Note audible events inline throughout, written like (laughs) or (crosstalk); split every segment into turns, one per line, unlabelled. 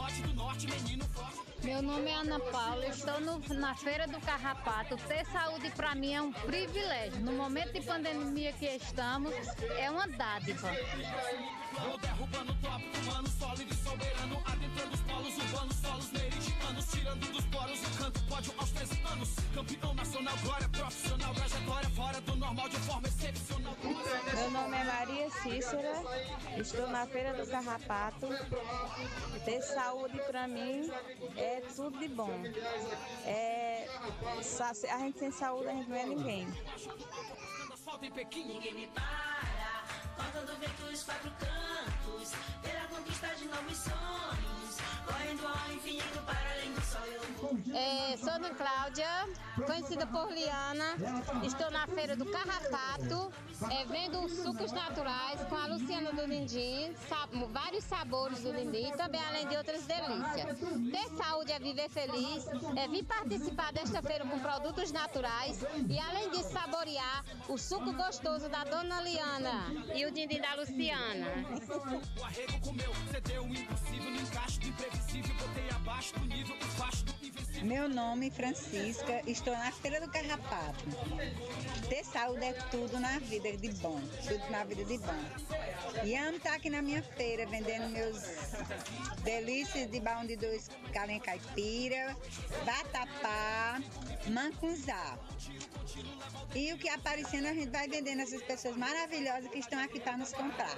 March do norte, menino forte.
Meu nome é Ana Paula, estou no- na Feira do Carrapato. Ter saúde para mim é um privilégio. No momento de pandemia que estamos, é uma dádiva.
Vou derrubando o tópico humano, sólido e soberano. Adentrando os polos urbanos, solos meridianos. Tirando dos poros o canto, pódio aos 13 anos. Campeão nacional, glória profissional. Trajetória fora do normal de forma excepcional.
Meu nome é Maria Cícera, estou na Feira do Carrapato. Ter saúde para mim é tudo de bom. É, a gente sem saúde a gente não é ninguém.
Ninguém me para, contando ventos quatro cantos, pela conquista de novos sonhos, correndo ao infinito para além do sol.
É, sou Ana Cláudia, conhecida por Liana. Estou na Feira do Carrapato, é, vendo os sucos naturais com a Luciana do Lindi, sa- vários sabores do Lindi, também além de outras delícias. Ter saúde é viver feliz, é vir participar desta feira com produtos naturais e além disso saborear o suco gostoso da Dona Liana e o Dindim da Luciana.
O arrego comeu, cedeu o impossível no encaixe
Meu nome é Francisca, estou na Feira do Carrapato. Ter saúde é tudo na vida de bom, tudo na vida de bom. E amo estar aqui na minha feira vendendo meus delícias de baú de dois calenha caipira, batapá, mancunzá. E o que aparecendo a gente vai vendendo essas pessoas maravilhosas que estão aqui para nos comprar.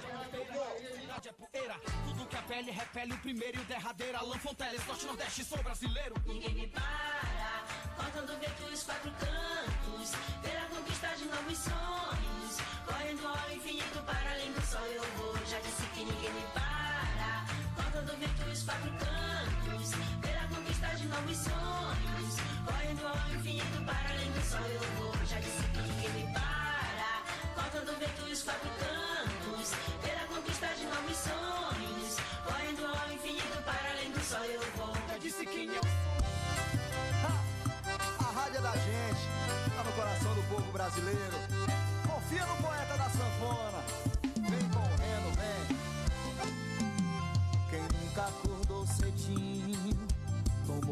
Tudo que a pele repele. O primeiro e o derradeiro. Alan Fonteles, Norte Nordeste, sou brasileiro.
Ninguém me para, contando ventos quatro cantos, pela conquista de novos sonhos, correndo ao infinito para além do sol eu vou. Já disse que ninguém me para, contando ventos quatro cantos, pela conquista de novos sonhos, correndo ao infinito para além do sol eu vou. Já disse que me para, contando ventos quatro cantos, pela conquista de novos sonhos, correndo ao infinito para além do sol eu vou.
Já disse quem eu
A rádio é da gente, tá no coração do povo brasileiro. Confia no poeta da sanfona. Vem correndo, vem. Quem nunca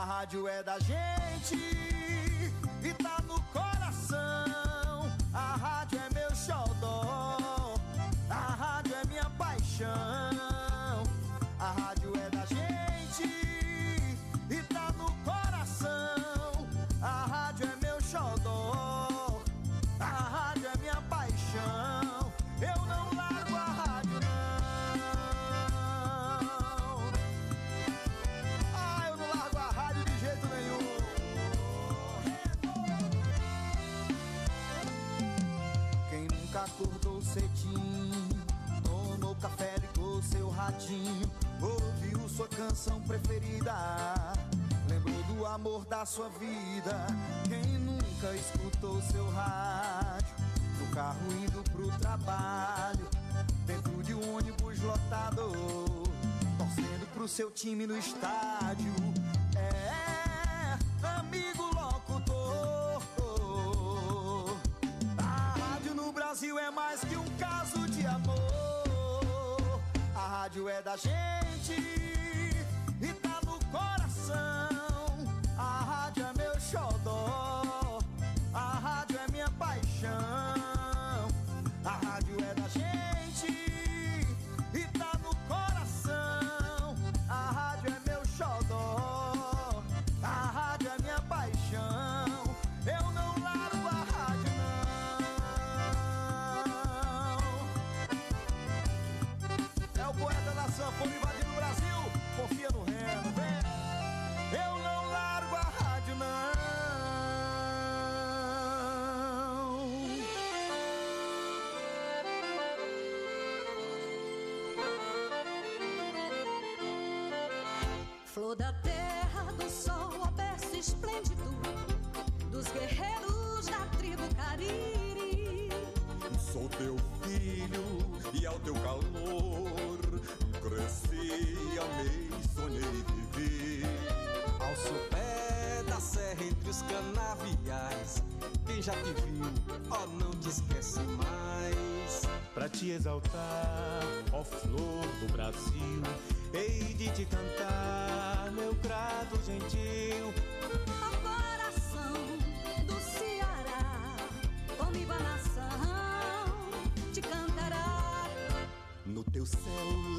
A rádio é da gente e tá no coração. A rádio é meu xodó. A rádio é minha paixão. A rádio é acordou cedinho, tomou café, ligou seu ratinho, ouviu sua canção preferida, lembrou do amor da sua vida. Quem nunca escutou seu rádio, no carro indo pro trabalho, dentro de um ônibus lotado, torcendo pro seu time no estádio. É, amigo locutor. Brasil é mais que um caso de amor. A rádio é da gente e tá no coração. A rádio é meu xodó. A rádio é minha paixão. A rádio é da gente
Sou teu filho e ao teu calor cresci, amei, sonhei, vivi.
Ao sopé da serra entre os canaviais, quem já te viu, ó, não te esquece mais.
Pra te exaltar, ó flor do Brasil, hei de te cantar, meu grado gentil.
Ao coração do Ceará, comigo a
No teu céu,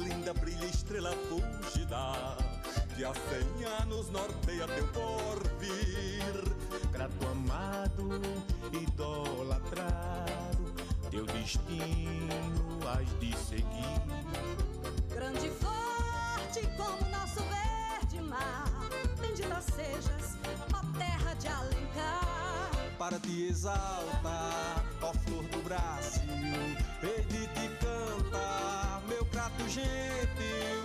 linda, brilha estrela fugida, que há cem anos norteia teu porvir.
Grato amado, idolatrado, teu destino has de seguir.
Grande e forte como nosso verde mar, bendita sejas, ó terra de Alencar.
Para te exaltar, ó flor do Brasil, hei de te cantar, meu prato gentil.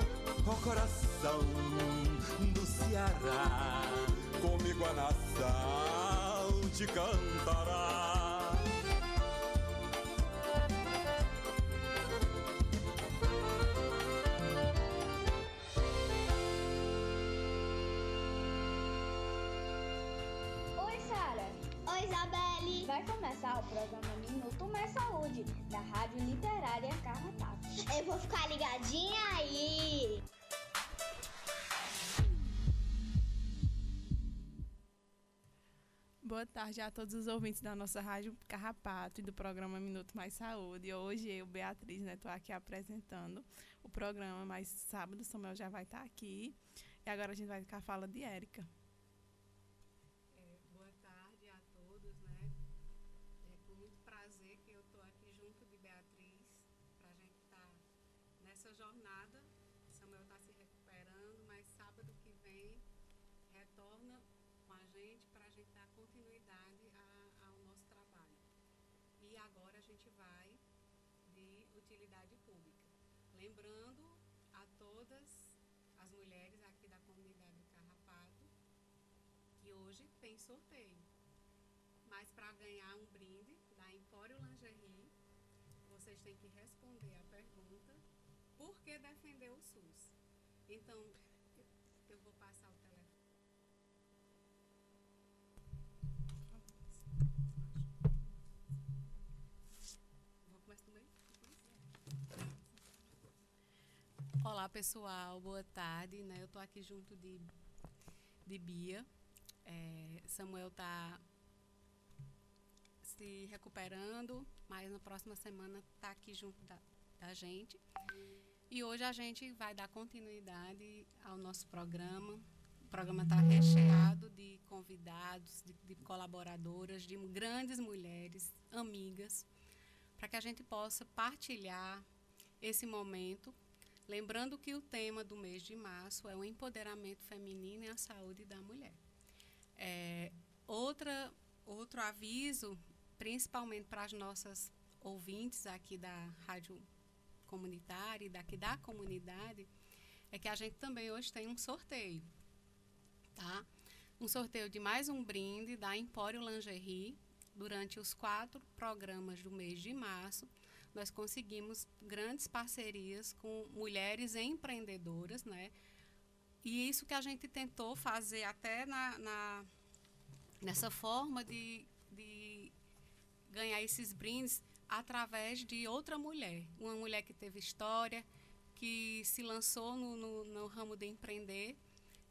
Ó coração do Ceará, comigo a nação te cantará.
Oi, Sara. Oi, Isabelle. Vai começar o programa Minuto Mais Saúde, da Rádio Literária Carrapato. Eu vou ficar ligadinha aí.
Boa tarde a todos os ouvintes da nossa Rádio Carrapato e do programa Minuto Mais Saúde. Hoje eu, Beatriz, né, estou aqui apresentando o programa, mas sábado Samuel já vai estar aqui. E agora a gente vai ficar fala de Érica.
É, boa tarde a todos, né? É com muito prazer que eu estou aqui junto de Beatriz para a gente estar nessa jornada. Samuel está se recuperando, mas sábado que vem retorna com a gente para a gente dar continuidade a- ao nosso trabalho. E agora a gente vai de utilidade pública. Lembrando a todas as mulheres aqui da comunidade do Carrapato que hoje tem sorteio. Mas para ganhar um brinde da Empório Lingerie, vocês têm que responder a pergunta por que defender o SUS. Então, eu- vou passar o telefone. Olá pessoal, boa tarde. Né? Eu estou aqui junto de, de Bia. É, Samuel está se recuperando, mas na próxima semana está aqui junto da, da gente. E hoje a gente vai dar continuidade ao nosso programa. O programa está recheado de convidados, de, de colaboradoras, de grandes mulheres, amigas, para que a gente possa partilhar esse momento. Lembrando que o tema do mês de março é o empoderamento feminino e a saúde da mulher. É, outra, outro aviso, principalmente para as nossas ouvintes aqui da Rádio Comunitária e daqui da comunidade, é que a gente também hoje tem um sorteio, tá? Um sorteio de mais um brinde da Empório Lingerie. Durante os quatro programas do mês de março, nós conseguimos grandes parcerias com mulheres empreendedoras, né? E isso que a gente tentou fazer até na, na nessa forma de, de ganhar esses brindes através de outra mulher, uma mulher que teve história, que se lançou no, no, no ramo de empreender.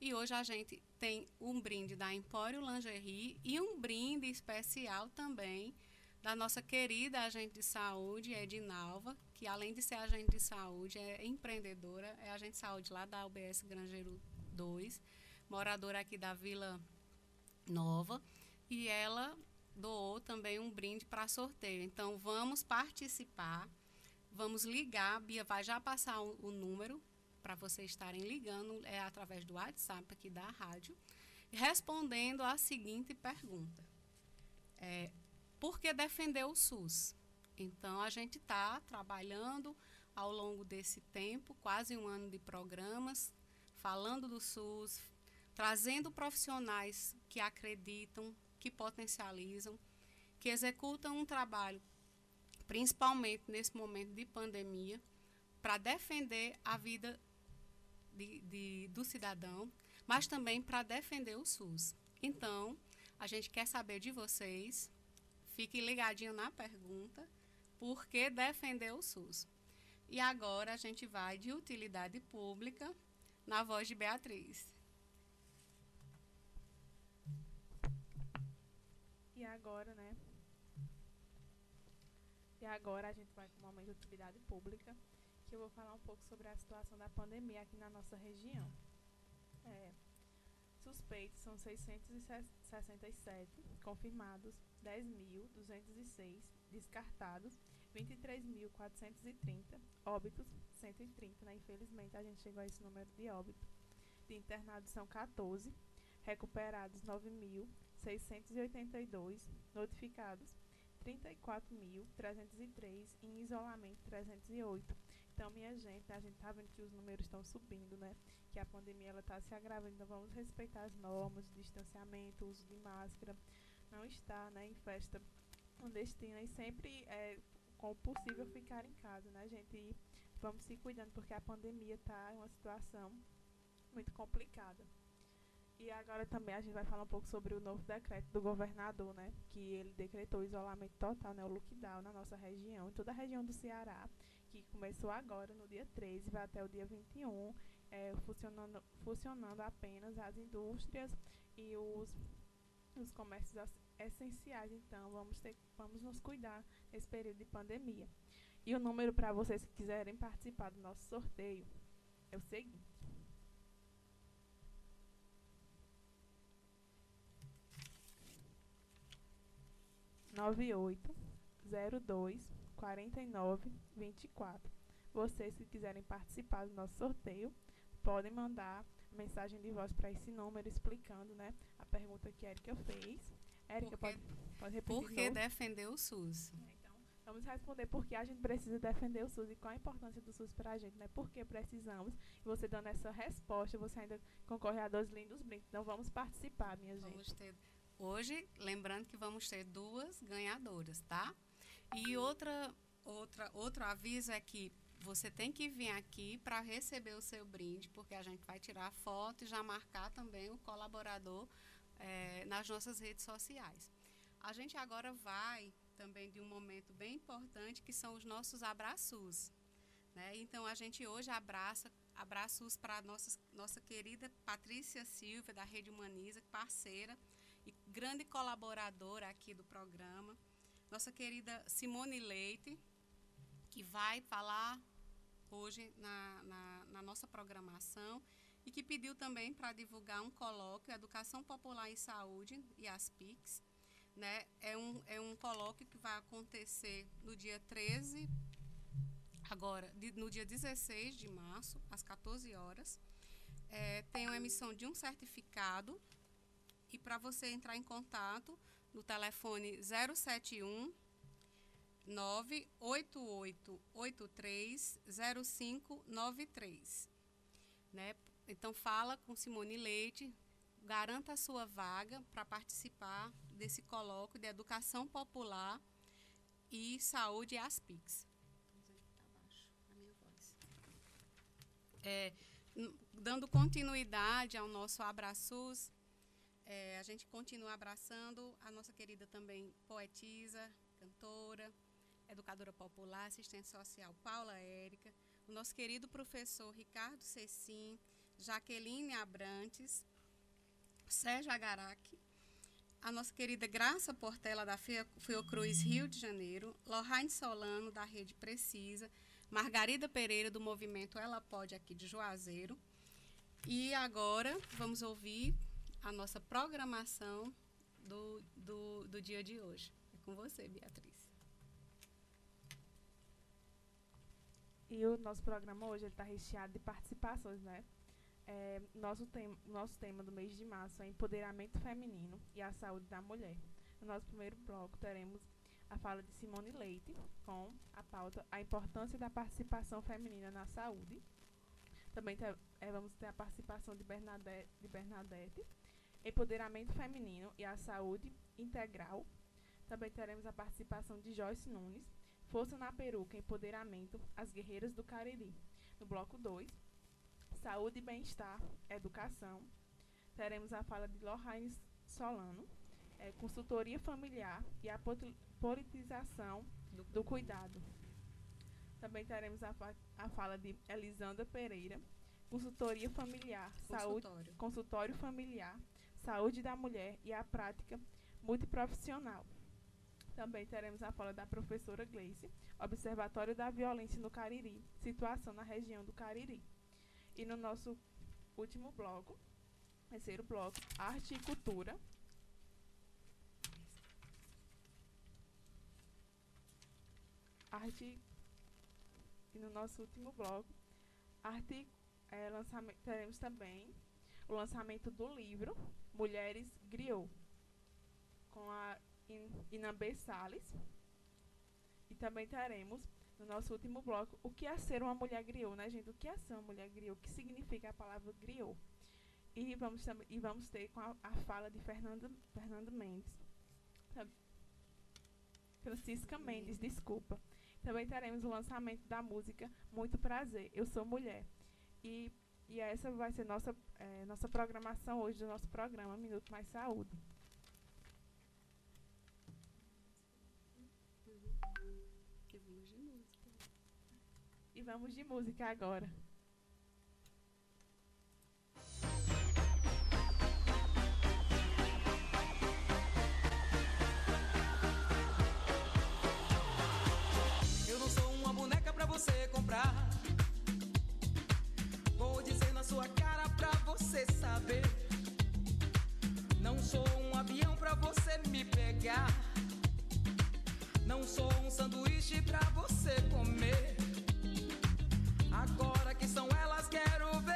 E hoje a gente tem um brinde da Empório Lingerie e um brinde especial também da nossa querida agente de saúde, Edinalva, que além de ser agente de saúde, é empreendedora, é agente de saúde lá da UBS Grangeiro 2, moradora aqui da Vila Nova, e ela doou também um brinde para sorteio. Então vamos participar, vamos ligar, Bia vai já passar o, o número para vocês estarem ligando, é através do WhatsApp aqui da rádio, respondendo a seguinte pergunta. É, por que defender o SUS? Então, a gente está trabalhando ao longo desse tempo, quase um ano de programas, falando do SUS, trazendo profissionais que acreditam, que potencializam, que executam um trabalho, principalmente nesse momento de pandemia, para defender a vida de, de, do cidadão, mas também para defender o SUS. Então, a gente quer saber de vocês, fiquem ligadinho na pergunta, por que defender o SUS? E agora a gente vai de utilidade pública na voz de Beatriz.
E agora, né? E agora a gente vai para o momento de utilidade pública, que eu vou falar um pouco sobre a situação da pandemia aqui na nossa região. É, suspeitos são 667, confirmados 10.206, descartados 23.430, óbitos 130, né? Infelizmente a gente chegou a esse número de óbitos. De internados são 14, recuperados 9.682, notificados 34.303 em isolamento 308. Então, minha gente, a gente está vendo que os números estão subindo, né? Que a pandemia ela está se agravando. Então, vamos respeitar as normas distanciamento, uso de máscara, não estar, né, em festa clandestina e sempre é, com o possível ficar em casa, né, gente? E vamos se cuidando porque a pandemia em uma situação muito complicada. E agora também a gente vai falar um pouco sobre o novo decreto do governador, né? Que ele decretou o isolamento total, né? O lockdown na nossa região, em toda a região do Ceará, que começou agora no dia 13 vai até o dia 21, é, funcionando, funcionando apenas as indústrias e os, os comércios essenciais. Então, vamos, ter, vamos nos cuidar nesse período de pandemia. E o número para vocês que quiserem participar do nosso sorteio é o seguinte. nove oito zero dois quarenta e nove vinte e quatro. Vocês que quiserem participar do nosso sorteio podem mandar mensagem de voz para esse número explicando, né, a pergunta que a Erika fez. Erika, pode, pode repetir
Por que defender o SUS?
Então, vamos responder por que a gente precisa defender o SUS e qual a importância do SUS para a gente, né? Por que precisamos? E você dando essa resposta, você ainda concorre a dois lindos brindes. Então, vamos participar, minha
vamos
gente.
Ter, hoje, lembrando que vamos ter duas ganhadoras, tá? E outra, outra, outro aviso é que você tem que vir aqui para receber o seu brinde, porque a gente vai tirar foto e já marcar também o colaborador é, nas nossas redes sociais. A gente agora vai também de um momento bem importante que são os nossos abraços. Né? Então a gente hoje abraça abraços para nossa, nossa querida Patrícia Silva, da Rede Humaniza, parceira e grande colaboradora aqui do programa. Nossa querida Simone Leite, que vai falar hoje na, na, na nossa programação e que pediu também para divulgar um colóquio, Educação Popular em Saúde e as PICs. Né? É, um, é um colóquio que vai acontecer no dia 13, agora, de, no dia 16 de março, às 14 horas. É, tem uma emissão de um certificado e para você entrar em contato no telefone 071 988830593, né? Então fala com Simone Leite, garanta a sua vaga para participar desse colóquio de educação popular e saúde ASPIX. É, dando continuidade ao nosso Abraços, é, a gente continua abraçando a nossa querida também poetisa, cantora, educadora popular, assistente social Paula Érica, o nosso querido professor Ricardo Cecim, Jaqueline Abrantes, Sérgio Agarac, a nossa querida Graça Portela da Fiocruz Rio de Janeiro, Lohane Solano da Rede Precisa, Margarida Pereira do Movimento Ela Pode aqui de Juazeiro. E agora vamos ouvir a nossa programação do, do, do dia de hoje. É com você, Beatriz.
E o nosso programa hoje está recheado de participações, né? É, nosso, tema, nosso tema do mês de março é empoderamento feminino e a saúde da mulher. No nosso primeiro bloco teremos a fala de Simone Leite com a pauta A Importância da Participação Feminina na Saúde. Também eh, vamos ter a participação de Bernadette, de Bernadette, Empoderamento Feminino e a Saúde Integral. Também teremos a participação de Joyce Nunes, Força na Peruca, Empoderamento, As Guerreiras do Cariri. No bloco 2, Saúde e Bem-Estar, Educação. Teremos a fala de Lohane Solano, eh, Consultoria Familiar e a Politização do, Cuidado. Também teremos a, fa- a fala de Elisandra Pereira, Consultoria Familiar, Saúde,
Consultório.
Consultório Familiar, Saúde da Mulher e a Prática Multiprofissional. Também teremos a fala da professora Gleice, Observatório da Violência no Cariri, situação na região do Cariri. E no nosso último bloco, terceiro bloco, Arte e Cultura. Arte e no nosso último bloco, arte, eh, lançamento, teremos também o lançamento do livro Mulheres Griot, com a In- Inambê Salles. E também teremos, no nosso último bloco, o que é ser uma mulher griot, né, gente? O que é ser uma mulher griot? O que significa a palavra griot? E vamos, e vamos ter com a, a fala de Fernando, Fernando Mendes. Francisca Mendes, desculpa. Também teremos o lançamento da música Muito Prazer, Eu Sou Mulher. E, e essa vai ser nossa, eh, nossa programação hoje do nosso programa Minuto Mais Saúde.
E vamos de música.
E vamos de música agora.
Eu não sou uma boneca pra você comprar. Vou dizer na sua cara pra você saber. Não sou um avião pra você me pegar. Não sou um sanduíche pra você comer. Agora que são elas, quero ver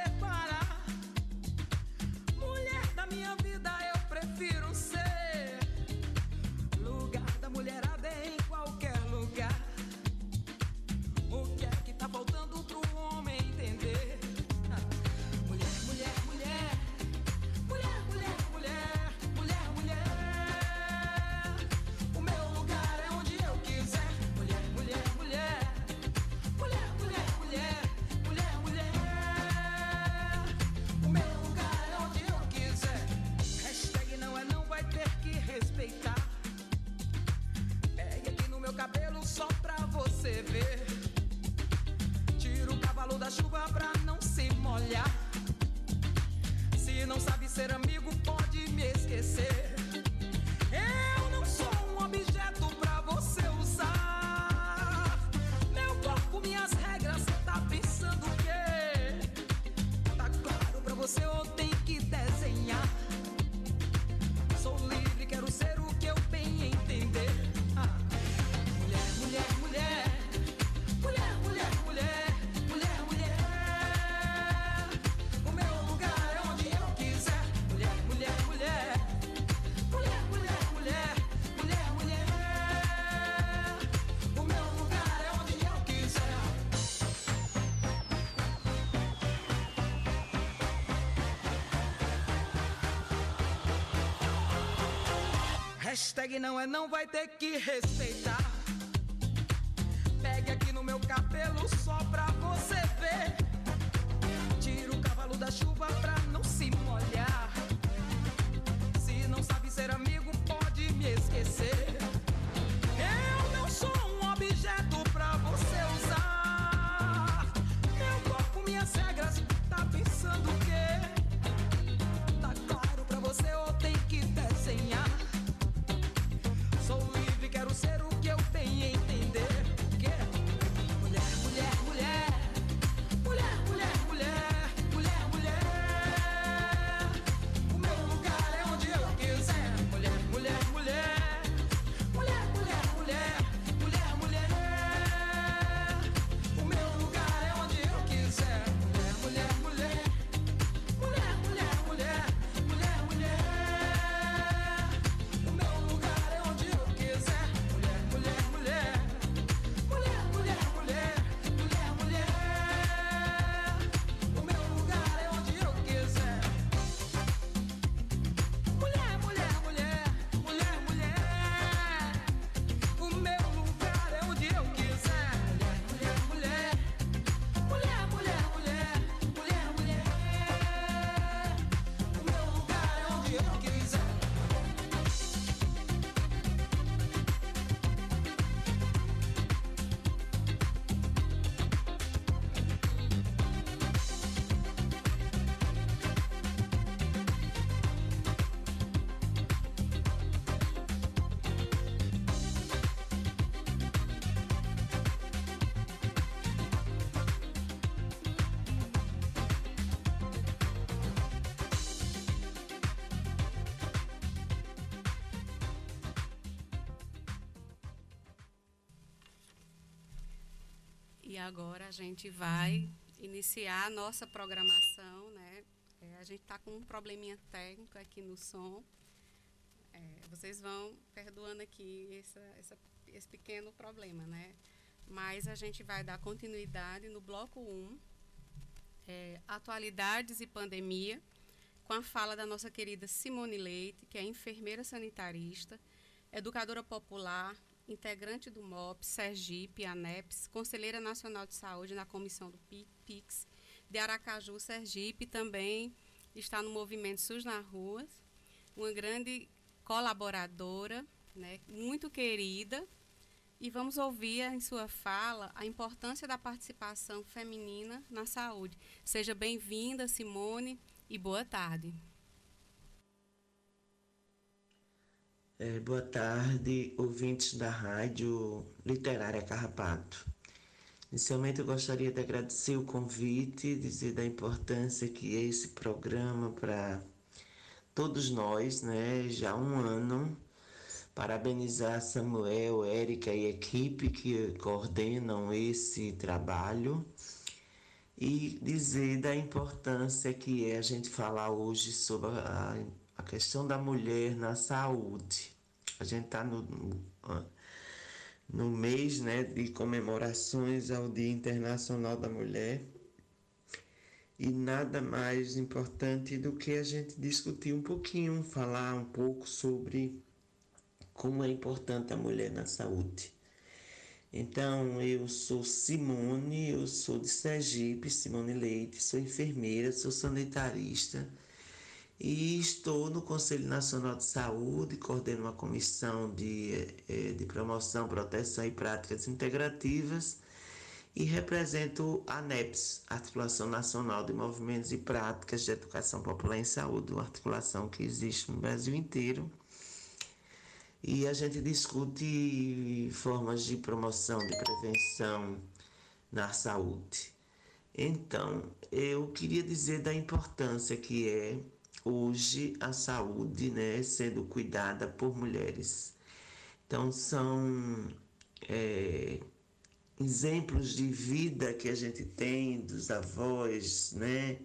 Hashtag não é não, vai ter que respeitar.
Agora a gente vai iniciar a nossa programação, né? É, a gente está com um probleminha técnico aqui no som. É, vocês vão perdoando aqui essa, essa, esse pequeno problema, né? Mas a gente vai dar continuidade no bloco 1, é, atualidades e pandemia, com a fala da nossa querida Simone Leite, que é enfermeira sanitarista, educadora popular, integrante do MOP, Sergipe, ANEPS, Conselheira Nacional de Saúde na comissão do PIX, de Aracaju, Sergipe, também está no movimento SUS nas ruas, uma grande colaboradora, né, muito querida, e vamos ouvir em sua fala a importância da participação feminina na saúde. Seja bem-vinda, Simone, e boa tarde.
É, boa tarde, ouvintes da Rádio Literária Carrapato. Inicialmente, eu gostaria de agradecer o convite, dizer da importância que é esse programa para todos nós, né? Já há um ano. Parabenizar Samuel, Érica e equipe que coordenam esse trabalho e dizer da importância que é a gente falar hoje sobre a a questão da mulher na saúde. A gente está no, no mês né, de comemorações ao Dia Internacional da Mulher e nada mais importante do que a gente discutir um pouquinho, falar um pouco sobre como é importante a mulher na saúde. Então, eu sou Simone, eu sou de Sergipe, Simone Leite, sou enfermeira, sou sanitarista e estou no Conselho Nacional de Saúde, coordeno uma comissão de, eh, de promoção, proteção e práticas integrativas e represento a ANEPS, Articulação Nacional de Movimentos e Práticas de Educação Popular em Saúde, uma articulação que existe no Brasil inteiro. E a gente discute formas de promoção, de prevenção na saúde. Então, eu queria dizer da importância que é hoje a saúde né, sendo cuidada por mulheres. Então, são é, exemplos de vida que a gente tem dos avós, né?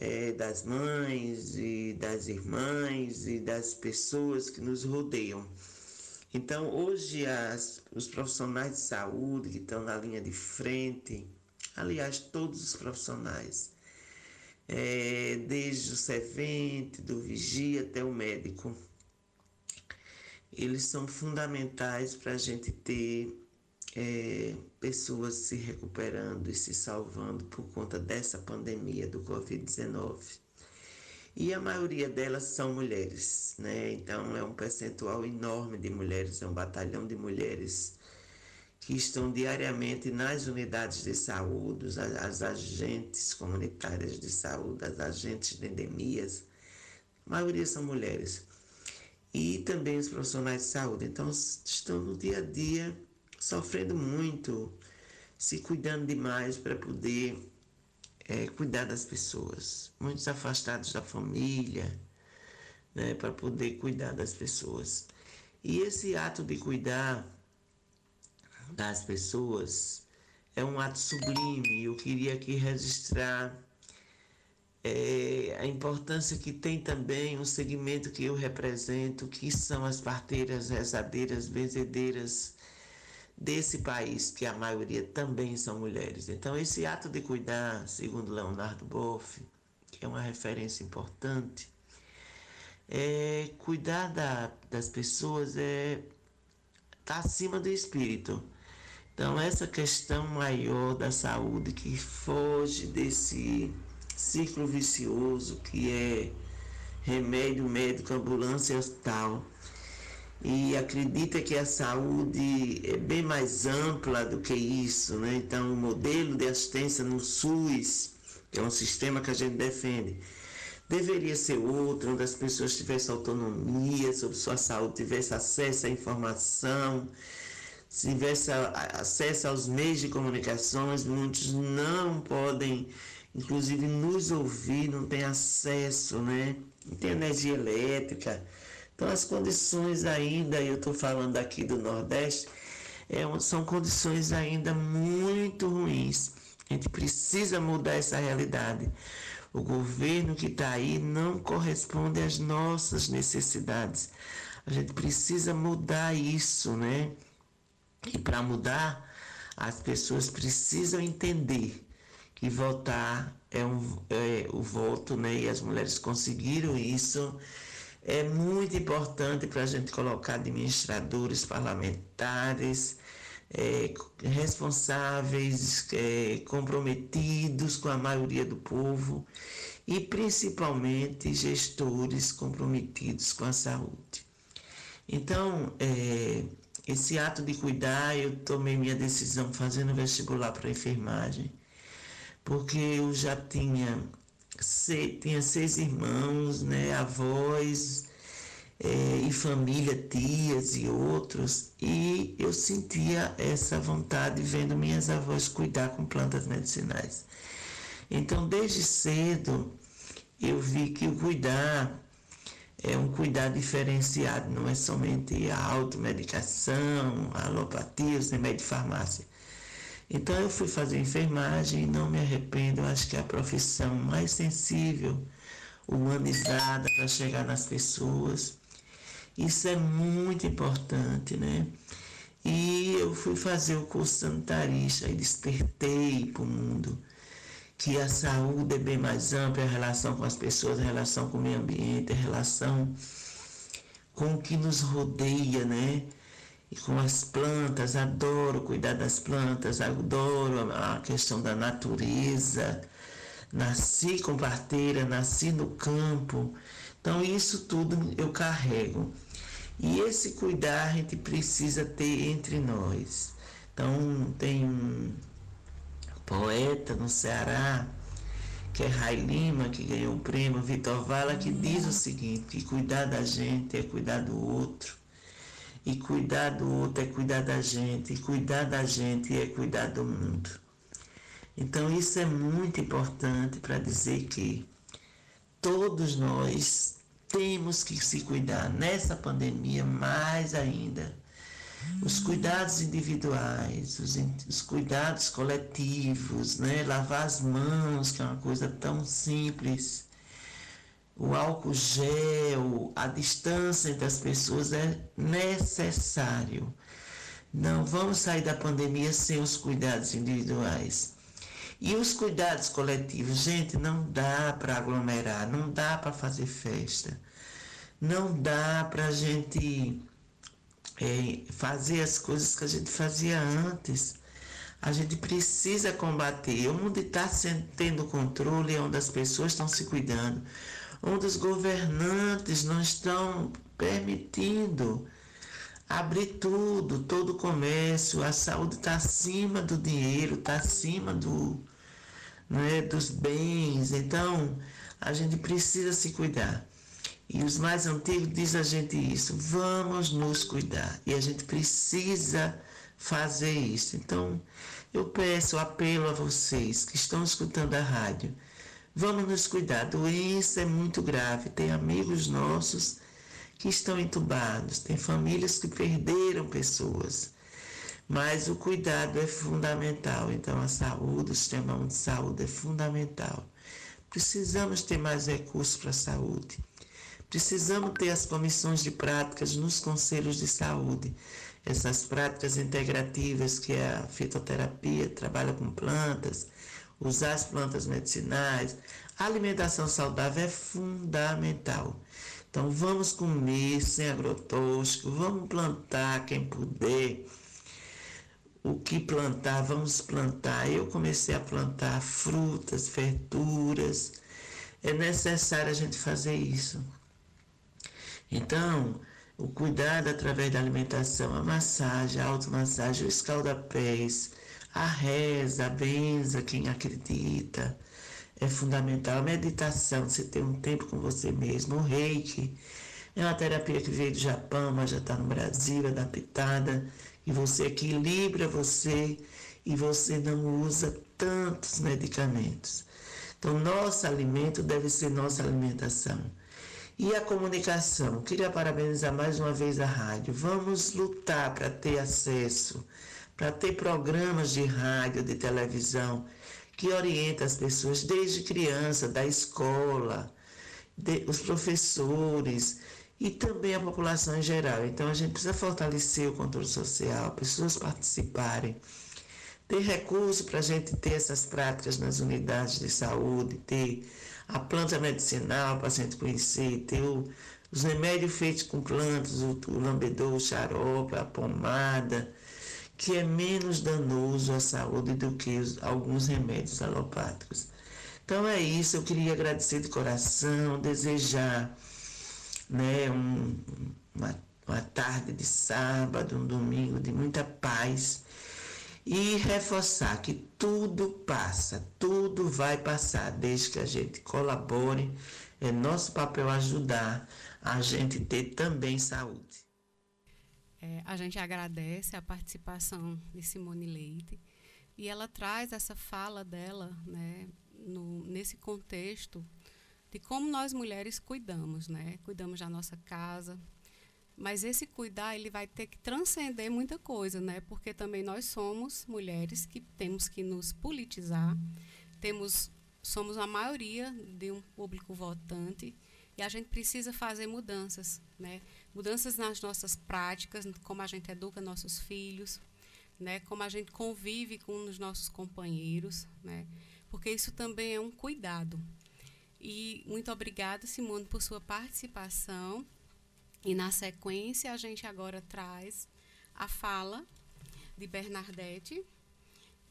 É, das mães e das irmãs e das pessoas que nos rodeiam. Então, hoje, as, os profissionais de saúde que estão na linha de frente, aliás, todos os profissionais, é, desde o servente, do vigia até o médico. Eles são fundamentais para a gente ter é, pessoas se recuperando e se salvando por conta dessa pandemia do Covid-19. E a maioria delas são mulheres, né? Então é um percentual enorme de mulheres, é um batalhão de mulheres que estão diariamente nas unidades de saúde, as, as agentes comunitárias de saúde, as agentes de endemias, a maioria são mulheres. E também os profissionais de saúde. Então, estão no dia a dia sofrendo muito, se cuidando demais para poder é, cuidar das pessoas. Muitos afastados da família, né, para poder cuidar das pessoas. E esse ato de cuidar das pessoas é um ato sublime. Eu queria aqui registrar é, a importância que tem também um segmento que eu represento, que são as parteiras, rezadeiras, benzedeiras desse país, que a maioria também são mulheres. Então, esse ato de cuidar, segundo Leonardo Boff, que é uma referência importante, é cuidar da, das pessoas é tá acima do espírito. Então, essa questão maior da saúde que foge desse ciclo vicioso que é remédio médico, ambulância hospital. E acredita que a saúde é bem mais ampla do que isso, né? Então, o modelo de assistência no SUS, que é um sistema que a gente defende, deveria ser outro, onde as pessoas tivessem autonomia sobre sua saúde, tivessem acesso à informação, se tivesse acesso aos meios de comunicações, muitos não podem, inclusive, nos ouvir, não tem acesso, né? Não tem energia elétrica. Então, as condições ainda, eu estou falando aqui do Nordeste, é, são condições ainda muito ruins. A gente precisa mudar essa realidade. O governo que está aí não corresponde às nossas necessidades. A gente precisa mudar isso, né? E para mudar, as pessoas precisam entender que votar é, um, é o voto, né? E as mulheres conseguiram isso. É muito importante para a gente colocar administradores parlamentares é, responsáveis, é, comprometidos com a maioria do povo e principalmente gestores comprometidos com a saúde. Então, é, esse ato de cuidar, eu tomei minha decisão fazendo vestibular para enfermagem, porque eu já tinha, tinha seis irmãos, né, avós, é, e família, tias e outros, e eu sentia essa vontade vendo minhas avós cuidar com plantas medicinais. Então, desde cedo, eu vi que o cuidar é um cuidar diferenciado, não é somente a automedicação, a alopatia, os remédios de farmácia. Então eu fui fazer enfermagem e não me arrependo, eu acho que é a profissão mais sensível, humanizada para chegar nas pessoas. Isso é muito importante, né? E eu fui fazer o curso sanitarista e despertei para o mundo que a saúde é bem mais ampla, a relação com as pessoas, a relação com o meio ambiente, a relação com o que nos rodeia, né? E com as plantas, adoro cuidar das plantas, adoro a questão da natureza. Nasci com parteira, nasci no campo. Então, isso tudo eu carrego. E esse cuidar a gente precisa ter entre nós. Então, tem um poeta no Ceará, que é Rai Lima, que ganhou o prêmio Vitor Vala, que diz o seguinte: que cuidar da gente é cuidar do outro. E cuidar do outro é cuidar da gente. E cuidar da gente é cuidar do mundo. Então, isso é muito importante para dizer que todos nós temos que se cuidar nessa pandemia mais ainda. Os cuidados individuais, os, os, cuidados coletivos, né? lavar as mãos, que é uma coisa tão simples, o álcool gel, a distância entre as pessoas é necessário. Não vamos sair da pandemia sem os cuidados individuais. E os cuidados coletivos, gente, não dá para aglomerar, não dá para fazer festa, não dá para a gente é, fazer as coisas que a gente fazia antes. A gente precisa combater. Onde está tendo controle é onde as pessoas estão se cuidando, onde os governantes não estão permitindo abrir tudo, todo o comércio, a saúde está acima do dinheiro, está acima do, né, dos bens. Então, a gente precisa se cuidar. E os mais antigos dizem a gente isso, vamos nos cuidar. E a gente precisa fazer isso. Então, eu peço, apelo a vocês que estão escutando a rádio, vamos nos cuidar. A doença é muito grave. Tem amigos nossos que estão entubados, tem famílias que perderam pessoas. Mas o cuidado é fundamental. Então, a saúde, o sistema de saúde é fundamental. Precisamos ter mais recursos para a saúde. Precisamos ter as comissões de práticas nos conselhos de saúde. Essas práticas integrativas, que é a fitoterapia, trabalha com plantas, usar as plantas medicinais. A alimentação saudável é fundamental. Então, vamos comer sem agrotóxico, vamos plantar quem puder o que plantar, vamos plantar. Eu comecei a plantar frutas, verduras. É necessário a gente fazer isso. Então, o cuidado através da alimentação, a massagem, a automassagem, o escaldapés, a reza, a benza, quem acredita, é fundamental. A meditação, você ter um tempo com você mesmo, o reiki, é uma terapia que veio do Japão, mas já está no Brasil, adaptada e você equilibra você e você não usa tantos medicamentos. Então, nosso alimento deve ser nossa alimentação. E a comunicação, queria parabenizar mais uma vez a rádio. Vamos lutar para ter acesso, para ter programas de rádio, de televisão que orienta as pessoas desde criança, da escola, de, os professores e também a população em geral. Então a gente precisa fortalecer o controle social, pessoas participarem, ter recurso para a gente ter essas práticas nas unidades de saúde, ter a planta medicinal para a conhecer, ter o, os remédios feitos com plantas, o, o lambedor, o xarope, a pomada, que é menos danoso à saúde do que os, alguns remédios alopáticos. Então é isso, eu queria agradecer de coração, desejar né, um, uma, uma tarde de sábado, um domingo de muita paz e reforçar que tudo passa, tudo vai passar, desde que a gente colabore. É nosso papel ajudar a gente ter também saúde.
É, a gente agradece a participação de Simone Leite e ela traz essa fala dela né, no, nesse contexto de como nós mulheres cuidamos, né? Cuidamos da nossa casa, mas esse cuidar ele vai ter que transcender muita coisa, né? Porque também nós somos mulheres que temos que nos politizar, temos somos a maioria de um público votante e a gente precisa fazer mudanças, né? Mudanças nas nossas práticas, como a gente educa nossos filhos, né? Como a gente convive com os nossos companheiros, né? Porque isso também é um cuidado. E muito obrigada, Simone, por sua participação. E na sequência, a gente agora traz a fala de Bernadette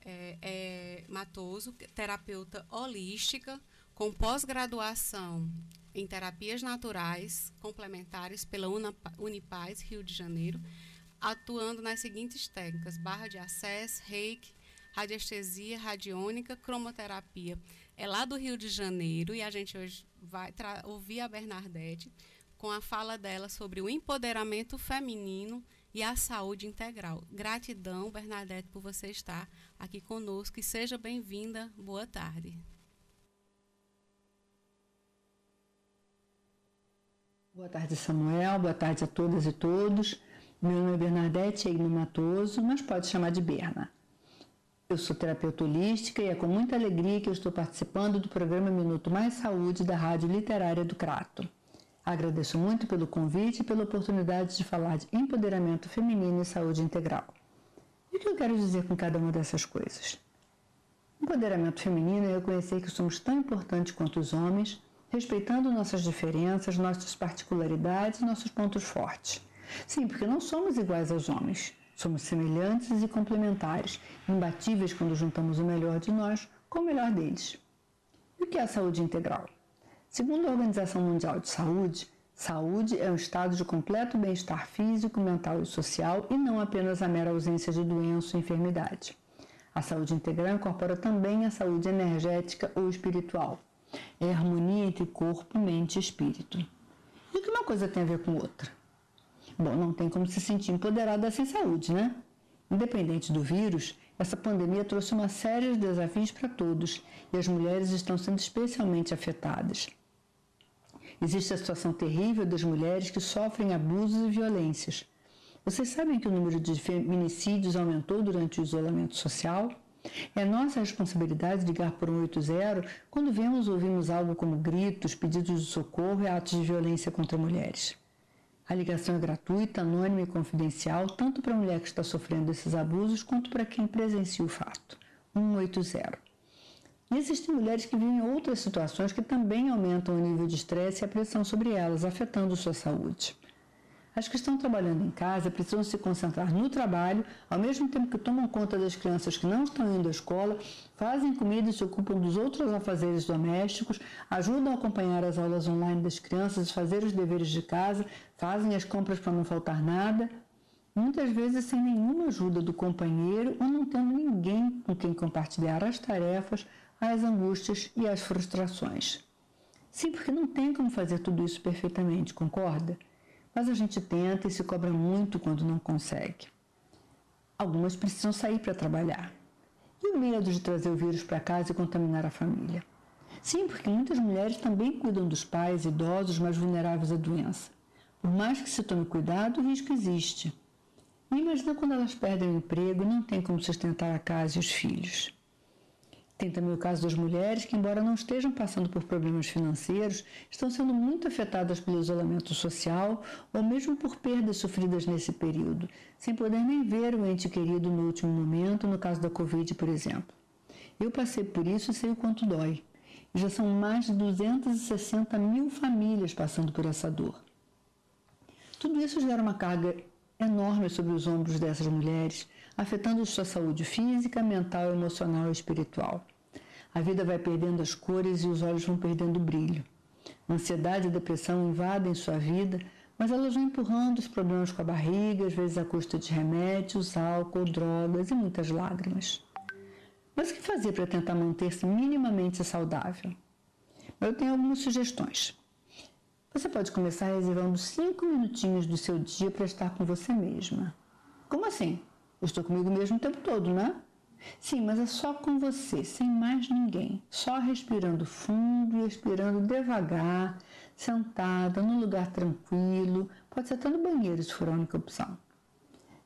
é, é, Matoso, terapeuta holística, com pós-graduação em terapias naturais complementares pela Unipaz, Rio de Janeiro, atuando nas seguintes técnicas: barra de acesso, reiki, radiestesia, radiônica, cromoterapia. É lá do Rio de Janeiro e a gente hoje vai ouvir a Bernadette com a fala dela sobre o empoderamento feminino e a saúde integral. Gratidão, Bernadette, por você estar aqui conosco e seja bem-vinda. Boa tarde.
Boa tarde, Samuel. Boa tarde a todas e todos. Meu nome é Bernadette Egno Matoso, mas pode chamar de Berna. Eu sou terapeuta holística e é com muita alegria que eu estou participando do programa Minuto Mais Saúde da Rádio Literária do Crato. Agradeço muito pelo convite e pela oportunidade de falar de empoderamento feminino e saúde integral. E o que eu quero dizer com cada uma dessas coisas? Empoderamento feminino é reconhecer que somos tão importantes quanto os homens, respeitando nossas diferenças, nossas particularidades e nossos pontos fortes. Sim, porque não somos iguais aos homens. Somos semelhantes e complementares, imbatíveis quando juntamos o melhor de nós com o melhor deles. E o que é a saúde integral? Segundo a Organização Mundial de Saúde, saúde é um estado de completo bem-estar físico, mental e social e não apenas a mera ausência de doença ou enfermidade. A saúde integral incorpora também a saúde energética ou espiritual. É a harmonia entre corpo, mente e espírito. E o que uma coisa tem a ver com outra? Bom, não tem como se sentir empoderada sem saúde, né? Independente do vírus, essa pandemia trouxe uma série de desafios para todos e as mulheres estão sendo especialmente afetadas. Existe a situação terrível das mulheres que sofrem abusos e violências. Vocês sabem que o número de feminicídios aumentou durante o isolamento social? É nossa responsabilidade ligar por 180 quando vemos ou ouvimos algo como gritos, pedidos de socorro e atos de violência contra mulheres. A ligação é gratuita, anônima e confidencial, tanto para a mulher que está sofrendo esses abusos quanto para quem presencia o fato. 180. E existem mulheres que vivem outras situações que também aumentam o nível de estresse e a pressão sobre elas, afetando sua saúde. As que estão trabalhando em casa precisam se concentrar no trabalho, ao mesmo tempo que tomam conta das crianças que não estão indo à escola, fazem comida e se ocupam dos outros afazeres domésticos, ajudam a acompanhar as aulas online das crianças, fazer os deveres de casa, fazem as compras para não faltar nada, muitas vezes sem nenhuma ajuda do companheiro ou não tendo ninguém com quem compartilhar as tarefas, as angústias e as frustrações. Sim, porque não tem como fazer tudo isso perfeitamente, concorda? Mas a gente tenta e se cobra muito quando não consegue. Algumas precisam sair para trabalhar. E o medo de trazer o vírus para casa e contaminar a família? Sim, porque muitas mulheres também cuidam dos pais idosos mais vulneráveis à doença. Por mais que se tome cuidado, o risco existe. Imagina quando elas perdem o emprego e não têm como sustentar a casa e os filhos. Tem também o caso das mulheres que, embora não estejam passando por problemas financeiros, estão sendo muito afetadas pelo isolamento social ou mesmo por perdas sofridas nesse período, sem poder nem ver o ente querido no último momento, no caso da Covid, por exemplo. Eu passei por isso e sei o quanto dói. Já são mais de 260 mil famílias passando por essa dor. Tudo isso gera uma carga enorme sobre os ombros dessas mulheres, afetando sua saúde física, mental, emocional e espiritual. A vida vai perdendo as cores e os olhos vão perdendo o brilho. Ansiedade e depressão invadem sua vida, mas elas vão empurrando os problemas com a barriga, às vezes à custa de remédios, álcool, drogas e muitas lágrimas. Mas o que fazer para tentar manter-se minimamente saudável? Eu tenho algumas sugestões. Você pode começar reservando cinco minutinhos do seu dia para estar com você mesma. Como assim? Eu estou comigo mesmo o tempo todo, né? Sim, mas é só com você, sem mais ninguém. Só respirando fundo e expirando devagar, sentada, num lugar tranquilo. Pode ser até no banheiro, se for a única opção.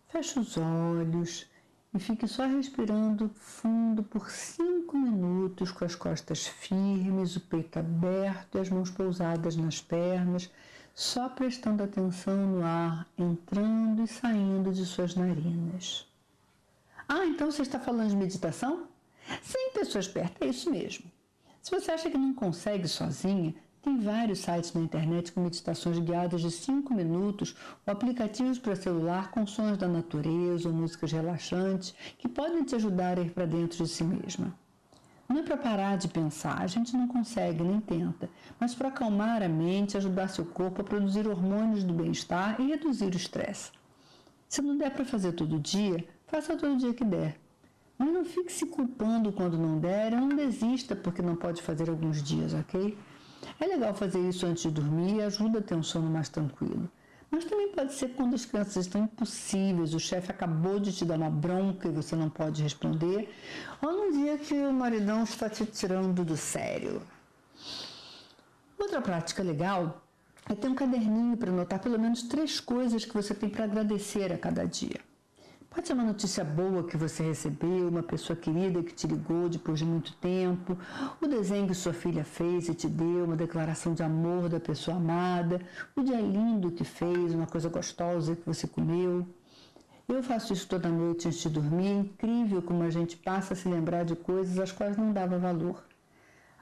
Feche os olhos e fique só respirando fundo por cinco minutos, com as costas firmes, o peito aberto e as mãos pousadas nas pernas só prestando atenção no ar entrando e saindo de suas narinas. Ah, então você está falando de meditação? Sem pessoas perto, é isso mesmo. Se você acha que não consegue sozinha, tem vários sites na internet com meditações guiadas de 5 minutos ou aplicativos para celular com sons da natureza ou músicas relaxantes que podem te ajudar a ir para dentro de si mesma. Não é para parar de pensar, a gente não consegue nem tenta, mas para acalmar a mente, ajudar seu corpo a produzir hormônios do bem-estar e reduzir o estresse. Se não der para fazer todo dia, faça todo dia que der. Mas não fique se culpando quando não der, não desista porque não pode fazer alguns dias, ok? É legal fazer isso antes de dormir e ajuda a ter um sono mais tranquilo. Mas também pode ser quando as crianças estão impossíveis, o chefe acabou de te dar uma bronca e você não pode responder, ou num dia que o maridão está te tirando do sério. Outra prática legal é ter um caderninho para anotar pelo menos três coisas que você tem para agradecer a cada dia. Pode ser uma notícia boa que você recebeu, uma pessoa querida que te ligou depois de muito tempo, o desenho que sua filha fez e te deu, uma declaração de amor da pessoa amada, o dia lindo que fez, uma coisa gostosa que você comeu. Eu faço isso toda noite antes de dormir. É incrível como a gente passa a se lembrar de coisas às quais não dava valor.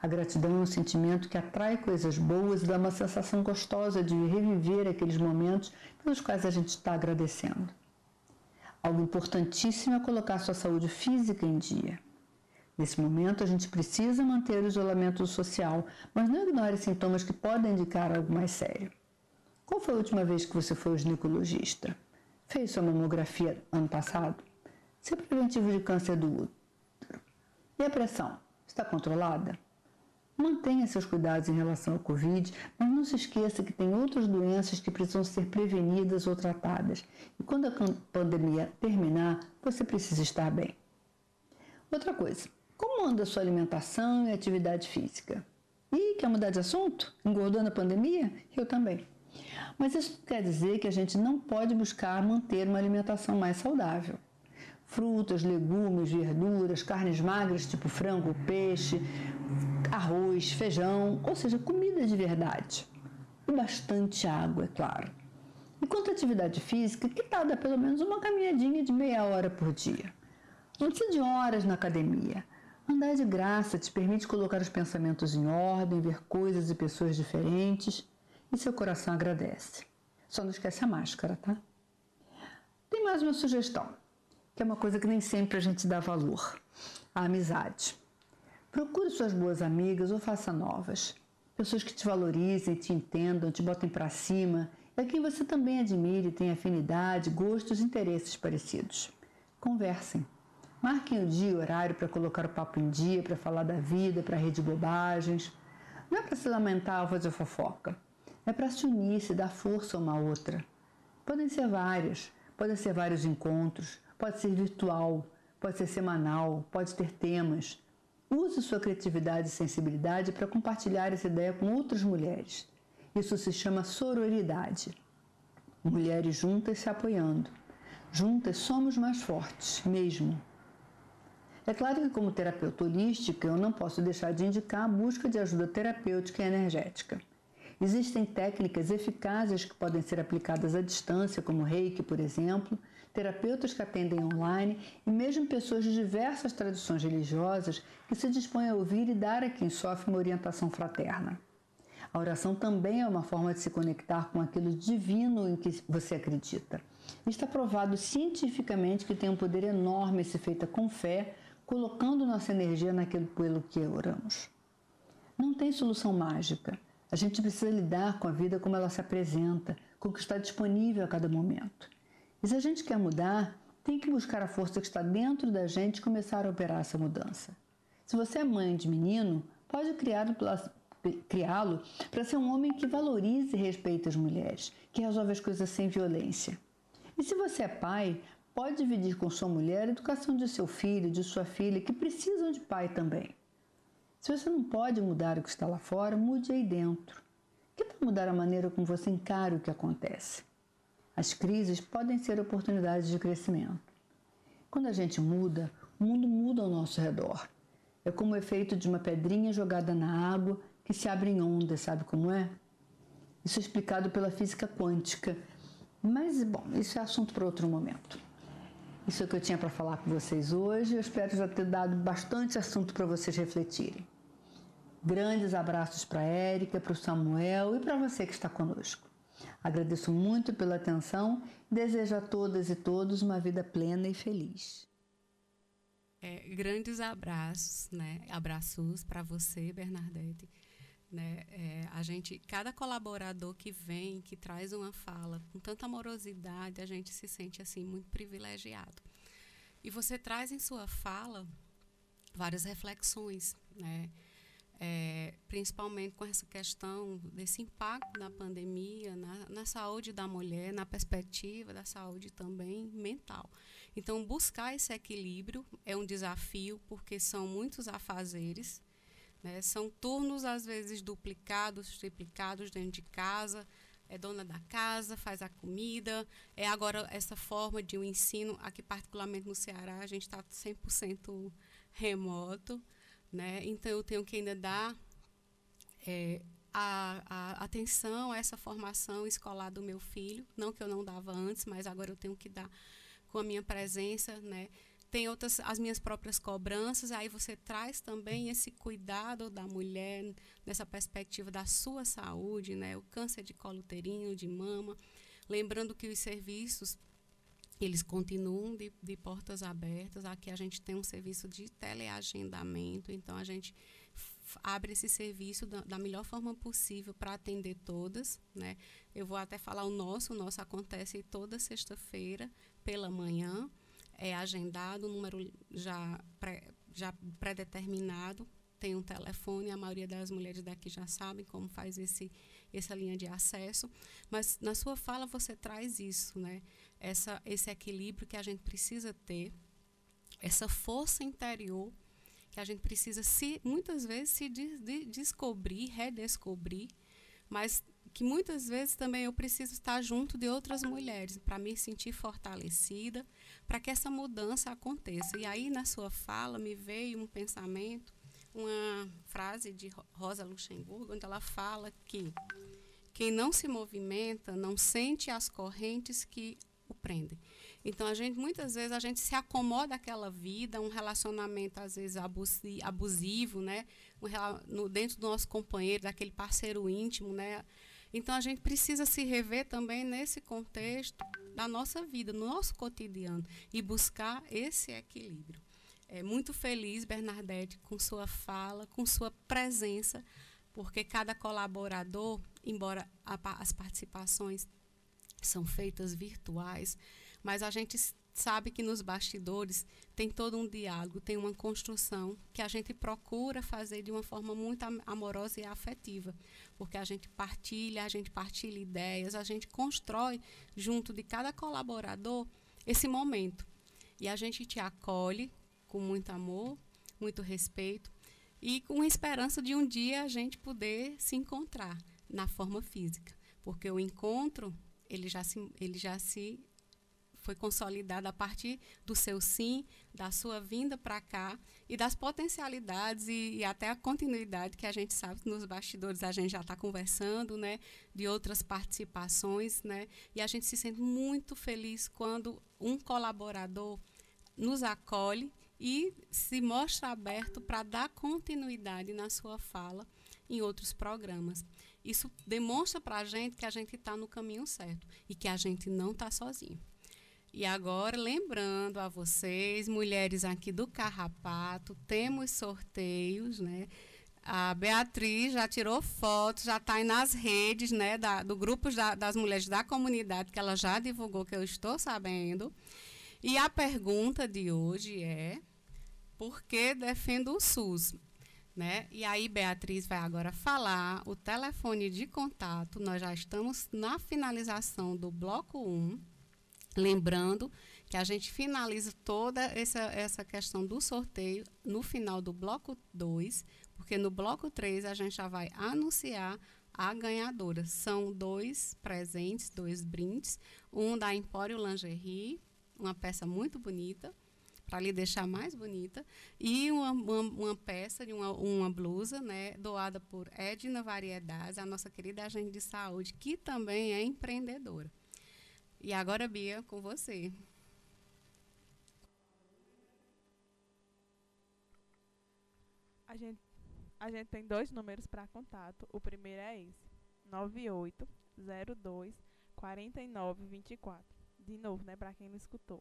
A gratidão é um sentimento que atrai coisas boas e dá uma sensação gostosa de reviver aqueles momentos pelos quais a gente está agradecendo. Algo importantíssimo é colocar sua saúde física em dia. Nesse momento, a gente precisa manter o isolamento social, mas não ignore sintomas que podem indicar algo mais sério. Qual foi a última vez que você foi ao ginecologista? Fez sua mamografia ano passado? Seu preventivo de câncer do útero? E a pressão? Está controlada? Mantenha seus cuidados em relação ao Covid, mas não se esqueça que tem outras doenças que precisam ser prevenidas ou tratadas. E quando a pandemia terminar, você precisa estar bem. Outra coisa, como anda a sua alimentação e atividade física? E quer mudar de assunto? Engordou na pandemia? Eu também. Mas isso quer dizer que a gente não pode buscar manter uma alimentação mais saudável frutas, legumes, verduras, carnes magras tipo frango, peixe, arroz, feijão, ou seja, comida de verdade. E bastante água, é claro. E quanto à atividade física, que tal dar pelo menos uma caminhadinha de meia hora por dia? Não precisa de horas na academia. Andar de graça te permite colocar os pensamentos em ordem, ver coisas e pessoas diferentes e seu coração agradece. Só não esquece a máscara, tá? Tem mais uma sugestão que é uma coisa que nem sempre a gente dá valor: a amizade. Procure suas boas amigas ou faça novas. Pessoas que te valorizem, te entendam, te botem para cima e a quem você também admire, tem afinidade, gostos e interesses parecidos. Conversem. Marquem o dia e horário para colocar o papo em dia, para falar da vida, para rir de bobagens. Não é para se lamentar ou fazer fofoca. É para se unir, se dar força uma à outra. Podem ser várias, podem ser vários encontros, Pode ser virtual, pode ser semanal, pode ter temas. Use sua criatividade e sensibilidade para compartilhar essa ideia com outras mulheres. Isso se chama sororidade. Mulheres juntas se apoiando. Juntas somos mais fortes, mesmo. É claro que, como terapeuta holística, eu não posso deixar de indicar a busca de ajuda terapêutica e energética. Existem técnicas eficazes que podem ser aplicadas à distância, como reiki, por exemplo, terapeutas que atendem online e mesmo pessoas de diversas tradições religiosas que se dispõem a ouvir e dar a quem sofre uma orientação fraterna. A oração também é uma forma de se conectar com aquilo divino em que você acredita. Está provado cientificamente que tem um poder enorme se feita com fé, colocando nossa energia naquilo pelo que oramos. Não tem solução mágica. A gente precisa lidar com a vida como ela se apresenta, com o que está disponível a cada momento. E se a gente quer mudar, tem que buscar a força que está dentro da gente e começar a operar essa mudança. Se você é mãe de menino, pode criá-lo para ser um homem que valorize e respeite as mulheres, que resolve as coisas sem violência. E se você é pai, pode dividir com sua mulher a educação de seu filho, de sua filha, que precisam de pai também. Se você não pode mudar o que está lá fora, mude aí dentro. Que tal mudar a maneira como você encara o que acontece? As crises podem ser oportunidades de crescimento. Quando a gente muda, o mundo muda ao nosso redor. É como o efeito de uma pedrinha jogada na água que se abre em ondas, sabe como é? Isso é explicado pela física quântica. Mas, bom, isso é assunto para outro momento. Isso é o que eu tinha para falar com vocês hoje. Eu espero já ter dado bastante assunto para vocês refletirem. Grandes abraços para a Érica, para o Samuel e para você que está conosco. Agradeço muito pela atenção e desejo a todas e todos uma vida plena e feliz.
É, grandes abraços, né? Abraços para você, Bernadette. Né? É, a gente, cada colaborador que vem, que traz uma fala com tanta amorosidade, a gente se sente assim muito privilegiado. E você traz em sua fala várias reflexões, né? É, principalmente com essa questão desse impacto da pandemia na, na, saúde da mulher, na perspectiva da saúde também mental. Então, buscar esse equilíbrio é um desafio, porque são muitos afazeres, né? são turnos, às vezes, duplicados, triplicados dentro de casa. É dona da casa, faz a comida. É agora essa forma de um ensino, aqui particularmente no Ceará, a gente está 100% remoto né? Então eu tenho que ainda dar é, a, a, atenção a essa formação escolar do meu filho, não que eu não dava antes, mas agora eu tenho que dar com a minha presença, né? Tem outras as minhas próprias cobranças, aí você traz também esse cuidado da mulher nessa perspectiva da sua saúde, né? O câncer de colo uterino, de mama, lembrando que os serviços eles continuam de, de, portas abertas. Aqui a gente tem um serviço de teleagendamento, então a gente abre esse serviço da, da melhor forma possível para atender todas. Né? Eu vou até falar o nosso, o nosso acontece toda sexta-feira pela manhã, é agendado, o número já, pré, já pré-determinado, tem um telefone, a maioria das mulheres daqui já sabem como faz esse, essa linha de acesso, mas na sua fala você traz isso, né? Essa, esse equilíbrio que a gente precisa ter, essa força interior que a gente precisa se muitas vezes se de, de descobrir, redescobrir, mas que muitas vezes também eu preciso estar junto de outras mulheres para me sentir fortalecida, para que essa mudança aconteça. E aí na sua fala me veio um pensamento, uma frase de Rosa Luxemburgo, onde ela fala que quem não se movimenta não sente as correntes que o prendem. Então a gente muitas vezes a gente se acomoda àquela vida, um relacionamento às vezes abusivo, né, um, no, dentro do nosso companheiro, daquele parceiro íntimo, né. Então a gente precisa se rever também nesse contexto da nossa vida, no nosso cotidiano e buscar esse equilíbrio. É muito feliz Bernadette com sua fala, com sua presença, porque cada colaborador, embora a, as participações são feitas virtuais, mas a gente sabe que nos bastidores tem todo um diálogo, tem uma construção que a gente procura fazer de uma forma muito amorosa e afetiva, porque a gente partilha, a gente partilha ideias, a gente constrói junto de cada colaborador esse momento. E a gente te acolhe com muito amor, muito respeito, e com a esperança de um dia a gente poder se encontrar na forma física, porque o encontro ele já se, ele já se foi consolidado a partir do seu sim, da sua vinda para cá e das potencialidades e, e, até a continuidade que a gente sabe que nos bastidores a gente já está conversando, né, de outras participações, né, e a gente se sente muito feliz quando um colaborador nos acolhe e se mostra aberto para dar continuidade na sua fala em outros programas. Isso demonstra para a gente que a gente está no caminho certo e que a gente não está sozinho. E agora, lembrando a vocês, mulheres aqui do Carrapato, temos sorteios, né? A Beatriz já tirou fotos, já está aí nas redes, né, da, do grupo da, das mulheres da comunidade, que ela já divulgou, que eu estou sabendo. E a pergunta de hoje é: por que defendo o SUS? Né? E aí, Beatriz vai agora falar o telefone de contato. Nós já estamos na finalização do bloco 1. Lembrando que a gente finaliza toda essa, essa questão do sorteio no final do bloco 2, porque no bloco 3 a gente já vai anunciar a ganhadora. São dois presentes, dois brindes. Um da Empório Lingerie, uma peça muito bonita, para lhe deixar mais bonita, e uma, uma, uma peça de uma, uma, blusa, né, doada por Edna Variedades, a nossa querida agente de saúde, que também é empreendedora. E agora, Bia, com você.
A gente, a gente tem dois números para contato. O primeiro é esse: 9802 4924. De novo, né, para quem não escutou.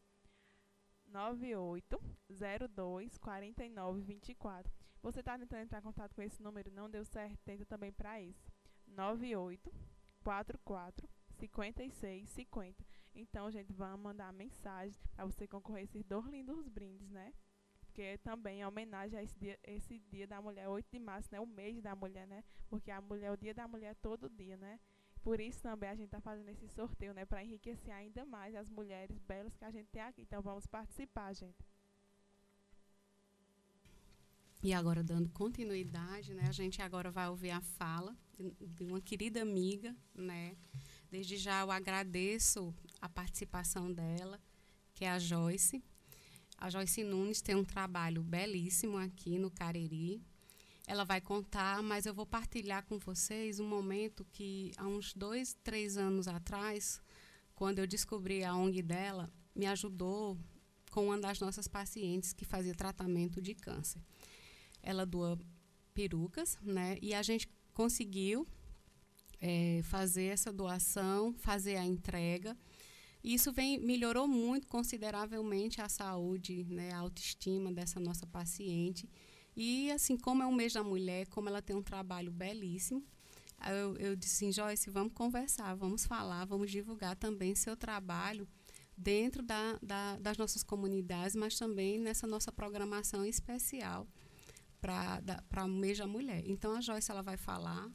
9802 4924. Você está tentando entrar em contato com esse número, não deu certo, tenta também para esse. 9844 5650. Então, gente, vamos mandar mensagem para você concorrer a esses dois lindos brindes, né? Porque também é homenagem a esse dia, esse dia da mulher, 8 de março, né? O mês da mulher, né? Porque a mulher, o dia da mulher todo dia, né? Por isso também a gente está fazendo esse sorteio, né? Para enriquecer ainda mais as mulheres belas que a gente tem aqui. Então vamos participar, gente.
E agora, dando continuidade, né? A gente agora vai ouvir a fala de uma querida amiga, né? Desde já eu agradeço a participação dela, que é a Joyce. A Joyce Nunes tem um trabalho belíssimo aqui no Cariri, ela vai contar, mas eu vou partilhar com vocês um momento que, há uns dois, três anos atrás, quando eu descobri a ONG dela, me ajudou com uma das nossas pacientes que fazia tratamento de câncer. Ela doa perucas, né? E a gente conseguiu é, fazer essa doação, fazer a entrega. Isso vem, melhorou muito consideravelmente a saúde, né, a autoestima dessa nossa paciente. E assim, como é o mês da mulher, como ela tem um trabalho belíssimo, eu, eu disse assim, Joyce, vamos conversar, vamos falar, vamos divulgar também seu trabalho dentro da, da, das nossas comunidades, mas também nessa nossa programação especial para o mês da mulher. Então, a Joyce ela vai falar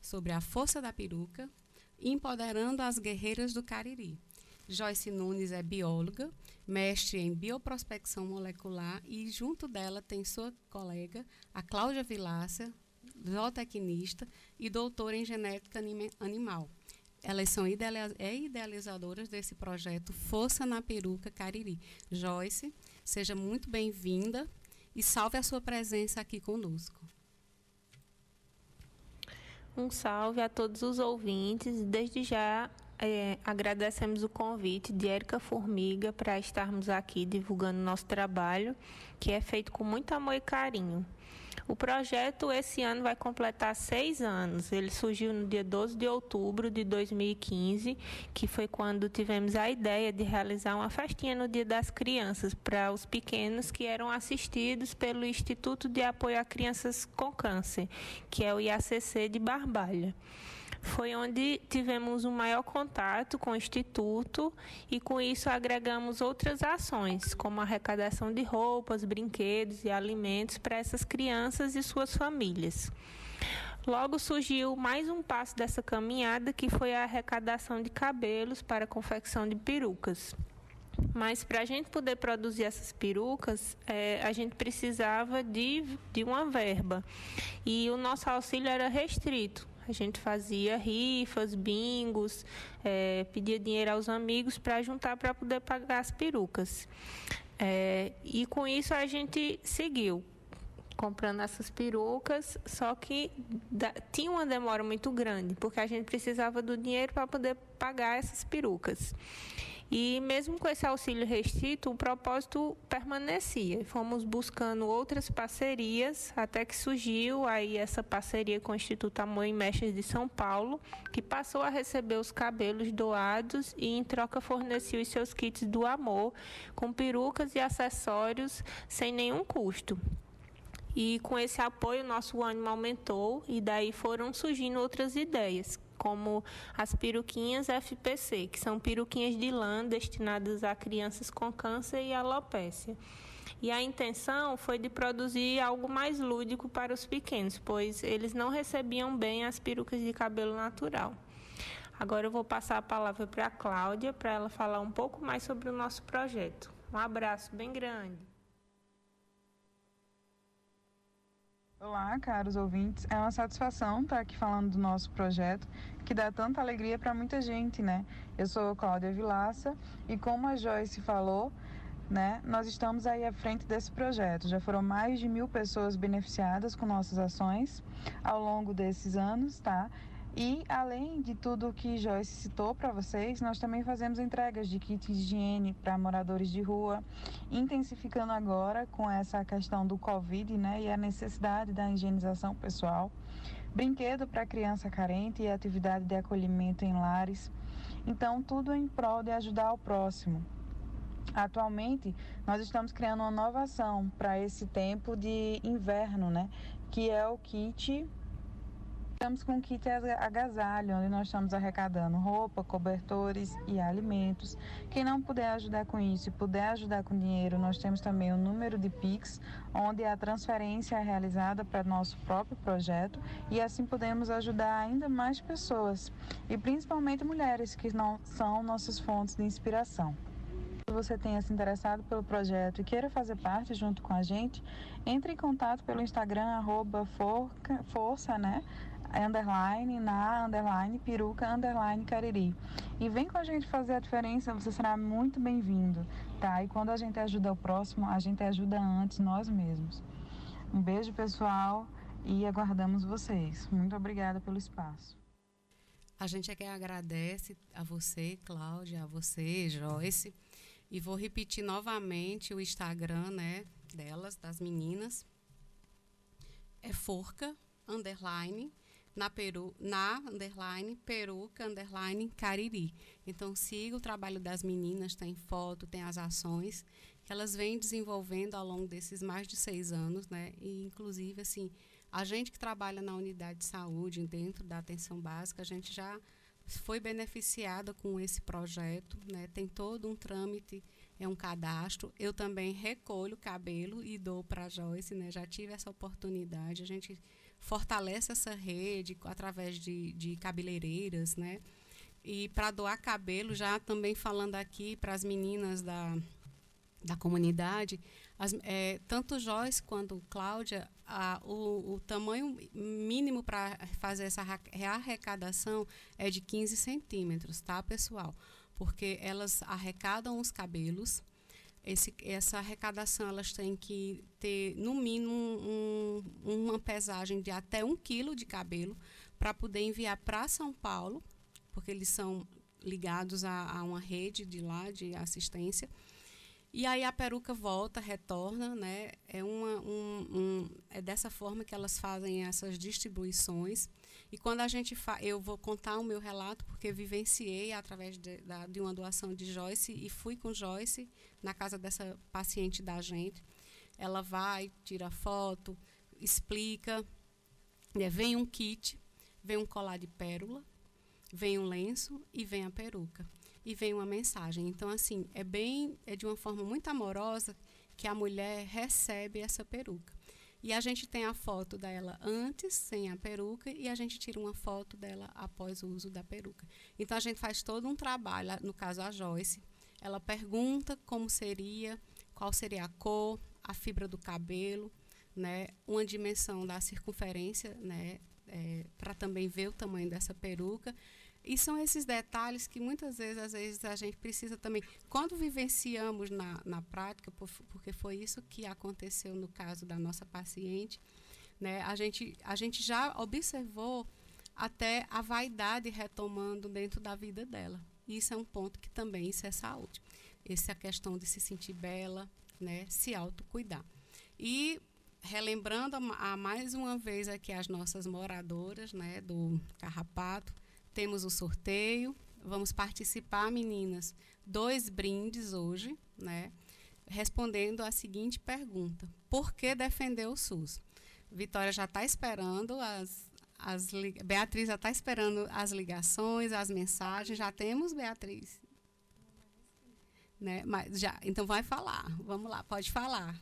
sobre a força da peruca, empoderando as guerreiras do Cariri. Joyce Nunes é bióloga, mestre em bioprospecção molecular e junto dela tem sua colega, a Cláudia Vilácia, zootecnista e doutora em genética animal. Elas são é idealizadoras desse projeto Força na Peruca Cariri. Joyce, seja muito bem-vinda e salve a sua presença aqui conosco.
Um salve a todos os ouvintes. Desde já é, agradecemos o convite de Érica Formiga para estarmos aqui divulgando nosso trabalho, que é feito com muito amor e carinho. O projeto esse ano vai completar seis anos. Ele surgiu no dia 12 de outubro de 2015, que foi quando tivemos a ideia de realizar uma festinha no Dia das Crianças para os pequenos que eram assistidos pelo Instituto de Apoio a Crianças com Câncer, que é o IACC de Barbalha foi onde tivemos um maior contato com o Instituto e com isso agregamos outras ações, como a arrecadação de roupas, brinquedos e alimentos para essas crianças e suas famílias. Logo surgiu mais um passo dessa caminhada, que foi a arrecadação de cabelos para a confecção de perucas. Mas para a gente poder produzir essas perucas, é, a gente precisava de, de uma verba. E o nosso auxílio era restrito. A gente fazia rifas, bingos, é, pedia dinheiro aos amigos para juntar para poder pagar as perucas. É, e com isso a gente seguiu comprando essas perucas, só que da, tinha uma demora muito grande, porque a gente precisava do dinheiro para poder pagar essas perucas. E mesmo com esse auxílio restrito, o propósito permanecia. Fomos buscando outras parcerias, até que surgiu aí essa parceria com o Instituto Amor e Mechas de São Paulo, que passou a receber os cabelos doados e em troca fornecia os seus kits do amor, com perucas e acessórios sem nenhum custo. E com esse apoio, nosso ânimo aumentou e daí foram surgindo outras ideias, como as peruquinhas FPC, que são peruquinhas de lã destinadas a crianças com câncer e alopécia. E a intenção foi de produzir algo mais lúdico para os pequenos, pois eles não recebiam bem as perucas de cabelo natural. Agora eu vou passar a palavra para a Cláudia, para ela falar um pouco mais sobre o nosso projeto. Um abraço bem grande.
Olá, caros ouvintes. É uma satisfação estar aqui falando do nosso projeto, que dá tanta alegria para muita gente, né? Eu sou Cláudia Vilaça e como a Joyce falou, né, nós estamos aí à frente desse projeto. Já foram mais de mil pessoas beneficiadas com nossas ações ao longo desses anos, tá? E além de tudo que Joyce citou para vocês, nós também fazemos entregas de kits de higiene para moradores de rua, intensificando agora com essa questão do Covid né, e a necessidade da higienização pessoal, brinquedo para criança carente e atividade de acolhimento em lares. Então, tudo em prol de ajudar o próximo. Atualmente, nós estamos criando uma nova ação para esse tempo de inverno, né? Que é o kit Estamos com o kit agasalho, onde nós estamos arrecadando roupa, cobertores e alimentos. Quem não puder ajudar com isso e puder ajudar com dinheiro, nós temos também o número de Pix, onde a transferência é realizada para nosso próprio projeto e assim podemos ajudar ainda mais pessoas e principalmente mulheres que não são nossas fontes de inspiração. Se você tenha se interessado pelo projeto e queira fazer parte junto com a gente, entre em contato pelo Instagram, arroba força, né? Underline, na, underline, peruca, underline, cariri. E vem com a gente fazer a diferença, você será muito bem-vindo, tá? E quando a gente ajuda o próximo, a gente ajuda antes nós mesmos. Um beijo, pessoal, e aguardamos vocês. Muito obrigada pelo espaço.
A gente é que agradece a você, Cláudia, a você, Joyce. E vou repetir novamente o Instagram, né, delas, das meninas. É forca, underline, na, peru, na underline peruca underline cariri. Então siga o trabalho das meninas, tem foto, tem as ações que elas vêm desenvolvendo ao longo desses mais de seis anos, né? E inclusive assim, a gente que trabalha na unidade de saúde dentro da atenção básica, a gente já foi beneficiada com esse projeto, né? Tem todo um trâmite, é um cadastro. Eu também recolho cabelo e dou para a Joyce, né? Já tive essa oportunidade. A gente fortalece essa rede através de, de cabeleireiras, né? E para doar cabelo, já também falando aqui para as meninas da, da comunidade, as, é, tanto Joyce quanto Cláudia, a, o, o, tamanho mínimo para fazer essa arrecadação é de 15 centímetros, tá, pessoal? Porque elas arrecadam os cabelos, esse, essa arrecadação elas têm que ter no mínimo um, uma pesagem de até um quilo de cabelo para poder enviar para São Paulo, porque eles são ligados a, a, uma rede de lá de assistência. E aí a peruca volta, retorna, né? É, uma, um, um, é dessa forma que elas fazem essas distribuições. E quando a gente fa eu vou contar o meu relato, porque vivenciei através de, da, de uma doação de Joyce e fui com Joyce na casa dessa paciente da gente. Ela vai, tira foto, explica. Né? Vem um kit, vem um colar de pérola, vem um lenço e vem a peruca. E vem uma mensagem. Então, assim, é bem, é de uma forma muito amorosa que a mulher recebe essa peruca. E a gente tem a foto dela antes, sem a peruca, e a gente tira uma foto dela após o uso da peruca. Então a gente faz todo um trabalho, no caso a Joyce, ela pergunta como seria, qual seria a cor, a fibra do cabelo, né, uma dimensão da circunferência, né, é, para também ver o tamanho dessa peruca. E são esses detalhes que muitas vezes, às vezes, a gente precisa também, quando vivenciamos na, na prática, porque foi isso que aconteceu no caso da nossa paciente, né, a, gente, a gente já observou até a vaidade retomando dentro da vida dela. Isso é um ponto que também isso é saúde. Essa é a questão de se sentir bela, né, se autocuidar. E relembrando a, a mais uma vez aqui as nossas moradoras, né, do Carrapato, temos o sorteio, vamos participar, meninas, dois brindes hoje, né, respondendo a seguinte pergunta: por que defender o SUS? Vitória já está esperando as, as Beatriz já está esperando as ligações, as mensagens. Já temos, Beatriz? Né? Mas já, então vai falar. Vamos lá, pode falar.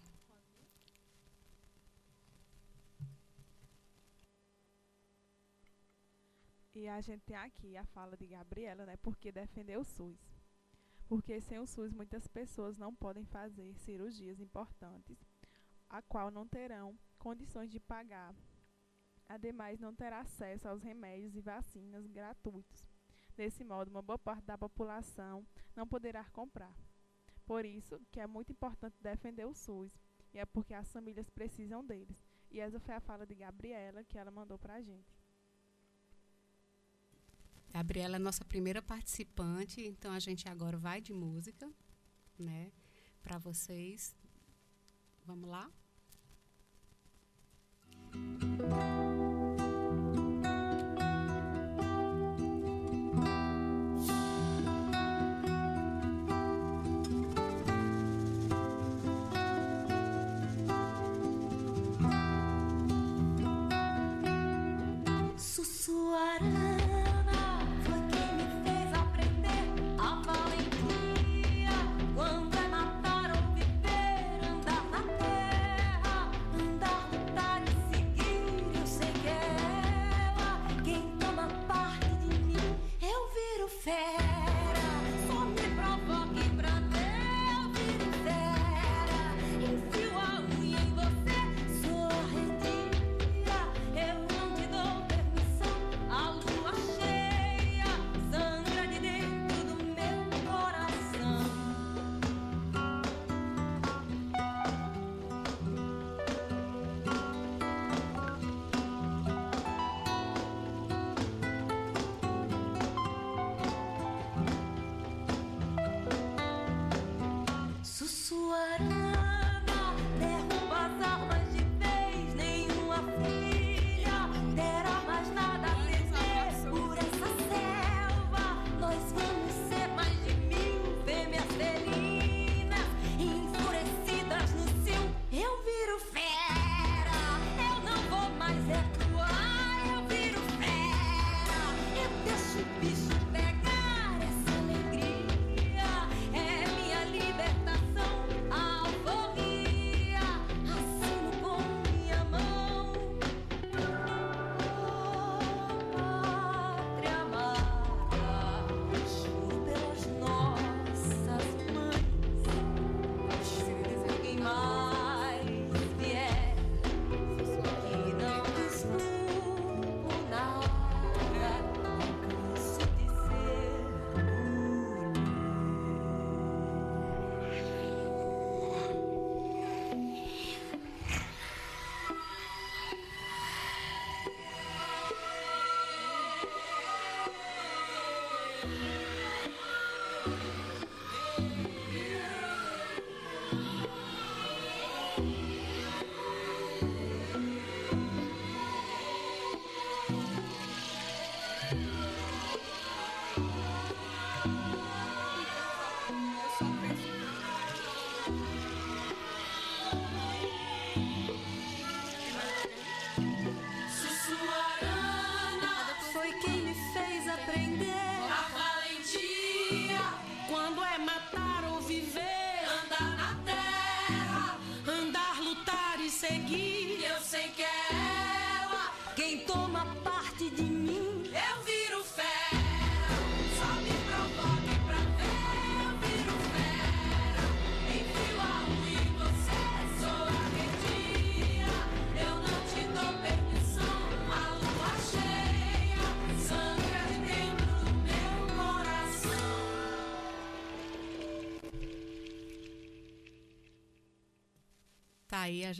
E a gente tem aqui a fala de Gabriela, né? Porque defender o SUS. Porque sem o SUS muitas pessoas não podem fazer cirurgias importantes, a qual não terão condições de pagar Ademais, não terá acesso aos remédios e vacinas gratuitos. Desse modo, uma boa parte da população não poderá comprar. Por isso que é muito importante defender o SUS, e é porque as famílias precisam deles. E essa foi a fala de Gabriela que ela mandou para a gente.
Gabriela é nossa primeira participante, então a gente agora vai de música, né, para vocês. Vamos lá?
Quem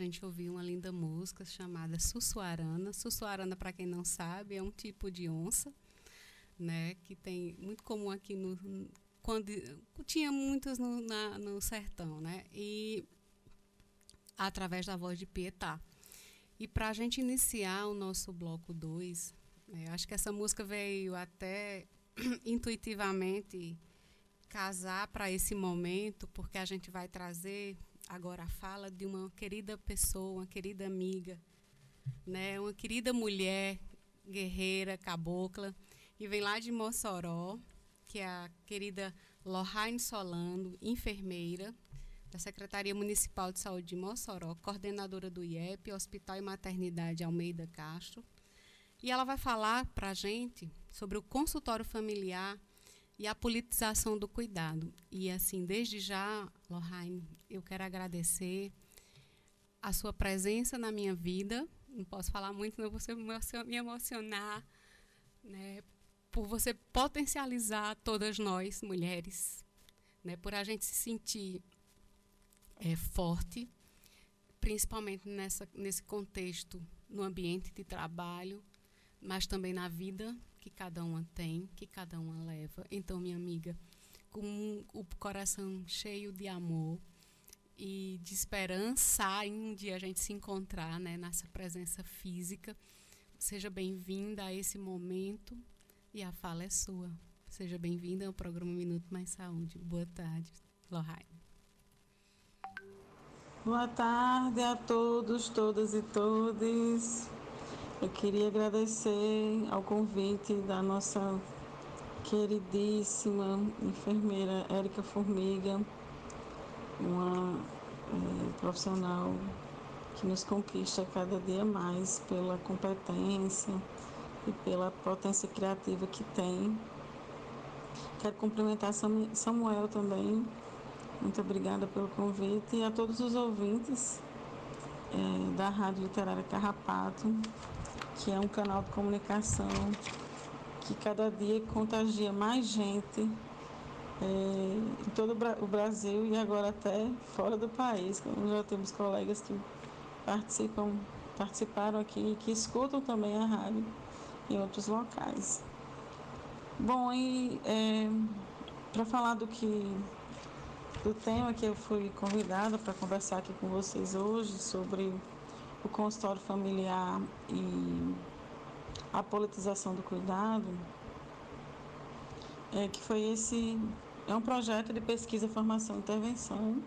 gente ouviu uma linda música chamada Sussuarana. Sussuarana, para quem não sabe, é um tipo de onça, né, que tem muito comum aqui no quando tinha muitas no, na, no sertão, né? E através da voz de Pietá. E para a gente iniciar o nosso bloco 2, né, acho que essa música veio até (clears throat) intuitivamente casar para esse momento, porque a gente vai trazer agora a fala de uma querida pessoa, uma querida amiga, né, uma querida mulher guerreira, cabocla, e vem lá de Mossoró, que é a querida Lohane Solano, enfermeira da Secretaria Municipal de Saúde de Mossoró, coordenadora do IEP, Hospital e Maternidade Almeida Castro. E ela vai falar para a gente sobre o consultório familiar e a politização do cuidado. E assim, desde já, Lohane, eu quero agradecer a sua presença na minha vida. Não posso falar muito, não vou me emocionar, né? Por você potencializar todas nós, mulheres, né? Por a gente se sentir é, forte, principalmente nessa, nesse contexto, no ambiente de trabalho, mas também na vida que cada uma tem, que cada uma leva. Então, minha amiga, com o coração cheio de amor e de esperança em um dia a gente se encontrar, né, nessa presença física. Seja bem-vinda a esse momento e a fala é sua. Seja bem-vinda ao programa Minuto Mais Saúde. Boa tarde, Lohane.
Boa tarde a todos, todas e todos. Eu queria agradecer ao convite da nossa queridíssima enfermeira Érica Formiga, uma é, profissional que nos conquista cada dia mais pela competência e pela potência criativa que tem. Quero cumprimentar Samuel também. Muito obrigada pelo convite e a todos os ouvintes é, da Rádio Literária Carrapato que é um canal de comunicação que cada dia contagia mais gente é, em todo o Brasil e agora até fora do país. Já temos colegas que participam, participaram aqui que escutam também a rádio em outros locais. Bom, e é, para falar do que do tema que eu fui convidada para conversar aqui com vocês hoje sobre o consultório familiar e a politização do cuidado, é que foi esse é um projeto de pesquisa, formação e intervenção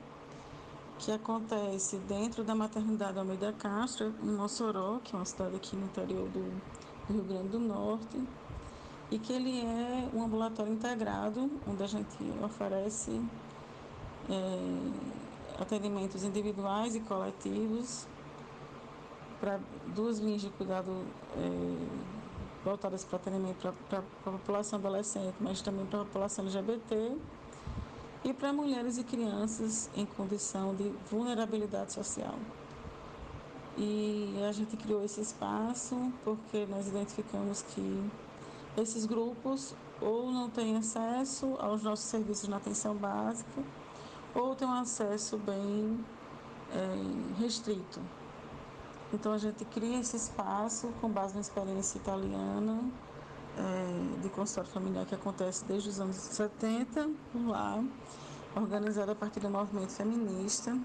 que acontece dentro da maternidade Almeida Castro, em Mossoró, que é uma cidade aqui no interior do Rio Grande do Norte, e que ele é um ambulatório integrado, onde a gente oferece é, atendimentos individuais e coletivos para duas linhas de cuidado é, voltadas para atendimento para a população adolescente, mas também para a população LGBT e para mulheres e crianças em condição de vulnerabilidade social. E a gente criou esse espaço porque nós identificamos que esses grupos ou não têm acesso aos nossos serviços na atenção básica ou têm um acesso bem é, restrito. Então a gente cria esse espaço com base na experiência italiana é, de consultório familiar que acontece desde os anos 70 lá, organizado a partir do movimento feminista.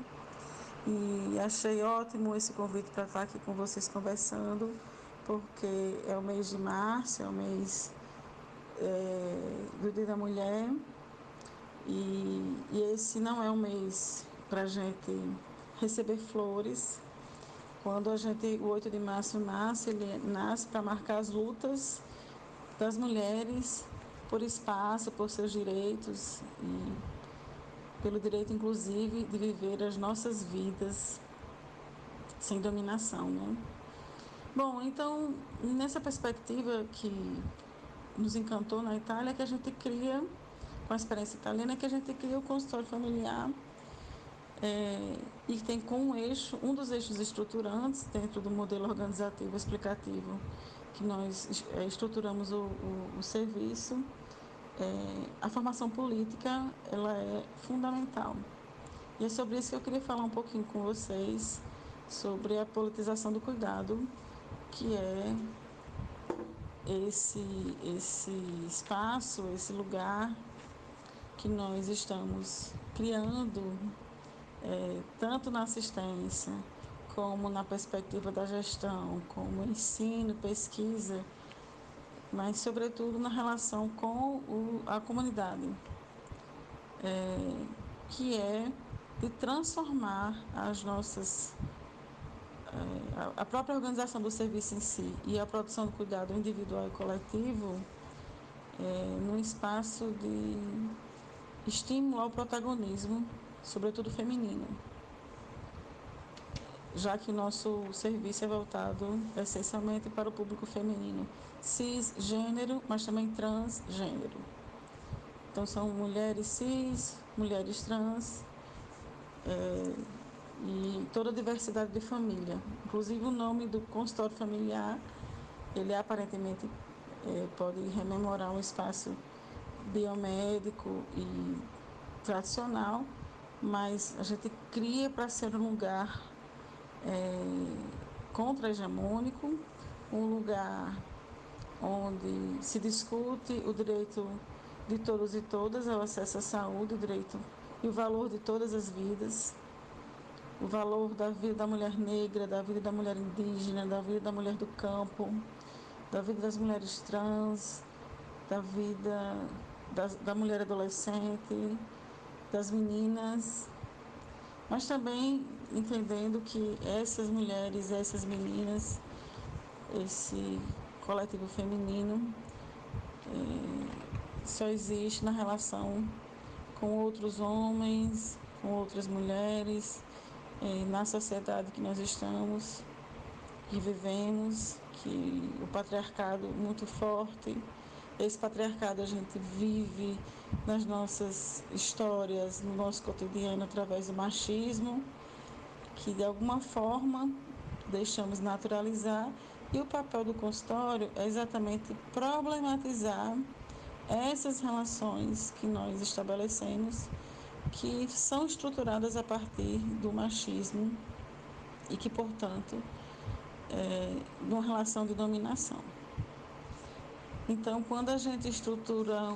E achei ótimo esse convite para estar aqui com vocês conversando, porque é o mês de março, é o mês é, do Dia da Mulher, e, e esse não é um mês para a gente receber flores, quando a gente, o 8 de março nasce, ele nasce para marcar as lutas das mulheres por espaço, por seus direitos e pelo direito, inclusive, de viver as nossas vidas sem dominação, né? Bom, então, nessa perspectiva que nos encantou na Itália, é que a gente cria, com a experiência italiana, é que a gente cria o consultório familiar é, e tem como eixo, um dos eixos estruturantes dentro do modelo organizativo explicativo que nós é, estruturamos o, o, o serviço, é, a formação política ela é fundamental. E é sobre isso que eu queria falar um pouquinho com vocês, sobre a politização do cuidado, que é esse, esse espaço, esse lugar que nós estamos criando, é, tanto na assistência, como na perspectiva da gestão, como ensino, pesquisa, mas sobretudo na relação com o, a comunidade, é, que é de transformar as nossas é, a própria organização do serviço em si e a produção do cuidado individual e coletivo é, num espaço de estímulo ao protagonismo, sobretudo feminino já que o nosso serviço é voltado essencialmente para o público feminino, cisgênero, mas também transgênero. Então, são mulheres cis, mulheres trans é, e toda a diversidade de família. Inclusive, o nome do consultório familiar, ele aparentemente é, pode rememorar um espaço biomédico e tradicional, mas a gente cria para ser um lugar é, contra-hegemônico, um lugar onde se discute o direito de todos e todas ao acesso à saúde, o direito e o valor de todas as vidas, o valor da vida da mulher negra, da vida da mulher indígena, da vida da mulher do campo, da vida das mulheres trans, da vida da, da mulher adolescente, das meninas, mas também entendendo que essas mulheres, essas meninas, esse coletivo feminino é, só existe na relação com outros homens, com outras mulheres, é, na sociedade que nós estamos, que vivemos, que o patriarcado muito forte, esse patriarcado a gente vive nas nossas histórias, no nosso cotidiano através do machismo que de alguma forma deixamos naturalizar e o papel do consultório é exatamente problematizar essas relações que nós estabelecemos, que são estruturadas a partir do machismo e que, portanto, é uma relação de dominação. Então, quando a gente estrutura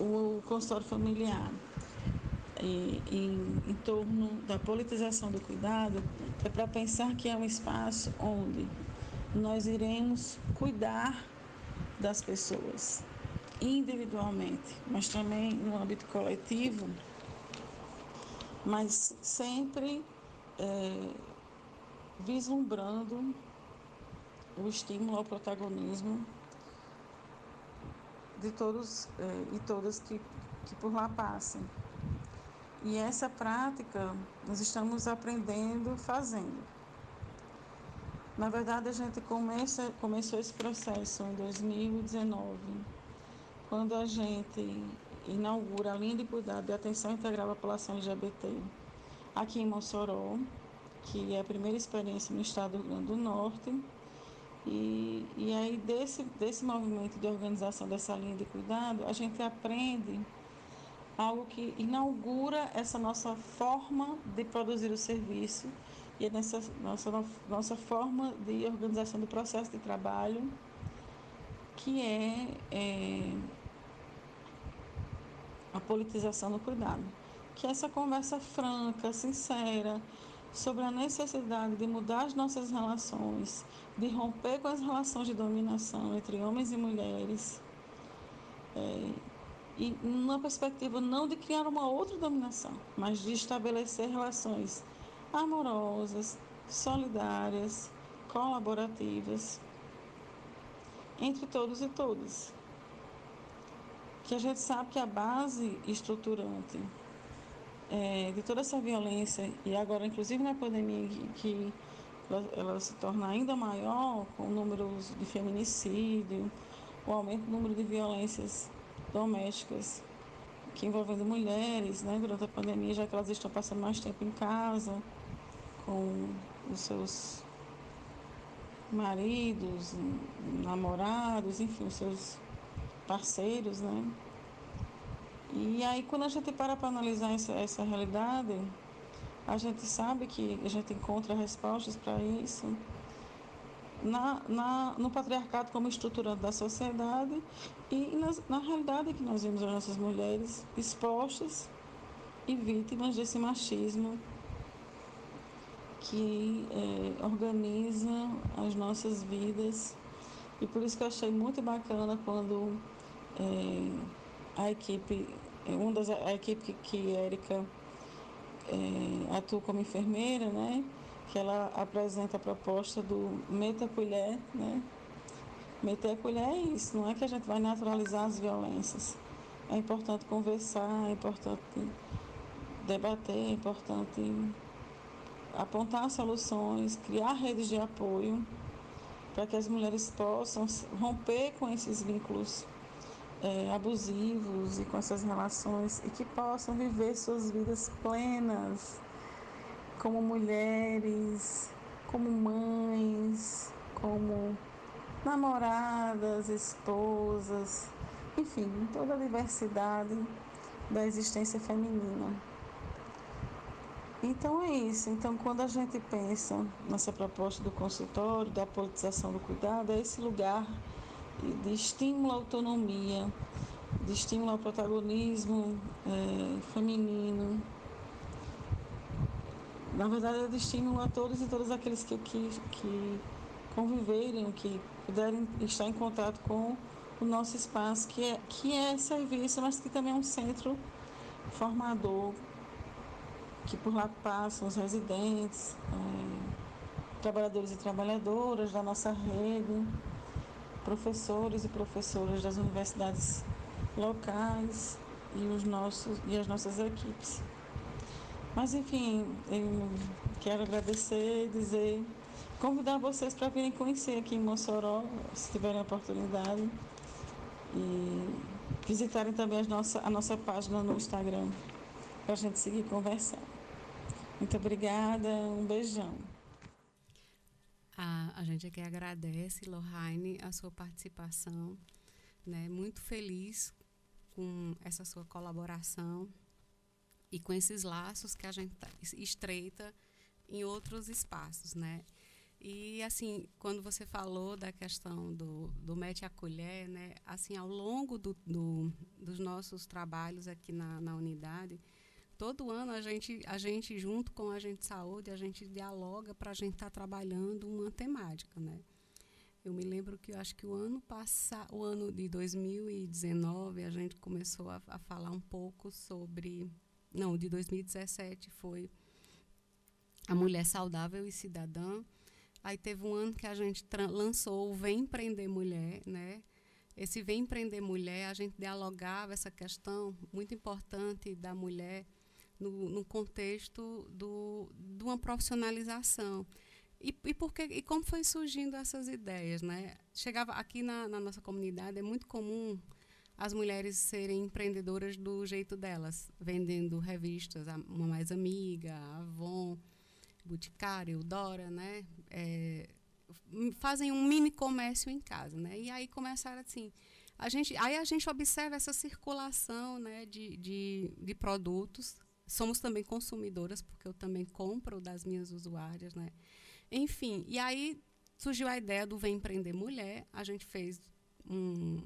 o, o consultório familiar em, em torno da politização do cuidado é para pensar que é um espaço onde nós iremos cuidar das pessoas individualmente, mas também no âmbito coletivo, mas sempre é, vislumbrando o estímulo ao protagonismo de todos é, e todas que, que por lá passem. E essa prática nós estamos aprendendo fazendo. Na verdade, a gente começa, começou esse processo em 2019, quando a gente inaugura a linha de cuidado e atenção integral à população LGBT aqui em Mossoró, que é a primeira experiência no estado do Rio Grande do Norte. E, e aí, desse, desse movimento de organização dessa linha de cuidado, a gente aprende algo que inaugura essa nossa forma de produzir o serviço e nessa nossa, nossa forma de organização do processo de trabalho, que é, é a politização do cuidado. Que é essa conversa franca, sincera, sobre a necessidade de mudar as nossas relações, de romper com as relações de dominação entre homens e mulheres. É, e numa perspectiva não de criar uma outra dominação, mas de estabelecer relações amorosas, solidárias, colaborativas entre todos e todas. Que a gente sabe que a base estruturante é, de toda essa violência, e agora inclusive na pandemia que, que ela, ela, se torna ainda maior, com números de feminicídio, o aumento do número de violências domésticas que envolvendo mulheres, né, durante a pandemia, já que elas estão passando mais tempo em casa com os seus maridos, namorados, enfim, os seus parceiros, né? E aí quando a gente para para analisar essa, essa realidade, a gente sabe que a gente encontra respostas para isso na, na, no patriarcado como estruturante da sociedade e nas, na realidade que nós vemos as nossas mulheres expostas e vítimas desse machismo que é, organiza as nossas vidas. E por isso que eu achei muito bacana quando é, a equipe, uma das a equipe que, que Érica é, atua como enfermeira, né? Que ela apresenta a proposta do meta colher, né? Meter a colher é isso, não é que a gente vai naturalizar as violências. É importante conversar, é importante debater, é importante apontar soluções, criar redes de apoio para que as mulheres possam romper com esses vínculos é, abusivos e com essas relações e que possam viver suas vidas plenas como mulheres, como mães, como namoradas, esposas, enfim, toda a diversidade da existência feminina. Então é isso. Então, quando a gente pensa nessa proposta do consultório, da politização do cuidado, é esse lugar de estímulo à autonomia, de estímulo ao protagonismo é, feminino. Na verdade, é de estímulo a todos e todas aqueles que, que, que conviverem, que puderem estar em contato com o nosso espaço, que é, que é serviço, mas que também é um centro formador que por lá passam os residentes, é, trabalhadores e trabalhadoras da nossa rede, professores e professoras das universidades locais e, os nossos, e as nossas equipes. Mas, enfim, eu quero agradecer, dizer, convidar vocês para virem conhecer aqui em Mossoró, se tiverem oportunidade, e visitarem também a nossa, a nossa página no Instagram, para a gente seguir conversando. Muito obrigada, um beijão.
A, a gente aqui agradece, Lohane, a sua participação. Né? Muito feliz com essa sua colaboração e com esses laços que a gente tá, estreita em outros espaços, né? E assim, quando você falou da questão do, do mete a colher, né? Assim, ao longo do, do dos nossos trabalhos aqui na, na unidade, todo ano a gente, a gente junto com a gente de saúde, a gente dialoga para a gente estar tá trabalhando uma temática, né? Eu me lembro que eu acho que o ano passado, o ano de 2019, a gente começou a, a falar um pouco sobre, não, de 2017 foi a mulher saudável e cidadã. Aí teve um ano que a gente lançou o Vem Empreender Mulher, né? Esse Vem Empreender Mulher, a gente dialogava essa questão muito importante da mulher no, no contexto do, de uma profissionalização. E, e, porque, e como foi surgindo essas ideias? Né? Chegava aqui na, na nossa comunidade, é muito comum as mulheres serem empreendedoras do jeito delas, vendendo revistas, a Uma Mais Amiga, Avon, Boticário, Dora, né? É, fazem um mini comércio em casa, né? E aí começaram assim, a gente, aí a gente observa essa circulação, né, de, de, de produtos somos também consumidoras, porque eu também compro das minhas usuárias, né? Enfim, e aí surgiu a ideia do Vem Empreender Mulher, a gente fez um,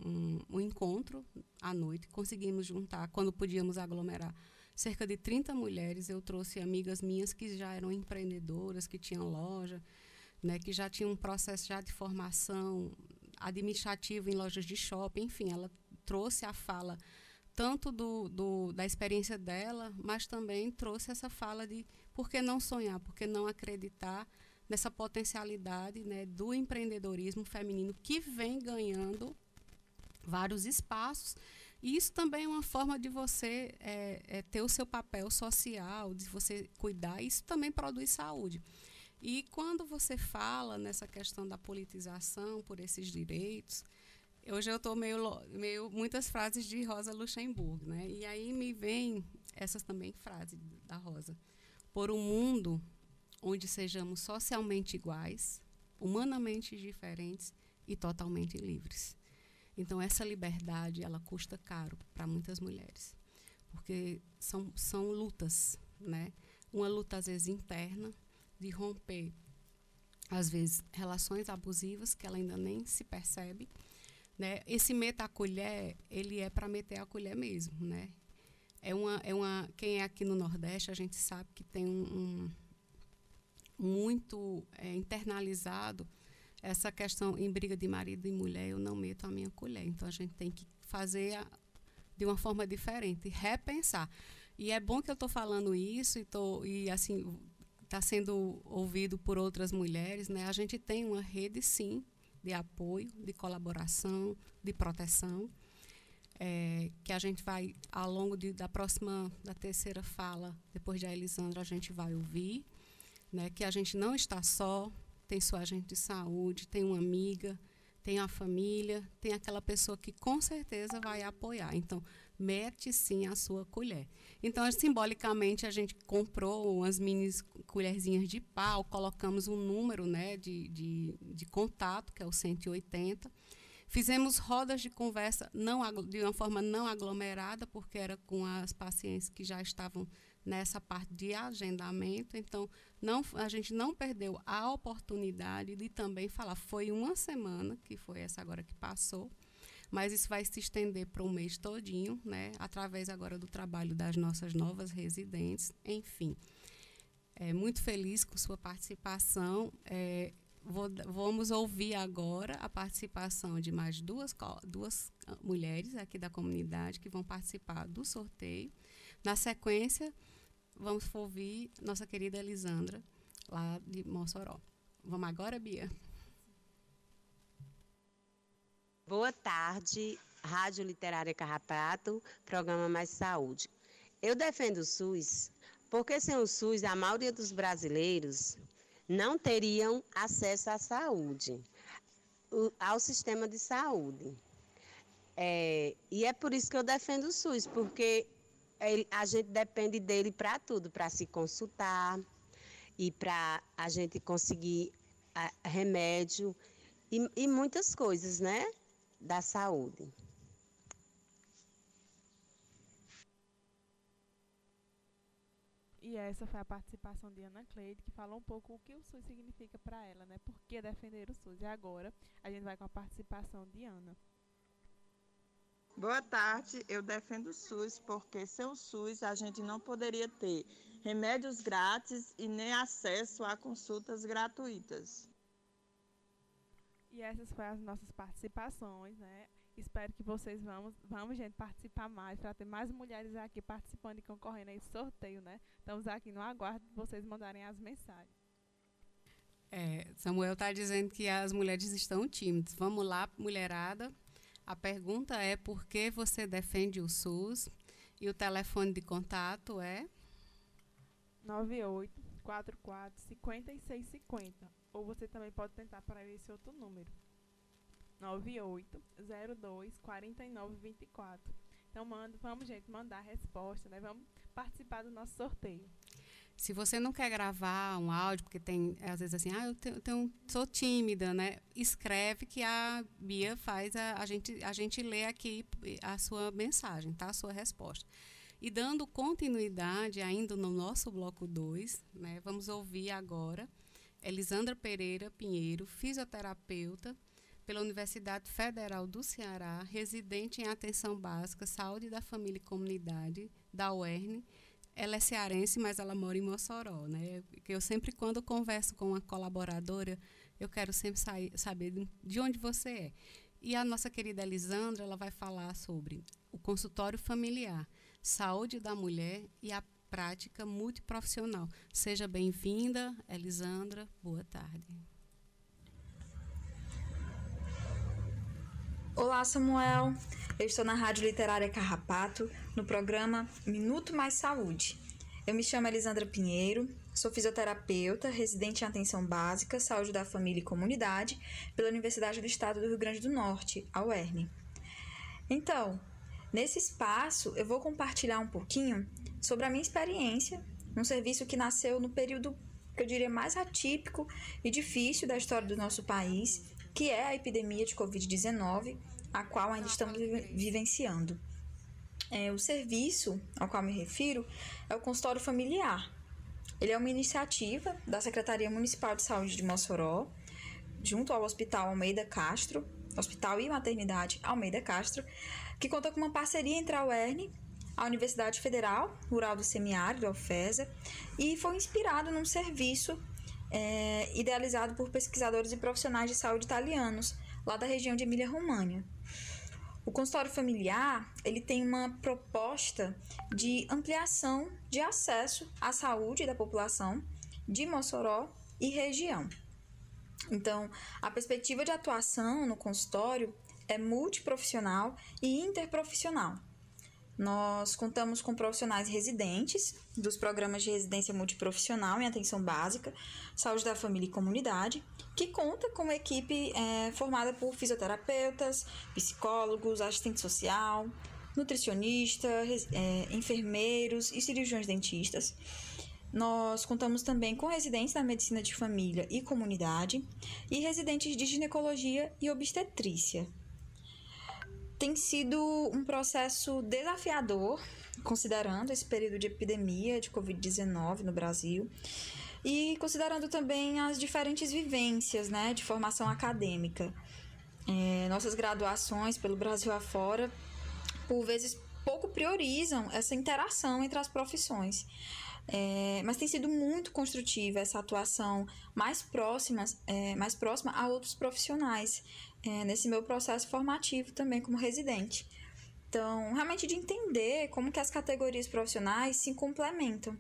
um, um encontro à noite, conseguimos juntar, quando podíamos aglomerar, cerca de 30 mulheres, eu trouxe amigas minhas que já eram empreendedoras, que tinham loja, né, que já tinham um processo já de formação administrativo em lojas de shopping, enfim, ela trouxe a fala tanto do, do, da experiência dela, mas também trouxe essa fala de por que não sonhar, por que não acreditar nessa potencialidade né, do empreendedorismo feminino que vem ganhando vários espaços. E isso também é uma forma de você é, é, ter o seu papel social, de você cuidar, isso também produz saúde. E quando você fala nessa questão da politização por esses direitos, Hoje eu estou meio, meio muitas frases de Rosa Luxemburgo, né? E aí me vem essas também frases da Rosa. Por um mundo onde sejamos socialmente iguais, humanamente diferentes e totalmente livres. Então essa liberdade ela custa caro para muitas mulheres, porque são são lutas, né? uma luta às vezes interna de romper às vezes relações abusivas que ela ainda nem se percebe, né? Esse meta a colher, ele é para meter a colher mesmo, né? É uma, é uma, quem é aqui no Nordeste, a gente sabe que tem um, um muito é, internalizado essa questão em briga de marido e mulher, eu não meto a minha colher. Então a gente tem que fazer a, de uma forma diferente, repensar. E é bom que eu estou falando isso e, tô, e assim está sendo ouvido por outras mulheres. Né? A gente tem uma rede, sim, de apoio, de colaboração, de proteção, é, que a gente vai, ao longo de, da próxima, da terceira fala, depois da Elisandra, a gente vai ouvir, né? que a gente não está só, tem sua agente de saúde, tem uma amiga, tem a família, tem aquela pessoa que com certeza vai apoiar. Então, mete sim a sua colher. Então, simbolicamente, a gente comprou umas mini colherzinhas de pau, colocamos um número né, de, de, de contato, que é o 180. Fizemos rodas de conversa não, de uma forma não aglomerada, porque era com as pacientes que já estavam nessa parte de agendamento. Então, não, a gente não perdeu a oportunidade de também falar. Foi uma semana, que foi essa agora que passou, mas isso vai se estender para o mês todinho, né? através agora do trabalho das nossas novas residentes. Enfim, é, muito feliz com sua participação. É, vou, vamos ouvir agora a participação de mais duas, duas mulheres aqui da comunidade que vão participar do sorteio. Na sequência, vamos ouvir nossa querida Elisandra, lá de Mossoró. Vamos agora, Bia?
Boa tarde, Rádio Literária Carrapato, programa Mais Saúde. Eu defendo o SUS porque sem o SUS a maioria dos brasileiros não teriam acesso à saúde, ao sistema de saúde. É, e é por isso que eu defendo o SUS, porque a gente depende dele para tudo, para se consultar e para a gente conseguir a, remédio e, e muitas coisas, né, da saúde.
E essa foi a participação de Ana Cleide, que falou um pouco o que o SUS significa para ela, né? Por que defender o SUS? E agora a gente vai com a participação de Ana.
Boa tarde, eu defendo o SUS porque sem o SUS a gente não poderia ter remédios grátis e nem acesso a consultas gratuitas.
E essas foram as nossas participações, né? Espero que vocês vamos, vamos gente, participar mais, para ter mais mulheres aqui participando e concorrendo a esse sorteio, né? Estamos aqui no aguardo de vocês mandarem as mensagens.
É, Samuel está dizendo que as mulheres estão tímidas. Vamos lá, mulherada. A pergunta é por que você defende o SUS e o telefone de contato é
9844 5650. Ou você também pode tentar para esse outro número. 9802 4924. Então manda, vamos gente mandar a resposta, né? Vamos participar do nosso sorteio.
Se você não quer gravar um áudio, porque tem, às vezes assim, ah, eu tenho, tenho, sou tímida, né? Escreve que a Bia faz, a, a, gente, a gente lê aqui a sua mensagem, tá? A sua resposta. E dando continuidade ainda no nosso bloco 2, né? Vamos ouvir agora Elisandra Pereira Pinheiro, fisioterapeuta pela Universidade Federal do Ceará, residente em atenção básica, saúde da família e comunidade, da UERN, ela é cearense, mas ela mora em Mossoró, né? Eu sempre, quando converso com uma colaboradora, eu quero sempre sair, saber de onde você é. E a nossa querida Elisandra, ela vai falar sobre o consultório familiar, saúde da mulher e a prática multiprofissional. Seja bem-vinda, Elisandra. Boa tarde.
Olá, Samuel. Eu estou na Rádio Literária Carrapato, no programa Minuto Mais Saúde. Eu me chamo Elisandra Pinheiro, sou fisioterapeuta, residente em atenção básica, saúde da família e comunidade pela Universidade do Estado do Rio Grande do Norte, a UERN. Então, nesse espaço eu vou compartilhar um pouquinho sobre a minha experiência num serviço que nasceu no período que eu diria mais atípico e difícil da história do nosso país que é a epidemia de Covid-19, a qual ainda estamos vivenciando. É, o serviço ao qual me refiro é o consultório familiar. Ele é uma iniciativa da Secretaria Municipal de Saúde de Mossoró, junto ao Hospital Almeida Castro, Hospital e Maternidade Almeida Castro, que conta com uma parceria entre a UERN, a Universidade Federal Rural do Semiárido, a UFESA, e foi inspirado num serviço é, idealizado por pesquisadores e profissionais de saúde italianos, lá da região de Emília-Romagna. O consultório familiar ele tem uma proposta de ampliação de acesso à saúde da população de Mossoró e região. Então, a perspectiva de atuação no consultório é multiprofissional e interprofissional. Nós contamos com profissionais residentes dos programas de residência multiprofissional em atenção básica, saúde da família e comunidade, que conta com uma equipe é, formada por fisioterapeutas, psicólogos, assistente social, nutricionista, é, enfermeiros e cirurgiões dentistas. Nós contamos também com residentes da medicina de família e comunidade e residentes de ginecologia e obstetrícia tem sido um processo desafiador, considerando esse período de epidemia de Covid-19 no Brasil e considerando também as diferentes vivências né, de formação acadêmica. É, nossas graduações pelo Brasil afora, por vezes, pouco priorizam essa interação entre as profissões. É, mas tem sido muito construtiva essa atuação mais próxima, é, mais próxima a outros profissionais é, nesse meu processo formativo também como residente. Então, realmente de entender como que as categorias profissionais se complementam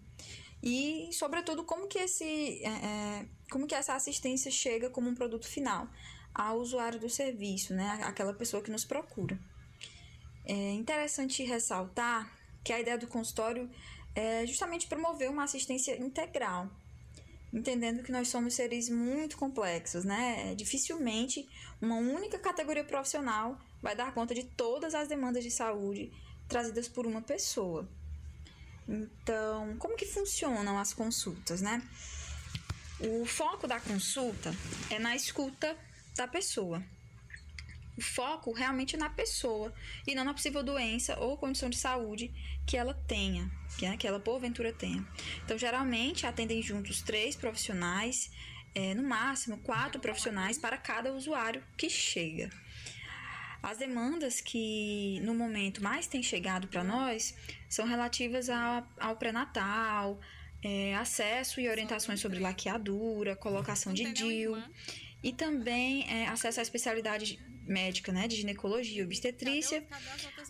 e, sobretudo, como que esse, é, é, como que essa assistência chega como um produto final ao usuário do serviço, né, aquela pessoa que nos procura. É interessante ressaltar que a ideia do consultório é justamente promover uma assistência integral, entendendo que nós somos seres muito complexos, né? Dificilmente uma única categoria profissional vai dar conta de todas as demandas de saúde trazidas por uma pessoa. Então, como que funcionam as consultas, né? O foco da consulta é na escuta da pessoa. O foco realmente é na pessoa e não na possível doença ou condição de saúde que ela tenha, que, né, que ela porventura tenha. Então, geralmente atendem juntos três profissionais, é, no máximo quatro profissionais para cada usuário que chega. As demandas que no momento mais têm chegado para nós são relativas ao, ao pré-natal, é, acesso e orientações sobre laqueadura, colocação de DIL e também é, acesso à especialidade médica, né, de ginecologia, obstetrícia,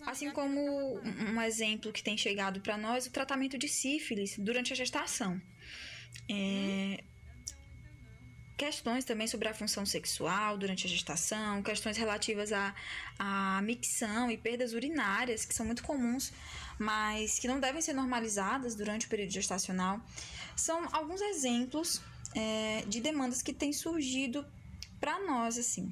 assim como um exemplo que tem chegado para nós, o tratamento de sífilis durante a gestação. É, questões também sobre a função sexual durante a gestação, questões relativas à, à micção e perdas urinárias, que são muito comuns, mas que não devem ser normalizadas durante o período gestacional, são alguns exemplos é, de demandas que têm surgido para nós, assim.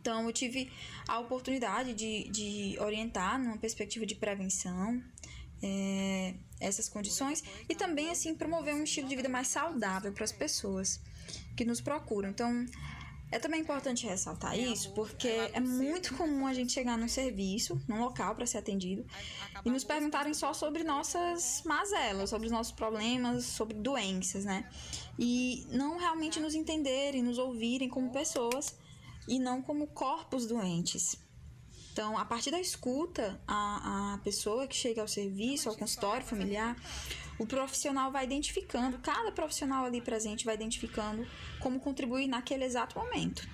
Então, eu tive a oportunidade de, de orientar numa perspectiva de prevenção é, essas condições e também, assim, promover um estilo de vida mais saudável para as pessoas que nos procuram. Então, é também importante ressaltar isso, porque é muito comum a gente chegar num serviço, num local para ser atendido, e nos perguntarem só sobre nossas mazelas, sobre os nossos problemas, sobre doenças, né? E não realmente nos entenderem, nos ouvirem como pessoas e não como corpos doentes. Então, a partir da escuta, a, a pessoa que chega ao serviço, ao consultório familiar, o profissional vai identificando, cada profissional ali presente vai identificando como contribuir naquele exato momento.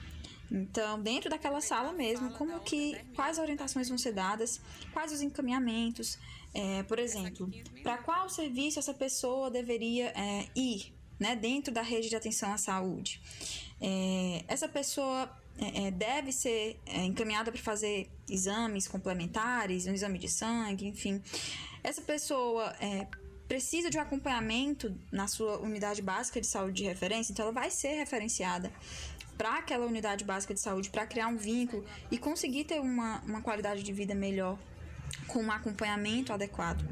Então, dentro daquela sala mesmo, como que quais orientações vão ser dadas, quais os encaminhamentos, é, por exemplo, para qual serviço essa pessoa deveria é, ir, né, dentro da rede de atenção à saúde. É, essa pessoa é, é, deve ser é, encaminhada para fazer exames complementares, um exame de sangue, enfim. Essa pessoa é, precisa de um acompanhamento na sua unidade básica de saúde de referência, então ela vai ser referenciada para aquela unidade básica de saúde para criar um vínculo e conseguir ter uma, uma qualidade de vida melhor com um acompanhamento adequado.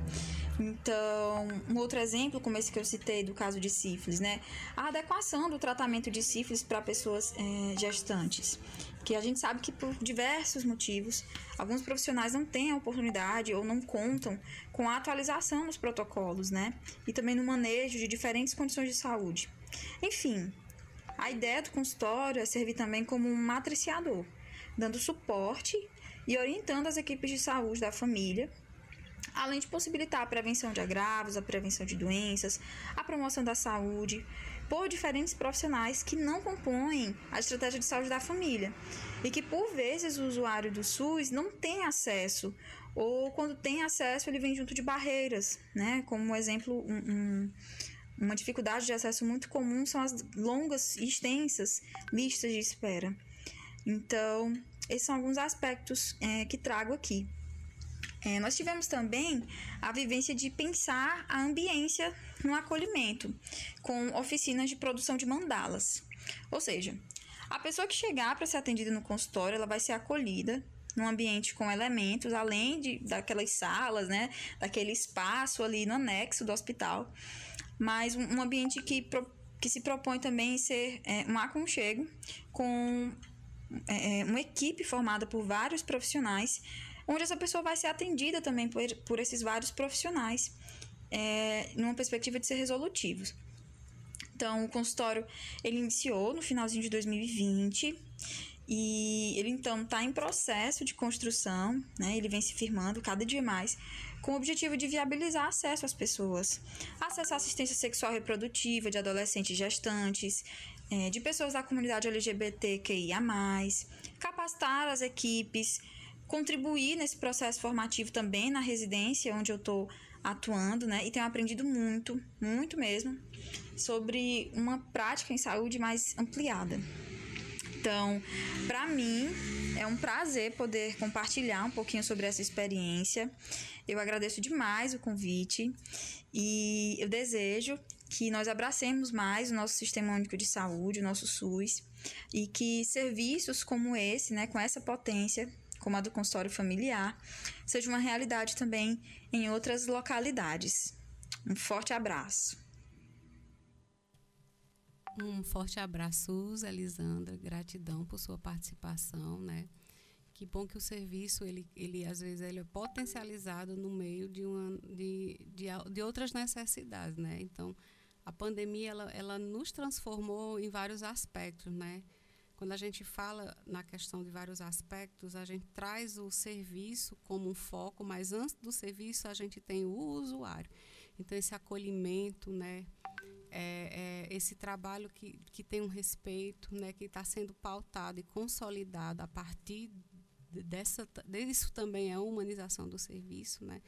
Então, um outro exemplo, como esse que eu citei do caso de sífilis, né? A adequação do tratamento de sífilis para pessoas é, gestantes, que a gente sabe que por diversos motivos, alguns profissionais não têm a oportunidade ou não contam com a atualização dos protocolos, né? E também no manejo de diferentes condições de saúde. Enfim, a ideia do consultório é servir também como um matriciador, dando suporte e orientando as equipes de saúde da família, além de possibilitar a prevenção de agravos, a prevenção de doenças, a promoção da saúde, por diferentes profissionais que não compõem a estratégia de saúde da família e que por vezes o usuário do SUS não tem acesso ou quando tem acesso ele vem junto de barreiras, né? Como exemplo, um, um, uma dificuldade de acesso muito comum são as longas e extensas listas de espera. Então, esses são alguns aspectos é, que trago aqui. É, nós tivemos também a vivência de pensar a ambiência no acolhimento, com oficinas de produção de mandalas. Ou seja, a pessoa que chegar para ser atendida no consultório, ela vai ser acolhida num ambiente com elementos, além de daquelas salas, né, daquele espaço ali no anexo do hospital, mas um, um ambiente que, pro, que se propõe também ser é, um aconchego com é, uma equipe formada por vários profissionais onde essa pessoa vai ser atendida também por, por esses vários profissionais, é, numa perspectiva de ser resolutivos. Então, o consultório ele iniciou no finalzinho de 2020 e ele então está em processo de construção, né? Ele vem se firmando cada dia mais com o objetivo de viabilizar acesso às pessoas, acesso à assistência sexual reprodutiva de adolescentes gestantes, é, de pessoas da comunidade LGBTQIA+, capacitar as equipes contribuir nesse processo formativo também na residência onde eu estou atuando, né? E tenho aprendido muito, muito mesmo, sobre uma prática em saúde mais ampliada. Então, para mim, é um prazer poder compartilhar um pouquinho sobre essa experiência. Eu agradeço demais o convite e eu desejo que nós abracemos mais o nosso Sistema Único de Saúde, o nosso SUS, e que serviços como esse, né, com essa potência, como a do consultório familiar, seja uma realidade também em outras localidades. Um forte abraço.
Um forte abraço, Elisandra. Gratidão por sua participação, né? Que bom que o serviço, ele, ele às vezes, ele é potencializado no meio de, uma, de, de, de outras necessidades, né? Então, a pandemia, ela, ela nos transformou em vários aspectos, né? Quando a gente fala na questão de vários aspectos, a gente traz o serviço como um foco, mas antes do serviço a gente tem o usuário. Então, esse acolhimento, né, é, é esse trabalho que, que tem um respeito, né, que está sendo pautado e consolidado a partir dessa, disso também é a humanização do serviço, né?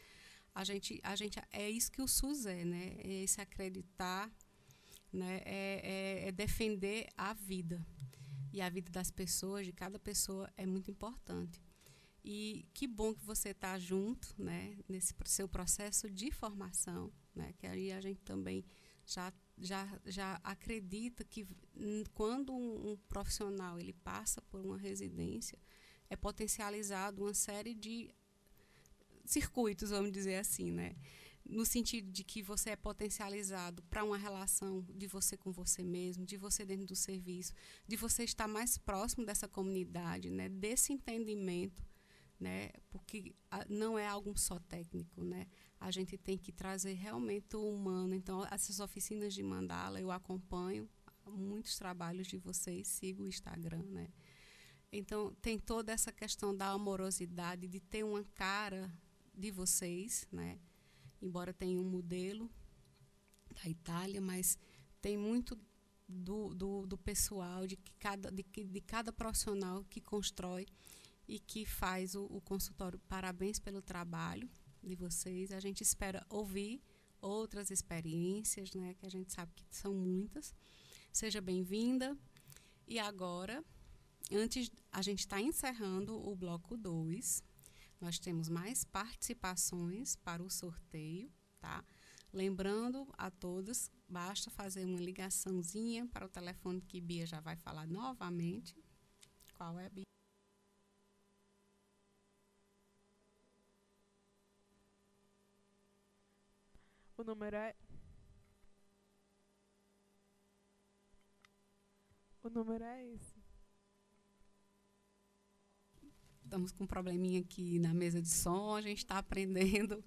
A gente, a gente é isso que o SUS é, né? É esse acreditar, né? É, é, é defender a vida, e a vida das pessoas, de cada pessoa, é muito importante. E que bom que você está junto, né, nesse seu processo de formação, né, que aí a gente também já já já acredita que quando um, um profissional ele passa por uma residência, é potencializado uma série de circuitos, vamos dizer assim, né? No sentido de que você é potencializado para uma relação de você com você mesmo, de você dentro do serviço, de você estar mais próximo dessa comunidade, né, desse entendimento, né, porque não é algo só técnico, né, a gente tem que trazer realmente o humano. Então, essas oficinas de mandala eu acompanho muitos trabalhos de vocês, sigo o Instagram, né. Então, tem toda essa questão da amorosidade, de ter uma cara de vocês, né, embora tenha um modelo da Itália, mas tem muito do, do, do pessoal, de, que cada, de, de cada profissional que constrói e que faz o, o consultório. Parabéns pelo trabalho de vocês. A gente espera ouvir outras experiências, né, que a gente sabe que são muitas. Seja bem-vinda. E agora, antes, a gente está encerrando o bloco 2 nós temos mais participações para o sorteio, tá? Lembrando a todos, basta fazer uma ligaçãozinha para o telefone que Bia já vai falar novamente. Qual é, Bia?
O número é. O número é esse.
Estamos com um probleminha aqui na mesa de som, a gente está aprendendo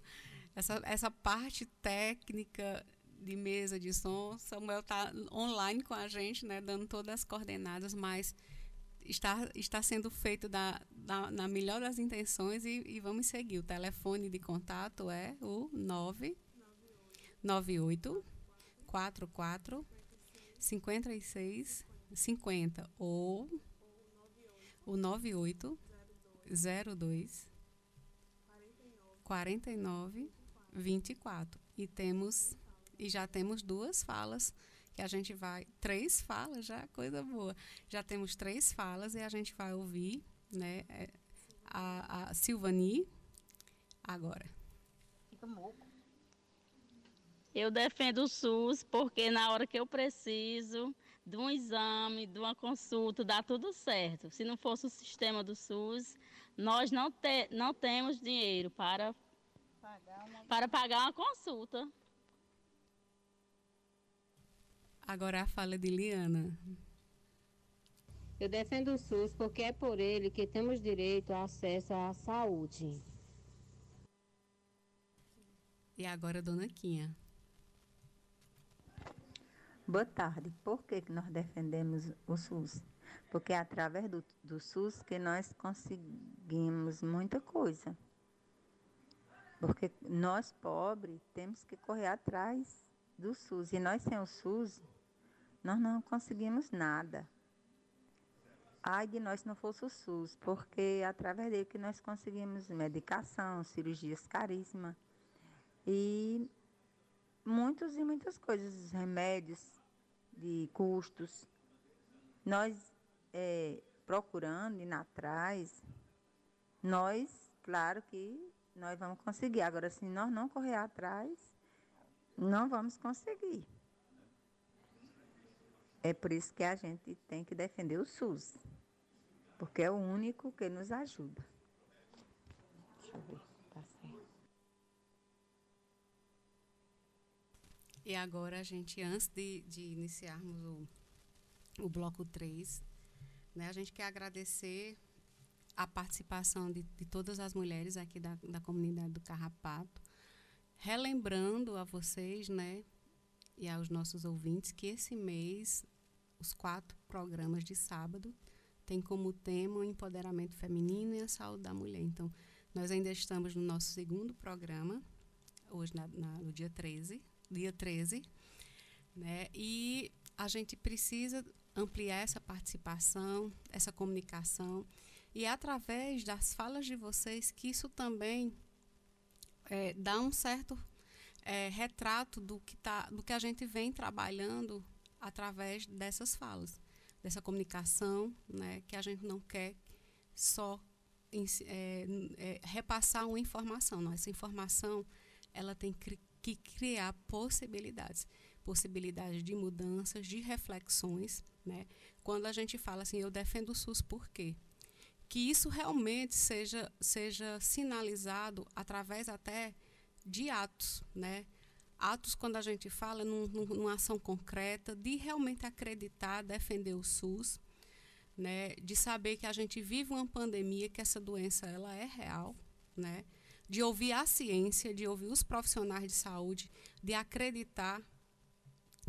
essa, essa parte técnica de mesa de som. Samuel está online com a gente, né, dando todas as coordenadas, mas está, está sendo feito da, da, na melhor das intenções e, e vamos seguir. O telefone de contato é o 998 44 56 50 ou o 98 02 49 24 e temos e já temos duas falas que a gente vai três falas já coisa boa. Já temos três falas e a gente vai ouvir né é, a, a Silvani agora.
Eu defendo o SUS porque na hora que eu preciso de um exame, de uma consulta, dá tudo certo. Se não fosse o sistema do SUS, nós não, te, não temos dinheiro para pagar uma... para pagar uma consulta.
Agora a fala de Liana.
Eu defendo o SUS porque é por ele que temos direito ao acesso à saúde.
E agora, Dona Quinha.
Boa tarde. Por que, que nós defendemos o SUS? Porque é através do, do SUS que nós conseguimos muita coisa. Porque nós, pobres, temos que correr atrás do SUS. E nós, sem o SUS, nós não conseguimos nada. Ai de nós não fosse o SUS, porque é através dele que nós conseguimos medicação, cirurgias caríssimas e muitos e muitas coisas, remédios de custos. Nós é, procurando, indo atrás, nós, claro que nós vamos conseguir. Agora, se nós não correr atrás, não vamos conseguir. É por isso que a gente tem que defender o SUS, porque é o único que nos ajuda. Deixa eu ver. Tá certo.
E agora a gente, antes de, de iniciarmos o, o bloco 3, né, a gente quer agradecer a participação de, de todas as mulheres aqui da, da comunidade do Carrapato, relembrando a vocês, né, e aos nossos ouvintes, que esse mês, os quatro programas de sábado, tem como tema o empoderamento feminino e a saúde da mulher. Então, nós ainda estamos no nosso segundo programa, hoje na, na, no dia 13, dia 13, né? E a gente precisa ampliar essa participação, essa comunicação, e é através das falas de vocês que isso também é, dá um certo é, retrato do que, tá, do que a gente vem trabalhando através dessas falas, dessa comunicação, né, que a gente não quer só é, é, repassar uma informação, não, essa informação ela tem que criar possibilidades, possibilidades de mudanças, de reflexões, né? Quando a gente fala assim, eu defendo o SUS por quê? Que isso realmente seja seja sinalizado através até de atos, né? Atos quando a gente fala num, numa ação concreta de realmente acreditar, defender o SUS, né? De saber que a gente vive uma pandemia, que essa doença ela é real, né? de ouvir a ciência, de ouvir os profissionais de saúde, de acreditar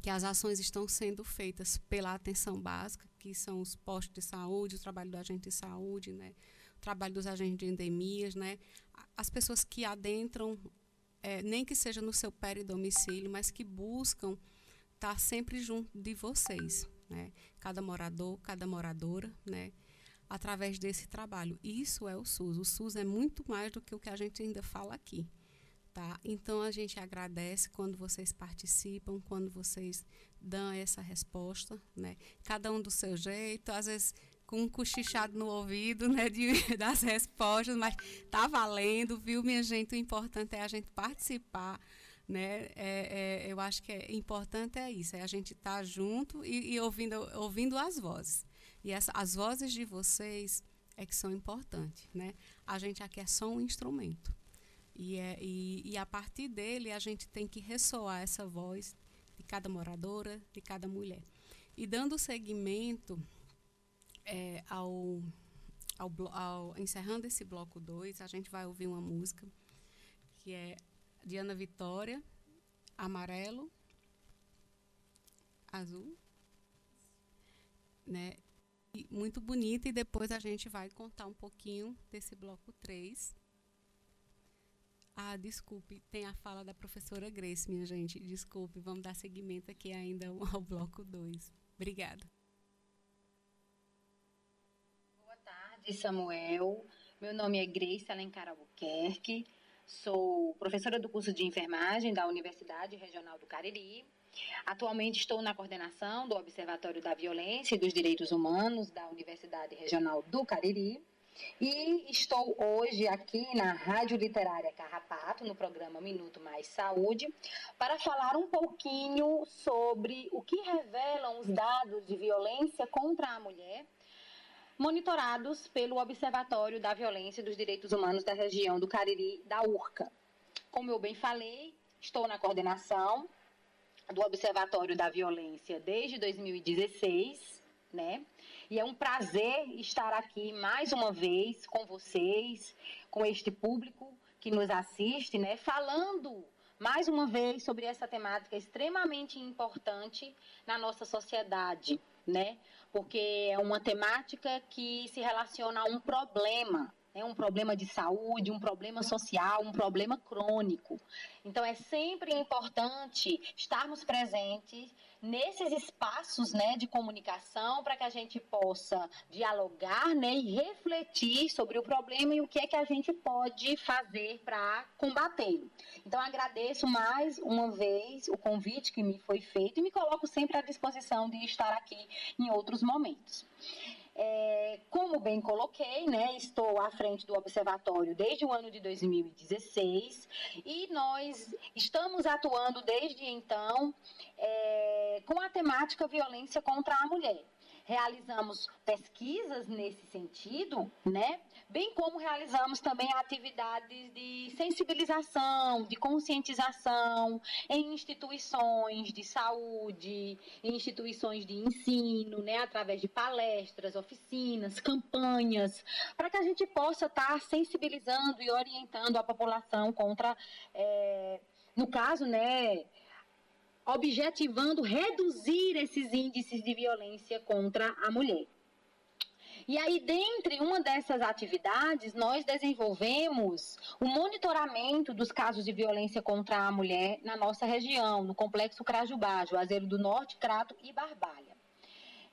que as ações estão sendo feitas pela atenção básica, que são os postos de saúde, o trabalho do agente de saúde, né, o trabalho dos agentes de endemias, né, as pessoas que adentram, é, nem que seja no seu domicílio, mas que buscam estar tá sempre junto de vocês, né, cada morador, cada moradora, né, através desse trabalho. Isso é o SUS. O SUS é muito mais do que o que a gente ainda fala aqui. Tá? Então a gente agradece quando vocês participam, quando vocês dão essa resposta, né? Cada um do seu jeito, às vezes com um cochichado no ouvido, (laughs) né, de, das respostas, mas tá valendo, viu, minha gente? O importante é a gente participar, né? É, é, eu acho que é importante é isso, é a gente estar tá junto e, e, ouvindo, ouvindo as vozes. E as vozes de vocês é que são importantes, né? A gente aqui é só um instrumento. E, é, e, e a partir dele a gente tem que ressoar essa voz de cada moradora, de cada mulher. E dando seguimento é, ao, ao, ao, encerrando esse bloco 2, a gente vai ouvir uma música que é de Ana Vitória, Amarelo, Azul, né? E muito bonita, e depois a gente vai contar um pouquinho desse bloco 3. Ah, desculpe, tem a fala da professora Grace, minha gente. Desculpe, vamos dar seguimento aqui ainda (laughs) ao bloco 2. Obrigada.
Boa tarde, Samuel. Meu nome é Grace Alencar Albuquerque. Sou professora do curso de enfermagem da Universidade Regional do Cariri. Atualmente estou na coordenação do Observatório da Violência e dos Direitos Humanos da Universidade Regional do Cariri. E estou hoje aqui na Rádio Literária Carrapato, no programa Minuto Mais Saúde, para falar um pouquinho sobre o que revelam os dados de violência contra a mulher, monitorados pelo Observatório da Violência e dos Direitos Humanos da região do Cariri, da URCA. Como eu bem falei, estou na coordenação do Observatório da Violência desde 2016, né? E é um prazer estar aqui mais uma vez com vocês, com este público que nos assiste, né, falando mais uma vez sobre essa temática extremamente importante na nossa sociedade, né? Porque é uma temática que se relaciona a um problema, é um problema de saúde, um problema social, um problema crônico. Então é sempre importante estarmos presentes nesses espaços né, de comunicação para que a gente possa dialogar né, e refletir sobre o problema e o que é que a gente pode fazer para combatê-lo. Então, agradeço mais uma vez o convite que me foi feito e me coloco sempre à disposição de estar aqui em outros momentos. É, como bem coloquei, né, estou à frente do observatório desde o ano de 2016 e nós estamos atuando desde então é, com a temática violência contra a mulher. Realizamos pesquisas nesse sentido, né? Bem como realizamos também atividades de sensibilização, de conscientização em instituições de saúde, em instituições de ensino, né, através de palestras, oficinas, campanhas, para que a gente possa estar sensibilizando e orientando a população contra, é, no caso, né, objetivando reduzir esses índices de violência contra a mulher. E aí, dentre uma dessas atividades, nós desenvolvemos o monitoramento dos casos de violência contra a mulher na nossa região, no Complexo Crajubá, Juazeiro do Norte, Crato e Barbalha.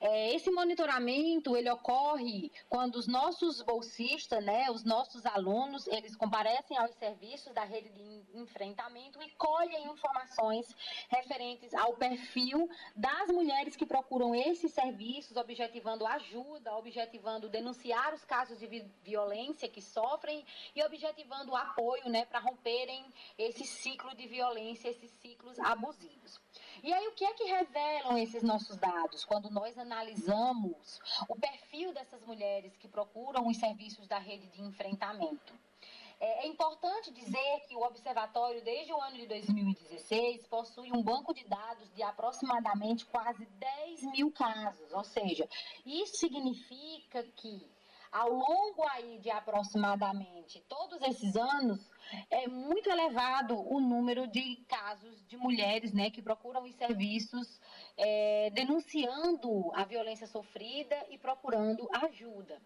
É, esse monitoramento ele ocorre quando os nossos bolsistas, né, os nossos alunos, eles comparecem aos serviços da rede de enfrentamento e colhem informações referentes ao perfil das mulheres que procuram esses serviços, objetivando ajuda, objetivando denunciar os casos de violência que sofrem e objetivando apoio, né, para romperem esse ciclo de violência, esses ciclos abusivos. E aí, o que é que revelam esses nossos dados? Quando nós analisamos o perfil dessas mulheres que procuram os serviços da rede de enfrentamento. É, é importante dizer que o Observatório, desde o ano de 2016, possui um banco de dados de aproximadamente quase 10 mil casos. Ou seja, isso significa que ao longo aí de aproximadamente todos esses anos, é muito elevado o número de casos de mulheres né, que procuram os serviços é, denunciando a violência sofrida e procurando ajuda.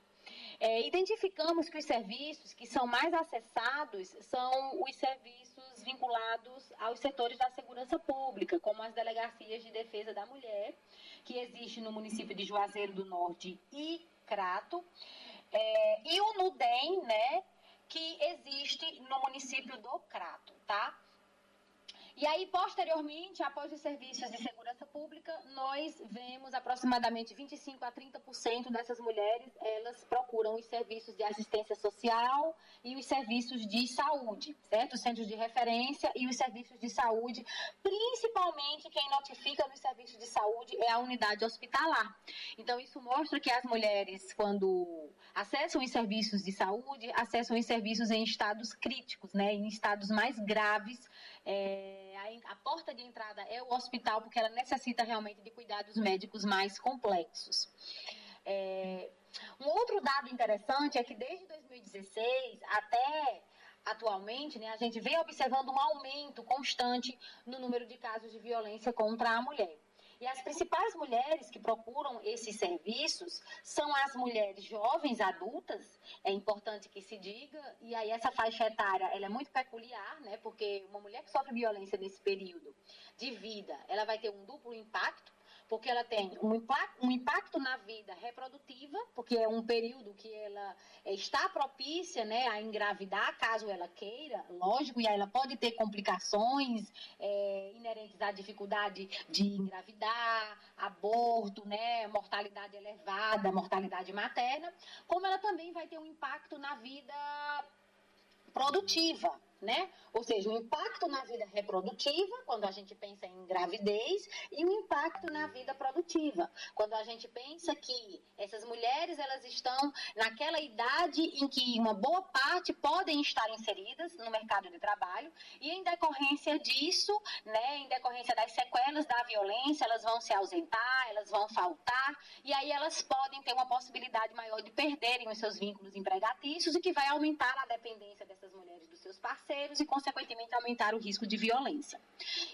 É, identificamos que os serviços que são mais acessados são os serviços vinculados aos setores da segurança pública, como as delegacias de defesa da mulher, que existe no município de Juazeiro do Norte e Crato, é, e o NUDEM, né, que existe no município do Crato, tá? E aí, posteriormente, após os serviços de segurança pública, nós vemos aproximadamente 25 a 30% dessas mulheres, elas procuram os serviços de assistência social e os serviços de saúde, certo? Os centros de referência e os serviços de saúde, principalmente quem notifica nos serviços de saúde é a unidade hospitalar. Então, isso mostra que as mulheres, quando acessam os serviços de saúde, acessam os serviços em estados críticos, né? Em estados mais graves, é, a, porta de entrada é o hospital, porque ela necessita realmente de cuidados médicos mais complexos. É, Um outro dado interessante é que desde 2016 até atualmente, né, a gente vem observando um aumento constante no número de casos de violência contra a mulher. E as principais mulheres que procuram esses serviços são as mulheres jovens, adultas, é importante que se diga, e aí essa faixa etária ela é muito peculiar, né, porque uma mulher que sofre violência nesse período de vida, ela vai ter um duplo impacto, porque ela tem um impacto, um impacto na vida reprodutiva, porque é um período que ela eh, está propícia né, a engravidar, caso ela queira, lógico, e aí ela pode ter complicações é, inerentes à dificuldade de engravidar, aborto, né, mortalidade elevada, mortalidade materna, como ela também vai ter um impacto na vida produtiva, né? Ou seja, o impacto na vida reprodutiva, quando a gente pensa em gravidez, e o impacto na vida produtiva, quando a gente pensa que essas mulheres elas estão naquela idade em que uma boa parte podem estar inseridas no mercado de trabalho e em decorrência disso, né, em decorrência das sequelas da violência, elas vão se ausentar, elas vão faltar e aí elas podem ter uma possibilidade maior de perderem os seus vínculos empregatícios e que vai aumentar a dependência dessas mulheres dos seus parceiros e consequentemente aumentar o risco de violência.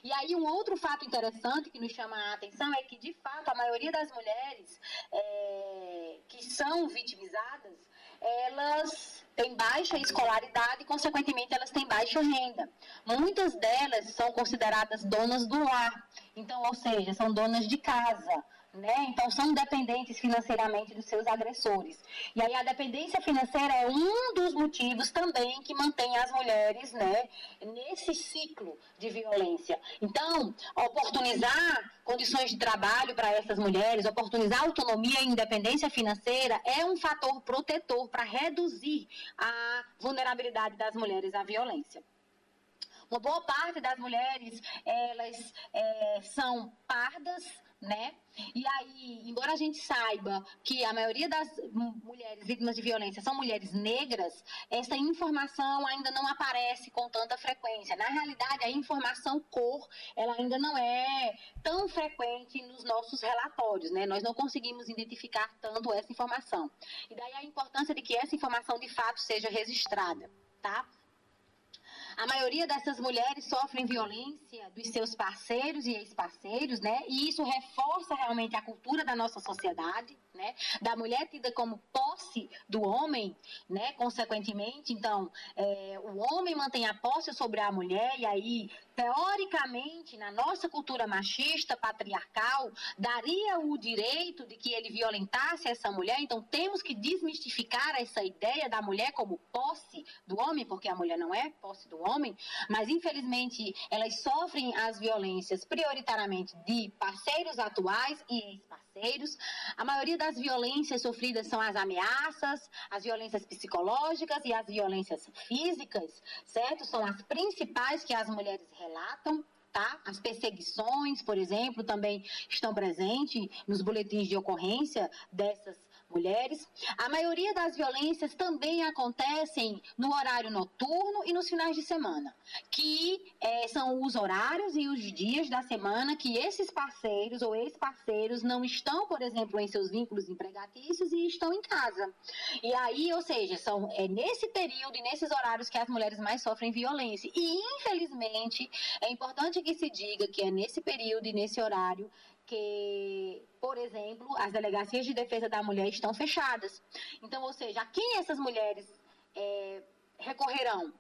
E aí um outro fato interessante que nos chama a atenção é que de fato a maioria das mulheres é, que são vitimizadas elas têm baixa escolaridade e, consequentemente, elas têm baixa renda. Muitas delas são consideradas donas do lar, então, ou seja, são donas de casa, né? Então são dependentes financeiramente dos seus agressores. E aí a dependência financeira é um dos motivos também que mantém as mulheres, né, nesse ciclo de violência. Então, oportunizar condições de trabalho para essas mulheres, oportunizar autonomia e independência financeira é um fator protetor para reduzir a vulnerabilidade das mulheres à violência. Uma boa parte das mulheres, elas é, são pardas, né? E aí, embora a gente saiba que a maioria das mulheres vítimas de violência são mulheres negras, essa informação ainda não aparece com tanta frequência. Na realidade, a informação cor, ela ainda não é tão frequente nos nossos relatórios, né? Nós não conseguimos identificar tanto essa informação. E daí a importância de que essa informação de fato seja registrada, tá? A maioria dessas mulheres sofrem violência dos seus parceiros e ex-parceiros, né? E isso reforça realmente a cultura da nossa sociedade, né? Da mulher tida como posse do homem, né? Consequentemente, então, é, o homem mantém a posse sobre a mulher e aí, teoricamente, na nossa cultura machista, patriarcal, daria o direito de que ele violentasse essa mulher. Então, temos que desmistificar essa ideia da mulher como posse do homem, porque a mulher não é posse do homem, mas infelizmente elas sofrem as violências prioritariamente de parceiros atuais e ex-parceiros. A maioria das violências sofridas são as ameaças, as violências psicológicas e as violências físicas, certo? São as principais que as mulheres relatam. Tá? As perseguições, por exemplo, também estão presentes nos boletins de ocorrência dessas mulheres. A maioria das violências também acontecem no horário noturno e nos finais de semana, que é, são os horários e os dias da semana que esses parceiros ou ex-parceiros não estão, por exemplo, em seus vínculos empregatícios e estão em casa. E aí, ou seja, são é nesse período e nesses horários que as mulheres mais sofrem violência. E, infelizmente, é importante que se diga que é nesse período e nesse horário que, por exemplo, as delegacias de defesa da mulher estão fechadas. Então, ou seja, a quem essas mulheres é, recorrerão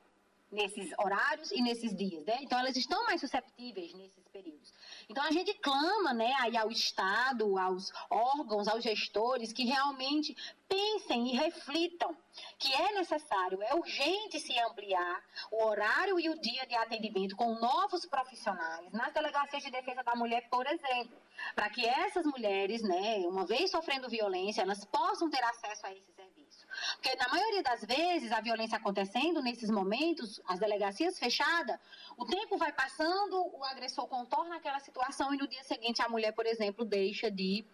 nesses horários e nesses dias, né? Então, elas estão mais susceptíveis nesses períodos. Então, a gente clama, né, aí ao Estado, aos órgãos, aos gestores, que realmente pensem e reflitam que é necessário, é urgente se ampliar o horário e o dia de atendimento com novos profissionais nas delegacias de defesa da mulher, por exemplo, para que essas mulheres, né, uma vez sofrendo violência, elas possam ter acesso a esse serviço. Porque na maioria das vezes, a violência acontecendo nesses momentos, as delegacias fechadas, o tempo vai passando, o agressor contorna aquela situação e no dia seguinte a mulher, por exemplo, deixa de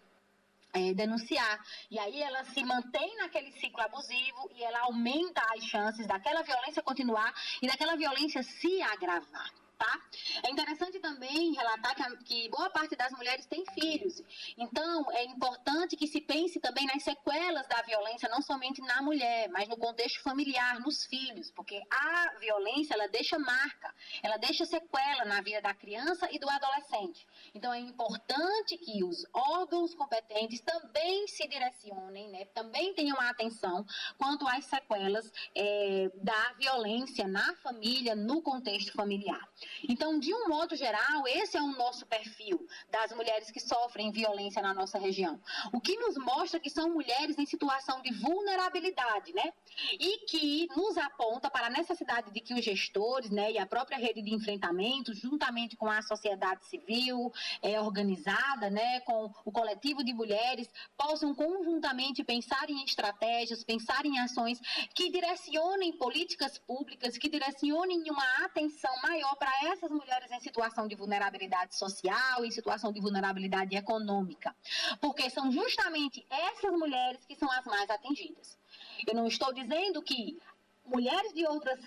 é, denunciar. E aí ela se mantém naquele ciclo abusivo e ela aumenta as chances daquela violência continuar e daquela violência se agravar. Tá? É interessante também relatar que, a, que boa parte das mulheres tem filhos. Então, é importante que se pense também nas sequelas da violência, não somente na mulher, mas no contexto familiar, nos filhos, porque a violência, ela deixa marca, ela deixa sequela na vida da criança e do adolescente. Então, é importante que os órgãos competentes também se direcionem, né, também tenham atenção quanto às sequelas é, da violência na família, no contexto familiar. Então, de um modo geral, esse é o nosso perfil das mulheres que sofrem violência na nossa região. O que nos mostra que são mulheres em situação de vulnerabilidade, né? E que nos aponta para a necessidade de que os gestores, né, e a própria rede de enfrentamento, juntamente com a sociedade civil é, organizada, né, com o coletivo de mulheres, possam conjuntamente pensar em estratégias, pensar em ações que direcionem políticas públicas, que direcionem uma atenção maior para essas mulheres em situação de vulnerabilidade social, em situação de vulnerabilidade econômica. Porque são justamente essas mulheres que são as mais atingidas. Eu não estou dizendo que mulheres de outras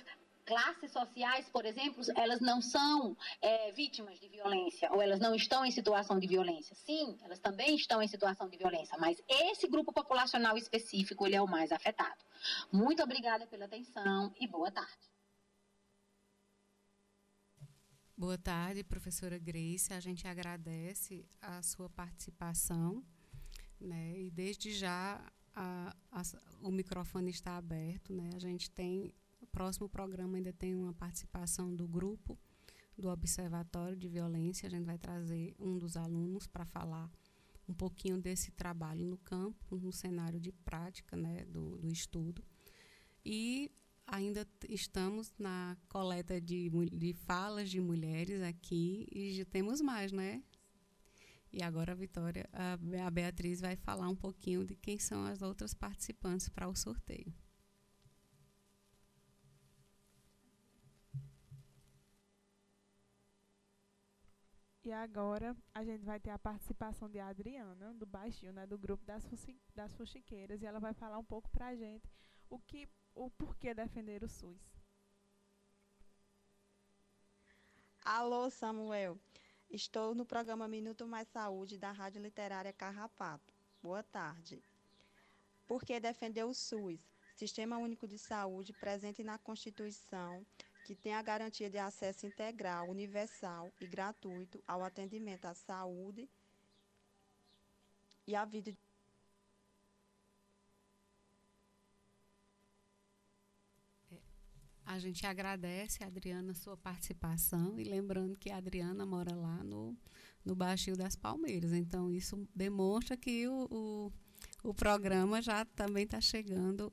classes sociais, por exemplo, elas não são é, vítimas de violência ou elas não estão em situação de violência. Sim, elas também estão em situação de violência, mas esse grupo populacional específico ele é o mais afetado. Muito obrigada pela atenção e boa tarde.
Boa tarde, professora Grace. A gente agradece a sua participação, né? E desde já a, a, o microfone está aberto, né? A gente tem o próximo programa ainda tem uma participação do grupo do Observatório de Violência. A gente vai trazer um dos alunos para falar um pouquinho desse trabalho no campo, no cenário de prática, né, do, do estudo. E ainda estamos na coleta de, de falas de mulheres aqui e já temos mais, né? E agora a Vitória, a Beatriz vai falar um pouquinho de quem são as outras participantes para o sorteio.
E agora a gente vai ter a participação de Adriana, do Baixinho, né, do grupo das, Fuxiqueiras, e ela vai falar um pouco para a gente o que o porquê defender o SUS.
Alô, Samuel. Estou no programa Minuto Mais Saúde da Rádio Literária Carrapato. Boa tarde. Por que defender o SUS? Sistema Único de Saúde presente na Constituição, que tem a garantia de acesso integral, universal e gratuito ao atendimento à saúde e à vida
A gente agradece, Adriana, sua participação e lembrando que a Adriana mora lá no, no Baixio das Palmeiras. Então, isso demonstra que o, o, o programa já também está chegando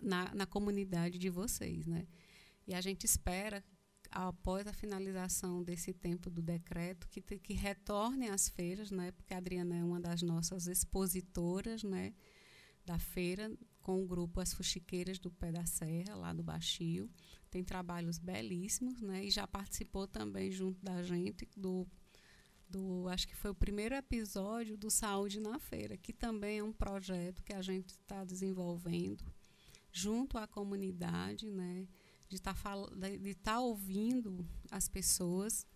na, na comunidade de vocês. Né? E a gente espera, após a finalização desse tempo do decreto, que, que retorne às feiras, né? porque a Adriana é uma das nossas expositoras né? da feira com o grupo As Fuxiqueiras do Pé da Serra, lá do Baixio. Tem trabalhos belíssimos, né? E já participou também junto da gente do, do acho que foi o primeiro episódio do Saúde na Feira, que também é um projeto que a gente está desenvolvendo junto à comunidade, né? De tá estar tá ouvindo as pessoas.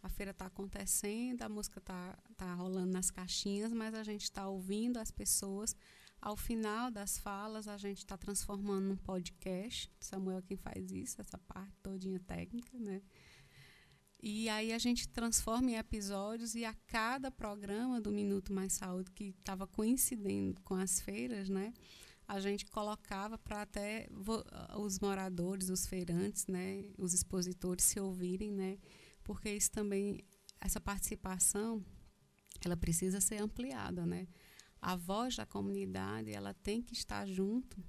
A feira está acontecendo, a música está tá rolando nas caixinhas, mas a gente está ouvindo as pessoas ao final das falas, a gente está transformando num podcast. Samuel é quem faz isso, essa parte todinha técnica, né? E aí a gente transforma em episódios e a cada programa do Minuto Mais Saúde, que estava coincidendo com as feiras, né? A gente colocava para até os moradores, os feirantes, né? Os expositores se ouvirem, né? Porque isso também, essa participação, ela precisa ser ampliada, né? A voz da comunidade ela tem que estar junto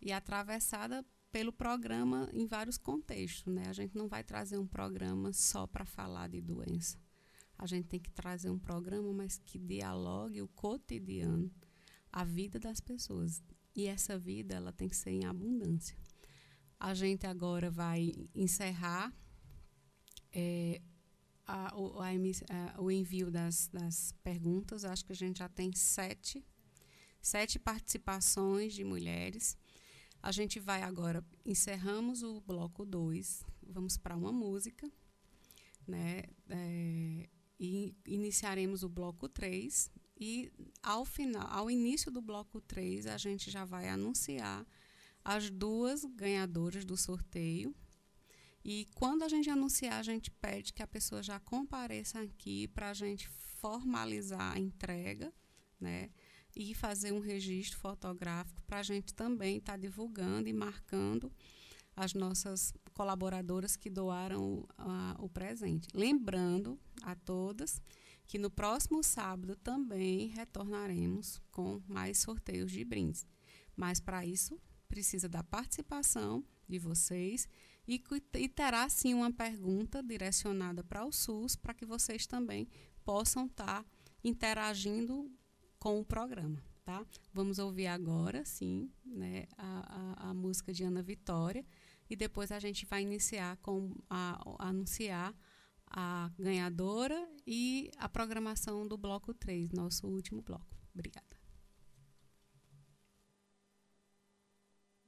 e atravessada pelo programa em vários contextos. Né? A gente não vai trazer um programa só para falar de doença. A gente tem que trazer um programa, mas que dialogue o cotidiano, a vida das pessoas. E essa vida ela tem que ser em abundância. A gente agora vai encerrar é, a, o, a, a, o envio das, das perguntas. Acho que a gente já tem sete, sete participações de mulheres. A gente vai agora, encerramos o bloco 2, vamos para uma música. né? É, e iniciaremos o bloco 3 e ao final, ao início do bloco 3, a gente já vai anunciar as duas ganhadoras do sorteio. E quando a gente anunciar, a gente pede que a pessoa já compareça aqui para a gente formalizar a entrega, né? E fazer um registro fotográfico para a gente também estar tá divulgando e marcando as nossas colaboradoras que doaram uh, o presente. Lembrando a todas que no próximo sábado também retornaremos com mais sorteios de brindes. Mas para isso precisa da participação de vocês e, e terá sim uma pergunta direcionada para o SUS para que vocês também possam estar tá interagindo com o programa. Tá? Vamos ouvir agora, sim, né, a, a, a música de Ana Vitória e depois a gente vai iniciar com a, a anunciar a ganhadora e a programação do bloco 3, nosso último bloco. Obrigada.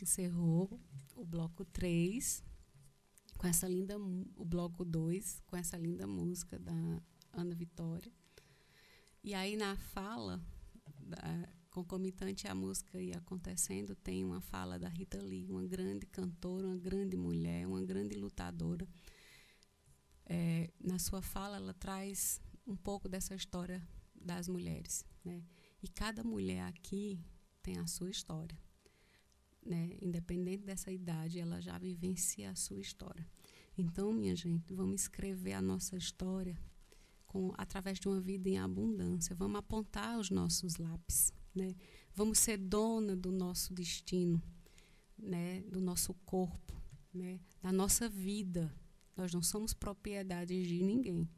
gente encerrou o bloco 3 com essa linda o bloco 2 com essa linda música da Ana Vitória. E aí na fala da, concomitante à música ia acontecendo, tem uma fala da Rita Lee, uma grande cantora, uma grande mulher, uma grande lutadora. É, na sua fala ela traz um pouco dessa história das mulheres, né? E cada mulher aqui tem a sua história. Né? Independente dessa idade, ela já vivencia a sua história. Então, minha gente, vamos escrever a nossa história com, através de uma vida em abundância. Vamos apontar os nossos lápis, né? Vamos ser dona do nosso destino, né? Do nosso corpo, né? Da nossa vida. Nós não somos propriedade de ninguém.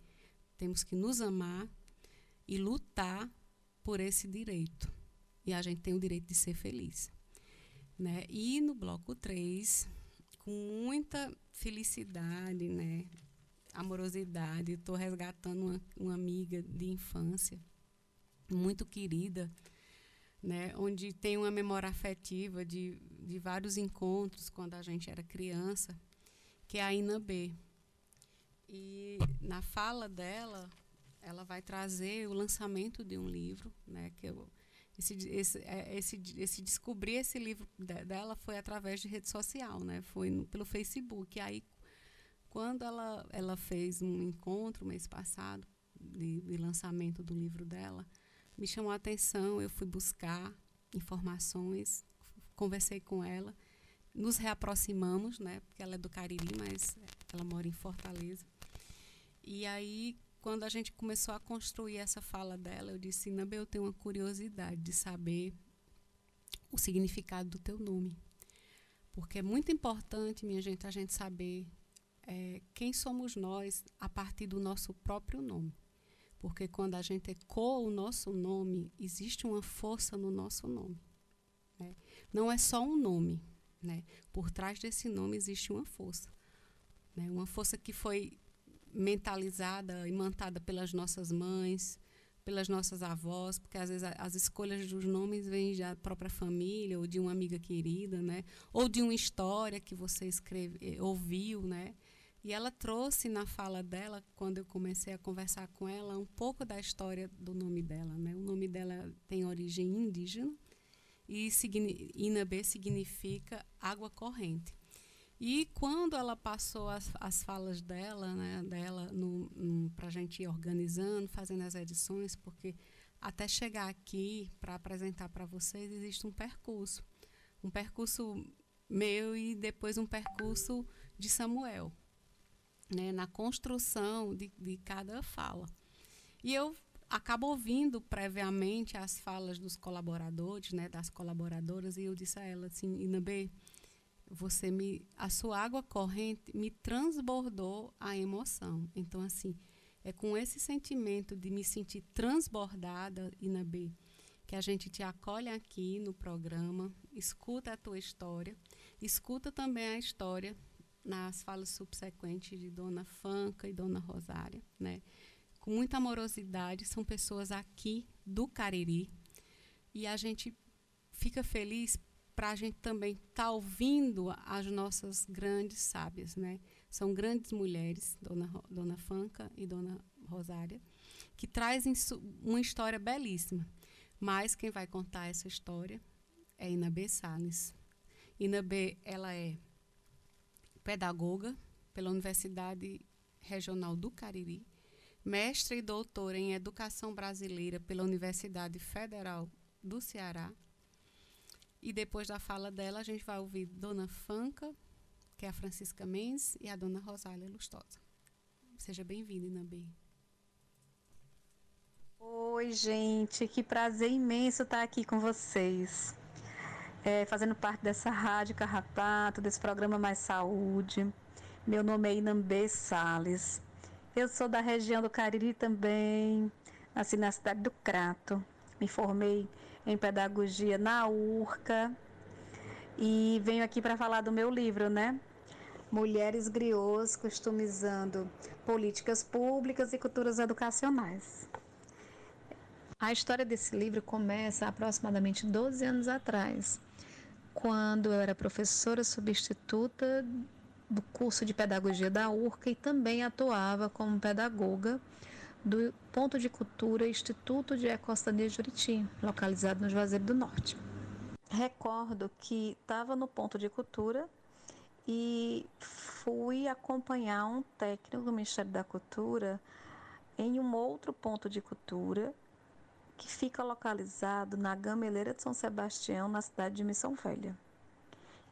Temos que nos amar e lutar por esse direito. E a gente tem o direito de ser feliz. Né? E no bloco 3, com muita felicidade, né? amorosidade, estou resgatando uma, uma amiga de infância, muito querida, né? onde tem uma memória afetiva de, de vários encontros quando a gente era criança, que é a Ina B. E na fala dela, ela vai trazer o lançamento de um livro, né, que eu, esse, esse, é, esse, esse descobrir esse livro dela foi através de rede social, né, foi no, pelo Facebook. Aí, quando ela, ela fez um encontro mês passado de, de lançamento do livro dela, me chamou a atenção, eu fui buscar informações, conversei com ela, nos reaproximamos, né, porque ela é do Cariri, mas ela mora em Fortaleza. E aí quando a gente começou a construir essa fala dela, eu disse: Nabe, eu tenho uma curiosidade de saber o significado do teu nome. Porque é muito importante, minha gente, a gente saber é, quem somos nós a partir do nosso próprio nome. Porque quando a gente ecoa o nosso nome, existe uma força no nosso nome. Né? Não é só um nome. Né? Por trás desse nome existe uma força. Né? Uma força que foi mentalizada, imantada pelas nossas mães, pelas nossas avós, porque às vezes as escolhas dos nomes vêm da própria família ou de uma amiga querida, né? Ou de uma história que você escreve, eh, ouviu, né? E ela trouxe na fala dela, quando eu comecei a conversar com ela, um pouco da história do nome dela, né? O nome dela tem origem indígena e Inabê significa água corrente. E quando ela passou as, as falas dela, né, dela para a gente ir organizando, fazendo as edições, porque até chegar aqui para apresentar para vocês existe um percurso. Um percurso meu e depois um percurso de Samuel, né, na construção de, de cada fala. E eu acabo ouvindo previamente as falas dos colaboradores, né, das colaboradoras, e eu disse a ela assim, Inabê, você me a sua água corrente me transbordou a emoção. Então assim, é com esse sentimento de me sentir transbordada, Inabê, que a gente te acolhe aqui no programa, escuta a tua história, escuta também a história nas falas subsequentes de Dona Fanca e Dona Rosária, né? Com muita amorosidade, são pessoas aqui do Cariri e a gente fica feliz para a gente também estar tá ouvindo as nossas grandes sábias, né? São grandes mulheres, Dona, Dona Fanca e Dona Rosária, que trazem uma história belíssima. Mas quem vai contar essa história é Inabê Salles. Inabê, ela é pedagoga pela Universidade Regional do Cariri, mestre e doutora em Educação Brasileira pela Universidade Federal do Ceará, e depois da fala dela, a gente vai ouvir Dona Fanca, que é a Francisca Mendes, e a Dona Rosália Lustosa. Seja bem-vinda, Inabê.
Oi, gente, que prazer imenso estar aqui com vocês. É, fazendo parte dessa rádio Carrapato, desse programa Mais Saúde. Meu nome é Inambê Sales. Eu sou da região do Cariri também, nasci na cidade do Crato. Me formei em pedagogia na URCA e venho aqui para falar do meu livro, né? Mulheres Griots customizando políticas públicas e culturas educacionais. A história desse livro começa aproximadamente 12 anos atrás, quando eu era professora substituta do curso de pedagogia da URCA e também atuava como pedagoga do Ponto de Cultura Instituto de Ecostania Juriti, localizado no Juazeiro do Norte. Recordo que estava no Ponto de Cultura e fui acompanhar um técnico do Ministério da Cultura em um outro ponto de cultura que fica localizado na Gameleira de São Sebastião, na cidade de Missão Velha,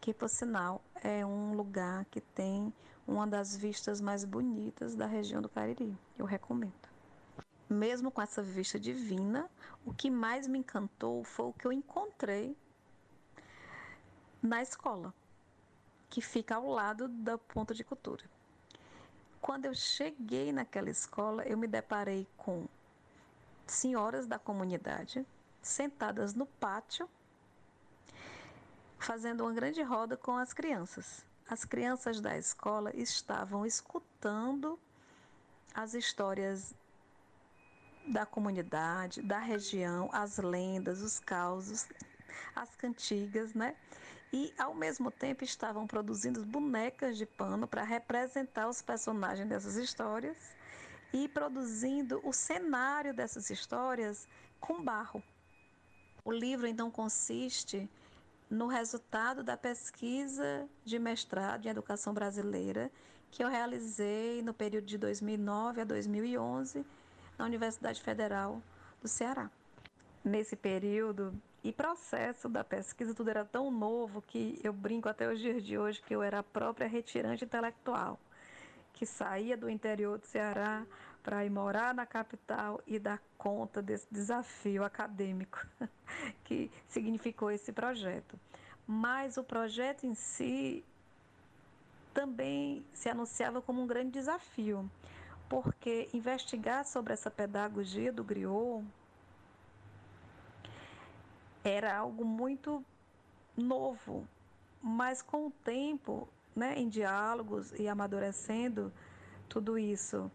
que por sinal é um lugar que tem uma das vistas mais bonitas da região do Cariri. Eu recomendo. Mesmo com essa vista divina, o que mais me encantou foi o que eu encontrei na escola, que fica ao lado da ponta de cultura. Quando eu cheguei naquela escola, eu me deparei com senhoras da comunidade sentadas no pátio, fazendo uma grande roda com as crianças. As crianças da escola estavam escutando as histórias da comunidade, da região, as lendas, os causos, as cantigas, né? E ao mesmo tempo estavam produzindo bonecas de pano para representar os personagens dessas histórias e produzindo o cenário dessas histórias com barro. O livro então consiste no resultado da pesquisa de mestrado em educação brasileira que eu realizei no período de 2009 a 2011 na Universidade Federal do Ceará. Nesse período e processo da pesquisa, tudo era tão novo que eu brinco até os dias de hoje que eu era a própria retirante intelectual, que saía do interior do Ceará para ir morar na capital e dar conta desse desafio acadêmico (laughs) que significou esse projeto. Mas o projeto em si também se anunciava como um grande desafio, porque investigar sobre essa pedagogia do griot era algo muito novo, mas com o tempo, né, em diálogos e amadurecendo tudo isso,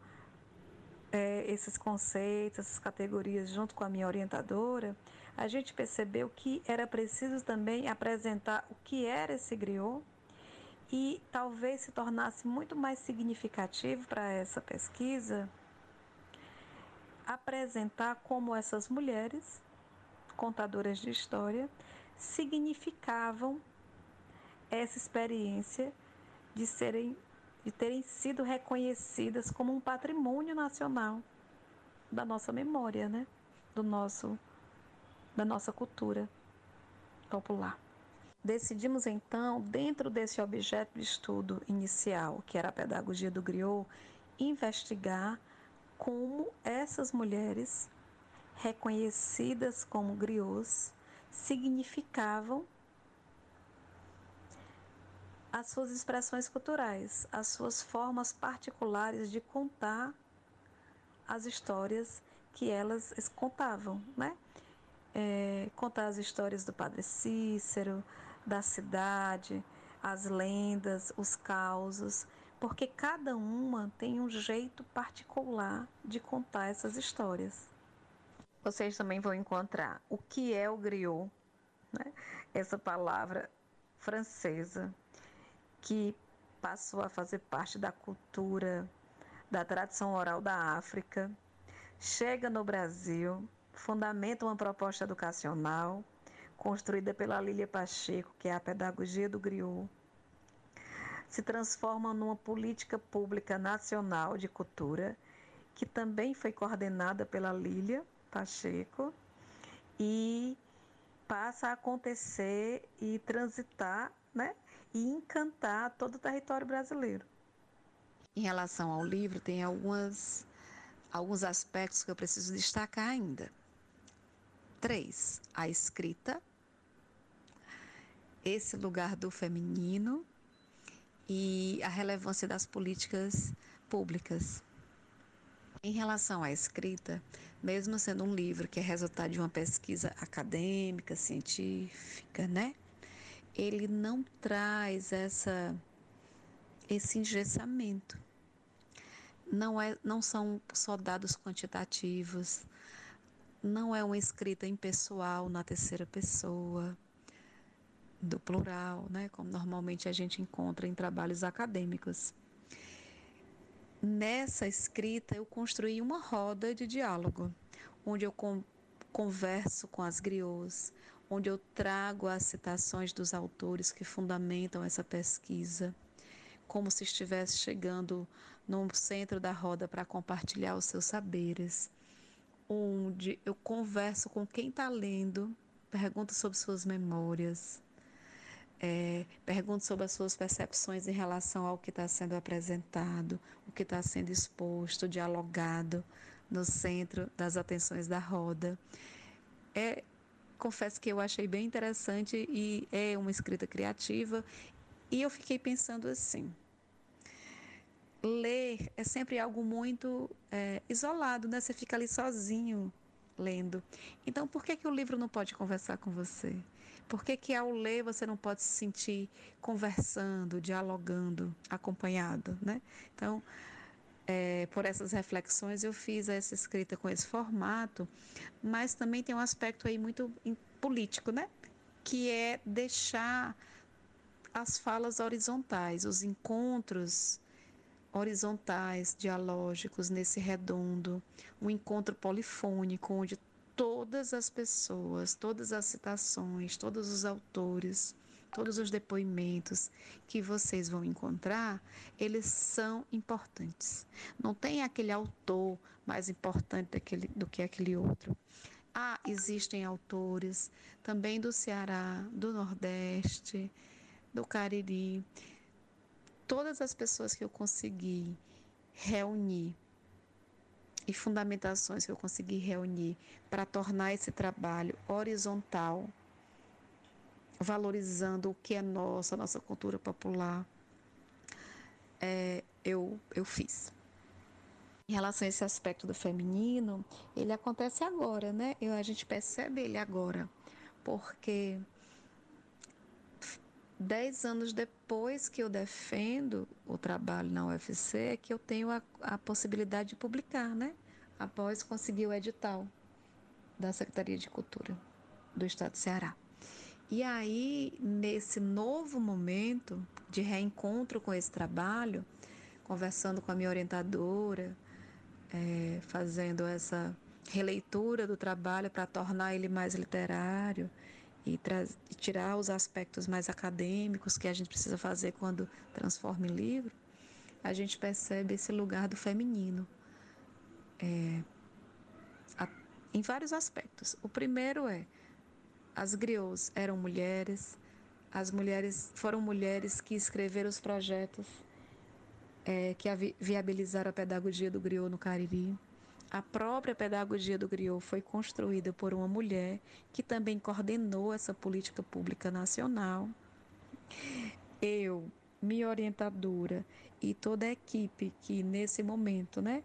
é, esses conceitos, essas categorias, junto com a minha orientadora, a gente percebeu que era preciso também apresentar o que era esse griot e talvez se tornasse muito mais significativo para essa pesquisa apresentar como essas mulheres contadoras de história significavam essa experiência de serem de terem sido reconhecidas como um patrimônio nacional da nossa memória, né? Do nosso da nossa cultura popular. Decidimos então, dentro desse objeto de estudo inicial, que era a pedagogia do griot, investigar como essas mulheres reconhecidas como griots significavam as suas expressões culturais, as suas formas particulares de contar as histórias que elas contavam, né? É, contar as histórias do Padre Cícero, da cidade, as lendas, os causos, porque cada uma tem um jeito particular de contar essas histórias vocês também vão encontrar o que é o griot, né? essa palavra francesa que passou a fazer parte da cultura, da tradição oral da África, chega no Brasil, fundamenta uma proposta educacional construída pela Lília Pacheco, que é a pedagogia do griot, se transforma numa política pública nacional de cultura, que também foi coordenada pela Lília Pacheco e passa a acontecer e transitar, né? E encantar todo o território brasileiro. Em relação ao livro, tem algumas, alguns aspectos que eu preciso destacar ainda. Três: a escrita, esse lugar do feminino e a relevância das políticas públicas. Em relação à escrita, mesmo sendo um livro que é resultado de uma pesquisa acadêmica, científica, né? Ele não traz essa esse engessamento. Não é não são só dados quantitativos, não é uma escrita impessoal na terceira pessoa do plural, né, como normalmente a gente encontra em trabalhos acadêmicos. Nessa escrita, eu construí uma roda de diálogo, onde eu con converso com as griots, onde eu trago as citações dos autores que fundamentam essa pesquisa, como se estivesse chegando no centro da roda para compartilhar os seus saberes. Onde eu converso com quem está lendo, pergunto sobre suas memórias, é, pergunto sobre as suas percepções em relação ao que está sendo apresentado, o que está sendo exposto, dialogado no centro das atenções da roda. É, confesso que eu achei bem interessante e é uma escrita criativa e eu fiquei pensando assim. Ler é sempre algo muito é, isolado, né? Você fica ali sozinho lendo. Então, por que, que o livro não pode conversar com você? Por que, que ao ler você não pode se sentir conversando, dialogando, acompanhado, né? Então, é, por essas reflexões eu fiz essa escrita com esse formato, mas também tem um aspecto aí muito político, né? Que é deixar as falas horizontais, os encontros horizontais, dialógicos nesse redondo, um encontro polifônico onde todas as pessoas, todas as citações, todos os autores, todos os depoimentos que vocês vão encontrar, eles são importantes. Não tem aquele autor mais importante daquele, do que aquele outro. Ah, existem autores também do Ceará, do Nordeste, do Cariri. Todas as pessoas que eu consegui reunir e fundamentações que eu consegui reunir para tornar esse trabalho horizontal, valorizando o que é nosso, a nossa cultura popular, é, eu, eu fiz. Em relação a esse aspecto do feminino, ele acontece agora, né? Eu, a gente percebe ele agora, porque dez anos depois que eu defendo o trabalho na UFC, é que eu tenho a, a possibilidade de publicar, né? Após conseguir o edital da Secretaria de Cultura do Estado do Ceará. E aí, nesse novo momento de reencontro com esse trabalho, conversando com a minha orientadora, é, fazendo essa releitura do trabalho para tornar ele mais literário, e, tirar os aspectos mais acadêmicos que a gente precisa fazer quando transforma em livro, a gente percebe esse lugar do feminino é, a, em vários aspectos. O primeiro é as griots eram mulheres, as mulheres foram mulheres que escreveram os projetos é, que viabilizaram a pedagogia do griot no Cariri. A própria pedagogia do griot foi construída por uma mulher que também coordenou essa política pública nacional. Eu, minha orientadora e toda a equipe que nesse momento, né,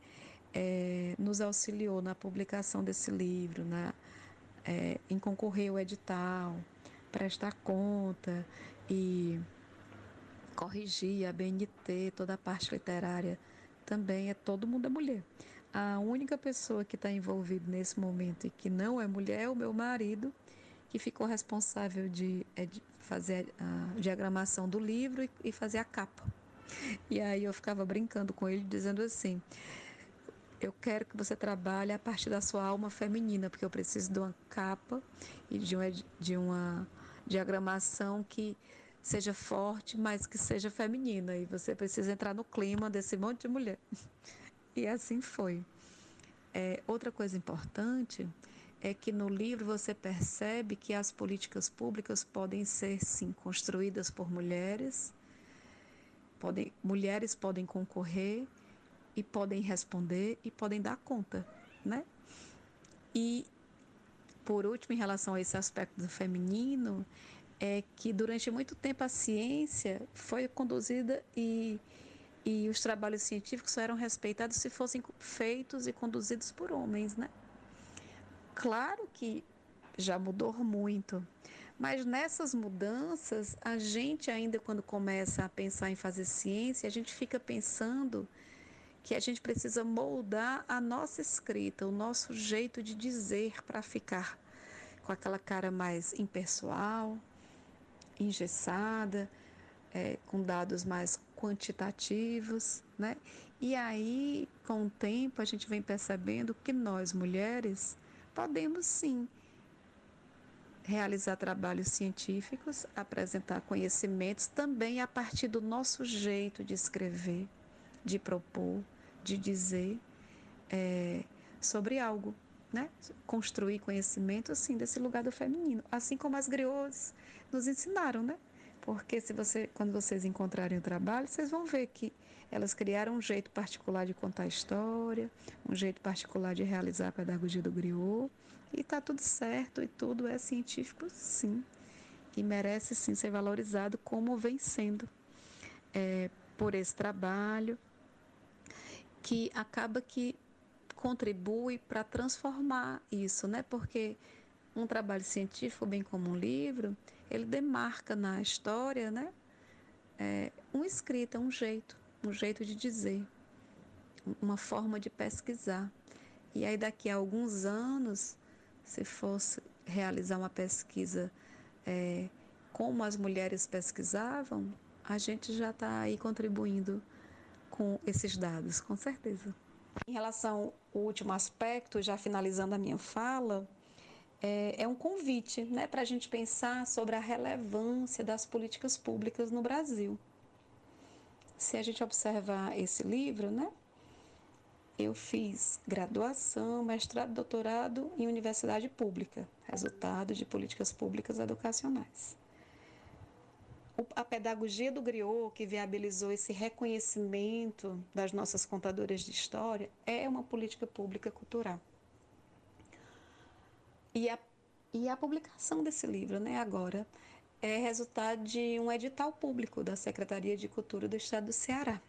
é, nos auxiliou na publicação desse livro, na, é, em concorrer ao edital, prestar conta e corrigir a BNT, toda a parte literária também é todo mundo é mulher. A única pessoa que está envolvida nesse momento e que não é mulher é o meu marido, que ficou responsável de, é, de fazer a diagramação do livro e, e fazer a capa. E aí eu ficava brincando com ele, dizendo assim: eu quero que você trabalhe a partir da sua alma feminina, porque eu preciso de uma capa e de uma, de uma diagramação que seja forte, mas que seja feminina. E você precisa entrar no clima desse monte de mulher. E assim foi. É, outra coisa importante é que no livro você percebe que as políticas públicas podem ser, sim, construídas por mulheres, podem, mulheres podem concorrer e podem responder e podem dar conta, né? E, por último, em relação a esse aspecto do feminino, é que durante muito tempo a ciência foi conduzida e e os trabalhos científicos só eram respeitados se fossem feitos e conduzidos por homens, né? Claro que já mudou muito, mas nessas mudanças, a gente ainda quando começa a pensar em fazer ciência, a gente fica pensando que a gente precisa moldar a nossa escrita, o nosso jeito de dizer para ficar com aquela cara mais impessoal, engessada, é, com dados mais quantitativos, né? E aí, com o tempo, a gente vem percebendo que nós, mulheres, podemos sim realizar trabalhos científicos, apresentar conhecimentos também a partir do nosso jeito de escrever, de propor, de dizer é, sobre algo, né, construir conhecimento assim desse lugar do feminino, assim como as griots nos ensinaram, né? Porque se você, quando vocês encontrarem o trabalho, vocês vão ver que elas criaram um jeito particular de contar a história, um jeito particular de realizar a pedagogia do griot, e está tudo certo e tudo é científico, sim, e merece sim ser valorizado como vem sendo é, por esse trabalho que acaba que contribui para transformar isso, né? Porque um trabalho científico, bem como um livro, ele demarca na história, né? É, uma escrita, um jeito, um jeito de dizer, uma forma de pesquisar. E aí daqui a alguns anos, se fosse realizar uma pesquisa é, como as mulheres pesquisavam, a gente já está aí contribuindo com esses dados, com certeza. Em relação ao último aspecto, já finalizando a minha fala, é, é um convite né, para a gente pensar sobre a relevância das políticas públicas no Brasil. Se a gente observar esse livro, né, eu fiz graduação, mestrado, doutorado em universidade pública, resultado de políticas públicas educacionais a pedagogia do griot, que viabilizou esse reconhecimento das nossas contadoras de história, é uma política pública cultural. E a, e a publicação desse livro, né, agora, é resultado de um edital público da Secretaria de Cultura do Estado do Ceará.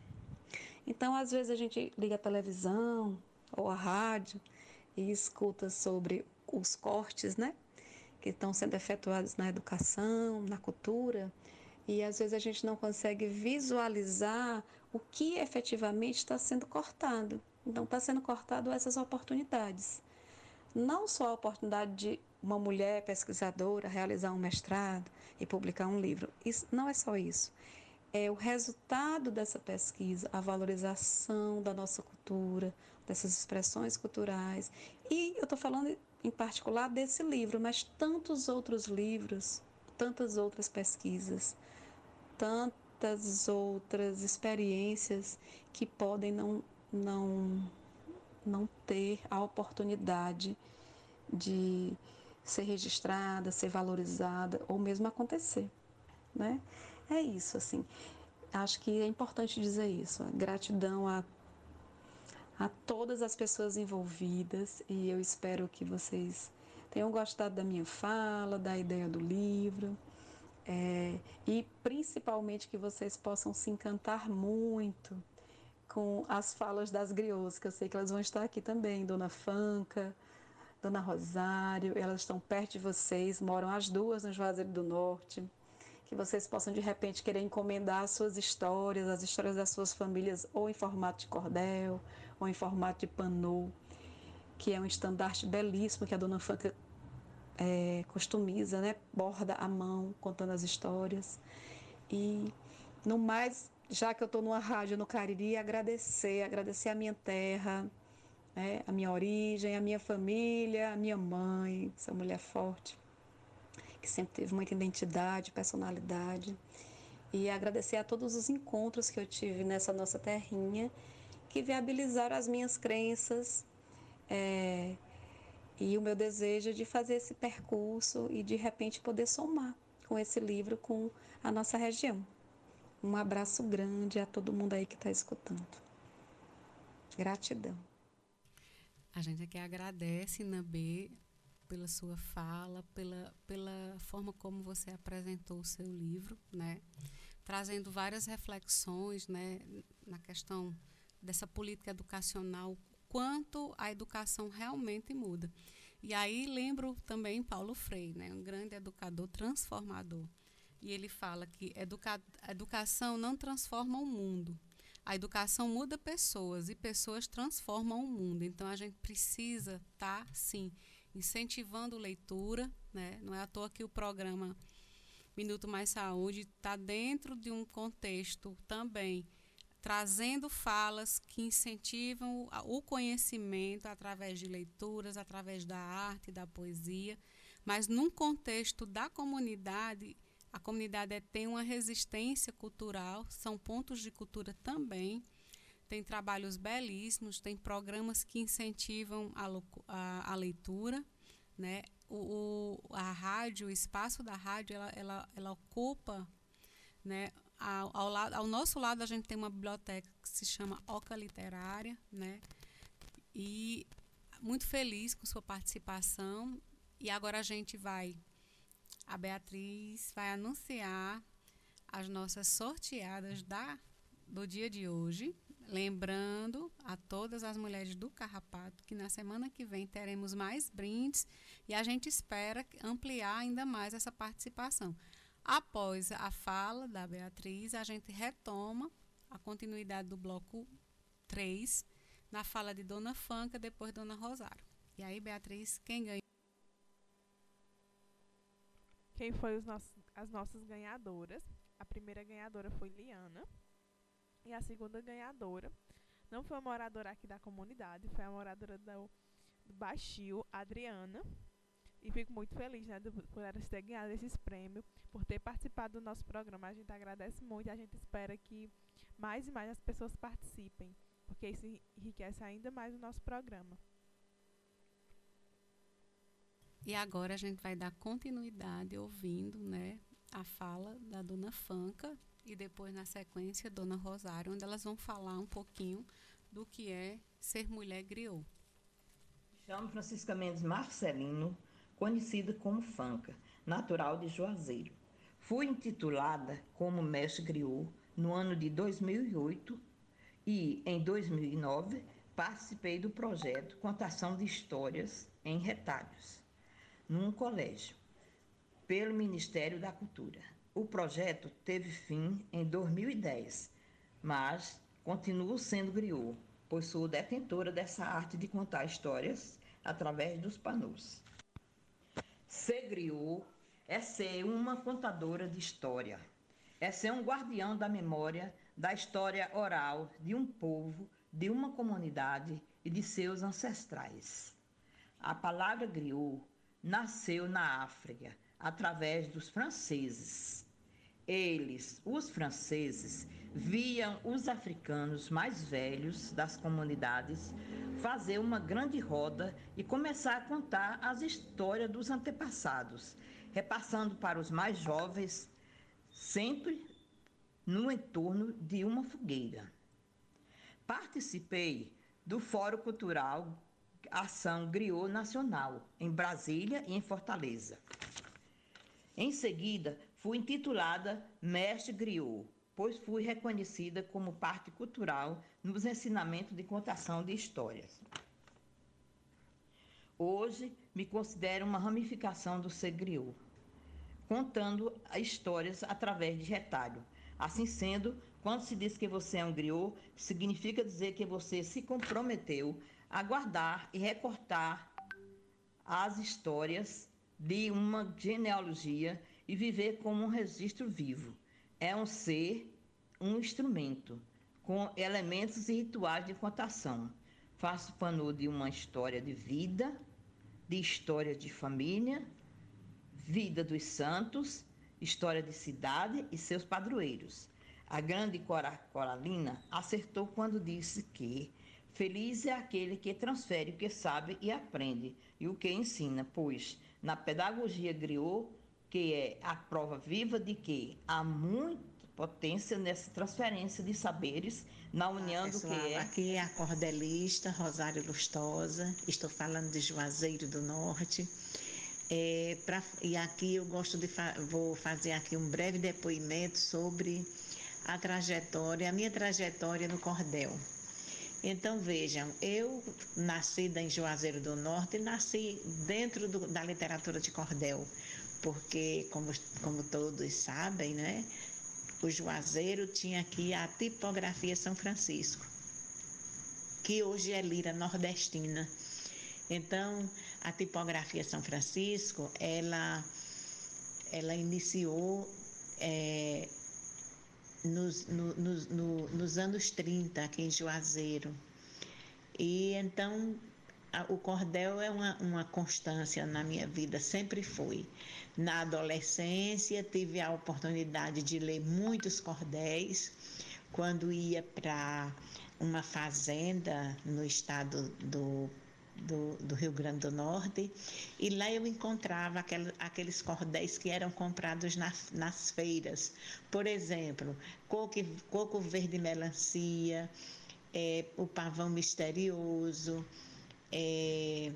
Então, às vezes, a gente liga a televisão ou a rádio e escuta sobre os cortes, né? Que estão sendo efetuados na educação, na cultura, e às vezes a gente não consegue visualizar o que efetivamente está sendo cortado. Então, está sendo cortado essas oportunidades. Não só a oportunidade de uma mulher pesquisadora realizar um mestrado e publicar um livro. Isso, não é só isso. É o resultado dessa pesquisa, a valorização da nossa cultura, dessas expressões culturais. E eu estou falando em particular desse livro, mas tantos outros livros, tantas outras pesquisas tantas outras experiências que podem não, não, não ter a oportunidade de ser registrada, ser valorizada ou mesmo acontecer, né? É isso, assim. Acho que é importante dizer isso. Gratidão a, a todas as pessoas envolvidas e eu espero que vocês tenham gostado da minha fala, da ideia do livro. É, e principalmente que vocês possam se encantar muito com as falas das griots, que eu sei que elas vão estar aqui também, Dona Fanca, Dona Rosário, elas estão perto de vocês, moram as duas no Juazeiro do Norte. Que vocês possam de repente querer encomendar as suas histórias, as histórias das suas famílias, ou em formato de cordel, ou em formato de pano, que é um estandarte belíssimo que a Dona Fanca é, né? borda a mão, contando as histórias. E no mais, já que eu estou numa rádio no Cariri, agradecer, agradecer a minha terra, né? a minha origem, a minha família, a minha mãe, essa mulher forte, que sempre teve muita identidade, personalidade. E agradecer a todos os encontros que eu tive nessa nossa terrinha, que viabilizaram as minhas crenças, é, e o meu desejo de fazer esse percurso e de repente poder somar com esse livro com a nossa região. Um abraço grande a todo mundo aí que está escutando. Gratidão.
A gente aqui agradece, Nabê, pela sua fala, pela, pela forma como você apresentou o seu livro, né? Trazendo várias reflexões, né, na questão dessa política educacional quanto a educação realmente muda. E aí lembro também Paulo Freire, né, um grande educador transformador. E ele fala que educa educação não transforma o mundo. A educação muda pessoas e pessoas transformam o mundo. Então a gente precisa estar, tá, sim, incentivando leitura. Né? Não é à toa que o programa Minuto Mais Saúde está dentro de um contexto também trazendo falas que incentivam o conhecimento através de leituras, através da arte, da poesia, mas num contexto da comunidade, a comunidade é, tem uma resistência cultural, são pontos de cultura também, tem trabalhos belíssimos, tem programas que incentivam a, a, a leitura, né? O, o, a rádio, o espaço da rádio, ela, ela, ela ocupa, né? Ao, ao, lado, ao nosso lado a gente tem uma biblioteca que se chama Oca Literária, né? E muito feliz com sua participação. E agora a gente vai, a Beatriz vai anunciar as nossas sorteadas da, do dia de hoje. Lembrando a todas as mulheres do Carrapato que na semana que vem teremos mais brindes e a gente espera ampliar ainda mais essa participação. Após a fala da Beatriz, a gente retoma a continuidade do bloco 3 na fala de Dona Fanca, depois Dona Rosário. E aí, Beatriz, quem ganhou?
Quem foi nossos, as nossas ganhadoras? A primeira ganhadora foi Liana. E a segunda ganhadora não foi uma moradora aqui da comunidade, foi a moradora do, do Baixio, Adriana. E fico muito feliz né, por ela ter ganhado esses prêmios, por ter participado do nosso programa. A gente agradece muito e a gente espera que mais e mais as pessoas participem, porque isso enriquece ainda mais o nosso programa.
E agora a gente vai dar continuidade ouvindo né, a fala da dona Fanca e depois, na sequência, dona Rosário, onde elas vão falar um pouquinho do que é ser mulher griot.
Chamo Francisca Mendes Marcelino, conhecida como Fanca, natural de Juazeiro. Fui intitulada como mestre griot no ano de 2008 e, em 2009, participei do projeto Contação de Histórias em Retalhos, num colégio pelo Ministério da Cultura. O projeto teve fim em 2010, mas continuo sendo griot, pois sou detentora dessa arte de contar histórias através dos panos. Ser griot é ser uma contadora de história, é ser um guardião da memória da história oral de um povo, de uma comunidade e de seus ancestrais. A palavra griot nasceu na África através dos franceses. Eles, os franceses, viam os africanos mais velhos das comunidades fazer uma grande roda e começar a contar as histórias dos antepassados, repassando para os mais jovens, sempre no entorno de uma fogueira. Participei do Fórum Cultural Ação Griot Nacional, em Brasília e em Fortaleza. Em seguida, fui intitulada Mestre Griot, pois fui reconhecida como parte cultural nos ensinamentos de contação de histórias. Hoje, me considero uma ramificação do ser griot, contando histórias através de retalho. Assim sendo, quando se diz que você é um griot, significa dizer que você se comprometeu a guardar e recortar as histórias de uma genealogia e viver como um registro vivo. É um ser, um instrumento, com elementos e rituais de contação. Faço pano de uma história de vida, de história de família, vida dos santos, história de cidade e seus padroeiros. A grande Coralina acertou quando disse que feliz é aquele que transfere o que sabe e aprende e o que ensina, pois na pedagogia griot, que é a prova viva de que há muita potência nessa transferência de saberes na união do que é.
Aqui é a cordelista Rosário Lustosa, estou falando de Juazeiro do Norte. É, pra, e aqui eu gosto de fa vou fazer aqui um breve depoimento sobre a trajetória, a minha trajetória no cordel. Então vejam, eu nascida em Juazeiro do Norte, nasci dentro do, da literatura de cordel, porque como, como todos sabem, né, o Juazeiro tinha aqui a tipografia São Francisco, que hoje é lira nordestina. Então, a tipografia São Francisco, ela, ela iniciou é, nos, no, no, nos anos 30 aqui em Juazeiro. E então o cordel é uma, uma constância na minha vida, sempre foi. Na adolescência, tive a oportunidade de ler muitos cordéis. Quando ia para uma fazenda no estado do, do, do, Rio Grande do Norte e lá eu encontrava aquel, aqueles cordéis que eram comprados na, nas feiras. Por exemplo, coco, coco verde melancia, é, o pavão misterioso, é,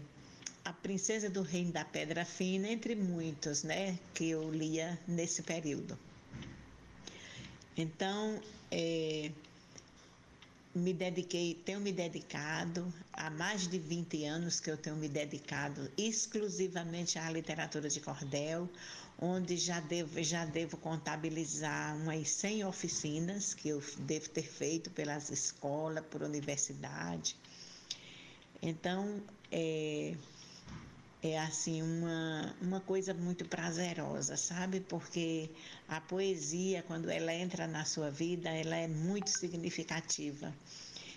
a Princesa do Reino da Pedra Fina, entre muitos, né, que eu lia nesse período. Então, é, me dediquei, tenho me dedicado há mais de 20 anos que eu tenho me dedicado exclusivamente à literatura de cordel, onde já devo, já devo contabilizar umas 100 oficinas que eu devo ter feito pelas escolas, por universidade. Então, é, é assim uma, uma coisa muito prazerosa, sabe? Porque a poesia, quando ela entra na sua vida, ela é muito significativa.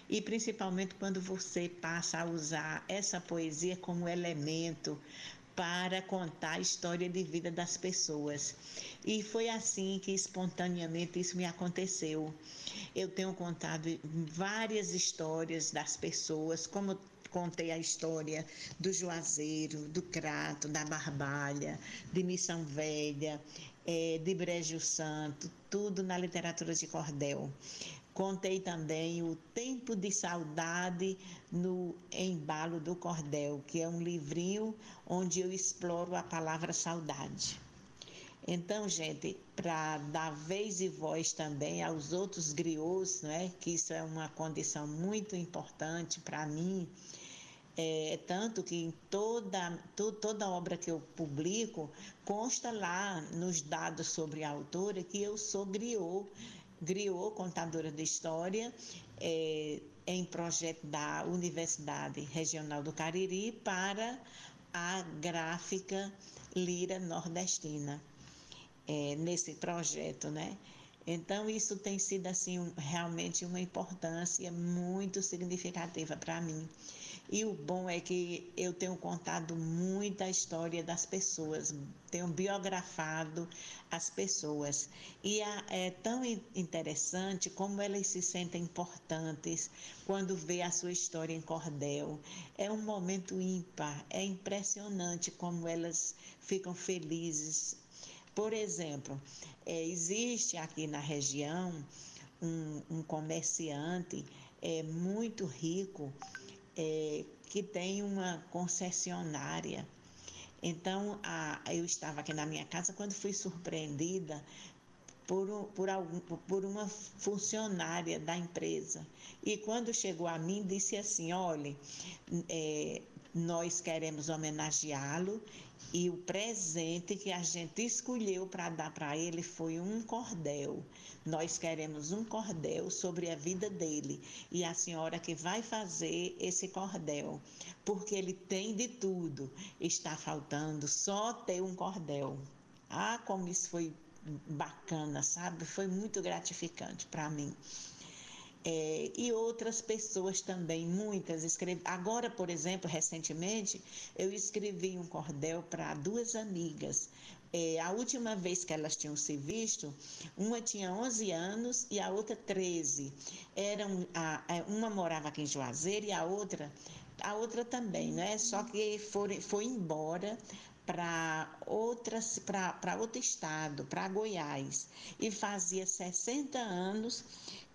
E principalmente quando você passa a usar essa poesia como elemento para contar a história de vida das pessoas. E foi assim que espontaneamente isso me aconteceu. Eu tenho contado várias histórias das pessoas, como contei a história do Juazeiro, do Crato, da Barbalha, de Missão Velha, é, de Brejo Santo, tudo na literatura de cordel. Contei também o Tempo de Saudade no Embalo do Cordel, que é um livrinho onde eu exploro a palavra saudade. Então, gente, para dar vez e voz também aos outros griots, é? que isso é uma condição muito importante para mim, é, tanto que em toda, to, toda obra que eu publico, consta lá nos dados sobre a autora que eu sou griot, griot contadora de história, é, em projeto da Universidade Regional do Cariri para a gráfica Lira Nordestina, é, nesse projeto, né? Então, isso tem sido, assim, um, realmente uma importância muito significativa para mim. E o bom é que eu tenho contado muita história das pessoas, tenho biografado as pessoas. E é tão interessante como elas se sentem importantes quando vê a sua história em cordel. É um momento ímpar, é impressionante como elas ficam felizes. Por exemplo, é, existe aqui na região um, um comerciante é, muito rico é, que tem uma concessionária. Então, a, eu estava aqui na minha casa quando fui surpreendida por, por, algum, por uma funcionária da empresa. E quando chegou a mim, disse assim: olhe, é, nós queremos homenageá-lo e o presente que a gente escolheu para dar para ele foi um cordel. Nós queremos um cordel sobre a vida dele e a senhora que vai fazer esse cordel, porque ele tem de tudo. Está faltando só ter um cordel. Ah, como isso foi bacana, sabe? Foi muito gratificante para mim. É, e outras pessoas também, muitas escrevi. Agora, por exemplo, recentemente, eu escrevi um cordel para duas amigas. É, a última vez que elas tinham se visto, uma tinha 11 anos e a outra 13. Eram, a, uma morava aqui em Juazeiro e a outra, a outra também, né? Só que foi, foi embora para outras para outro estado, para Goiás, e fazia 60 anos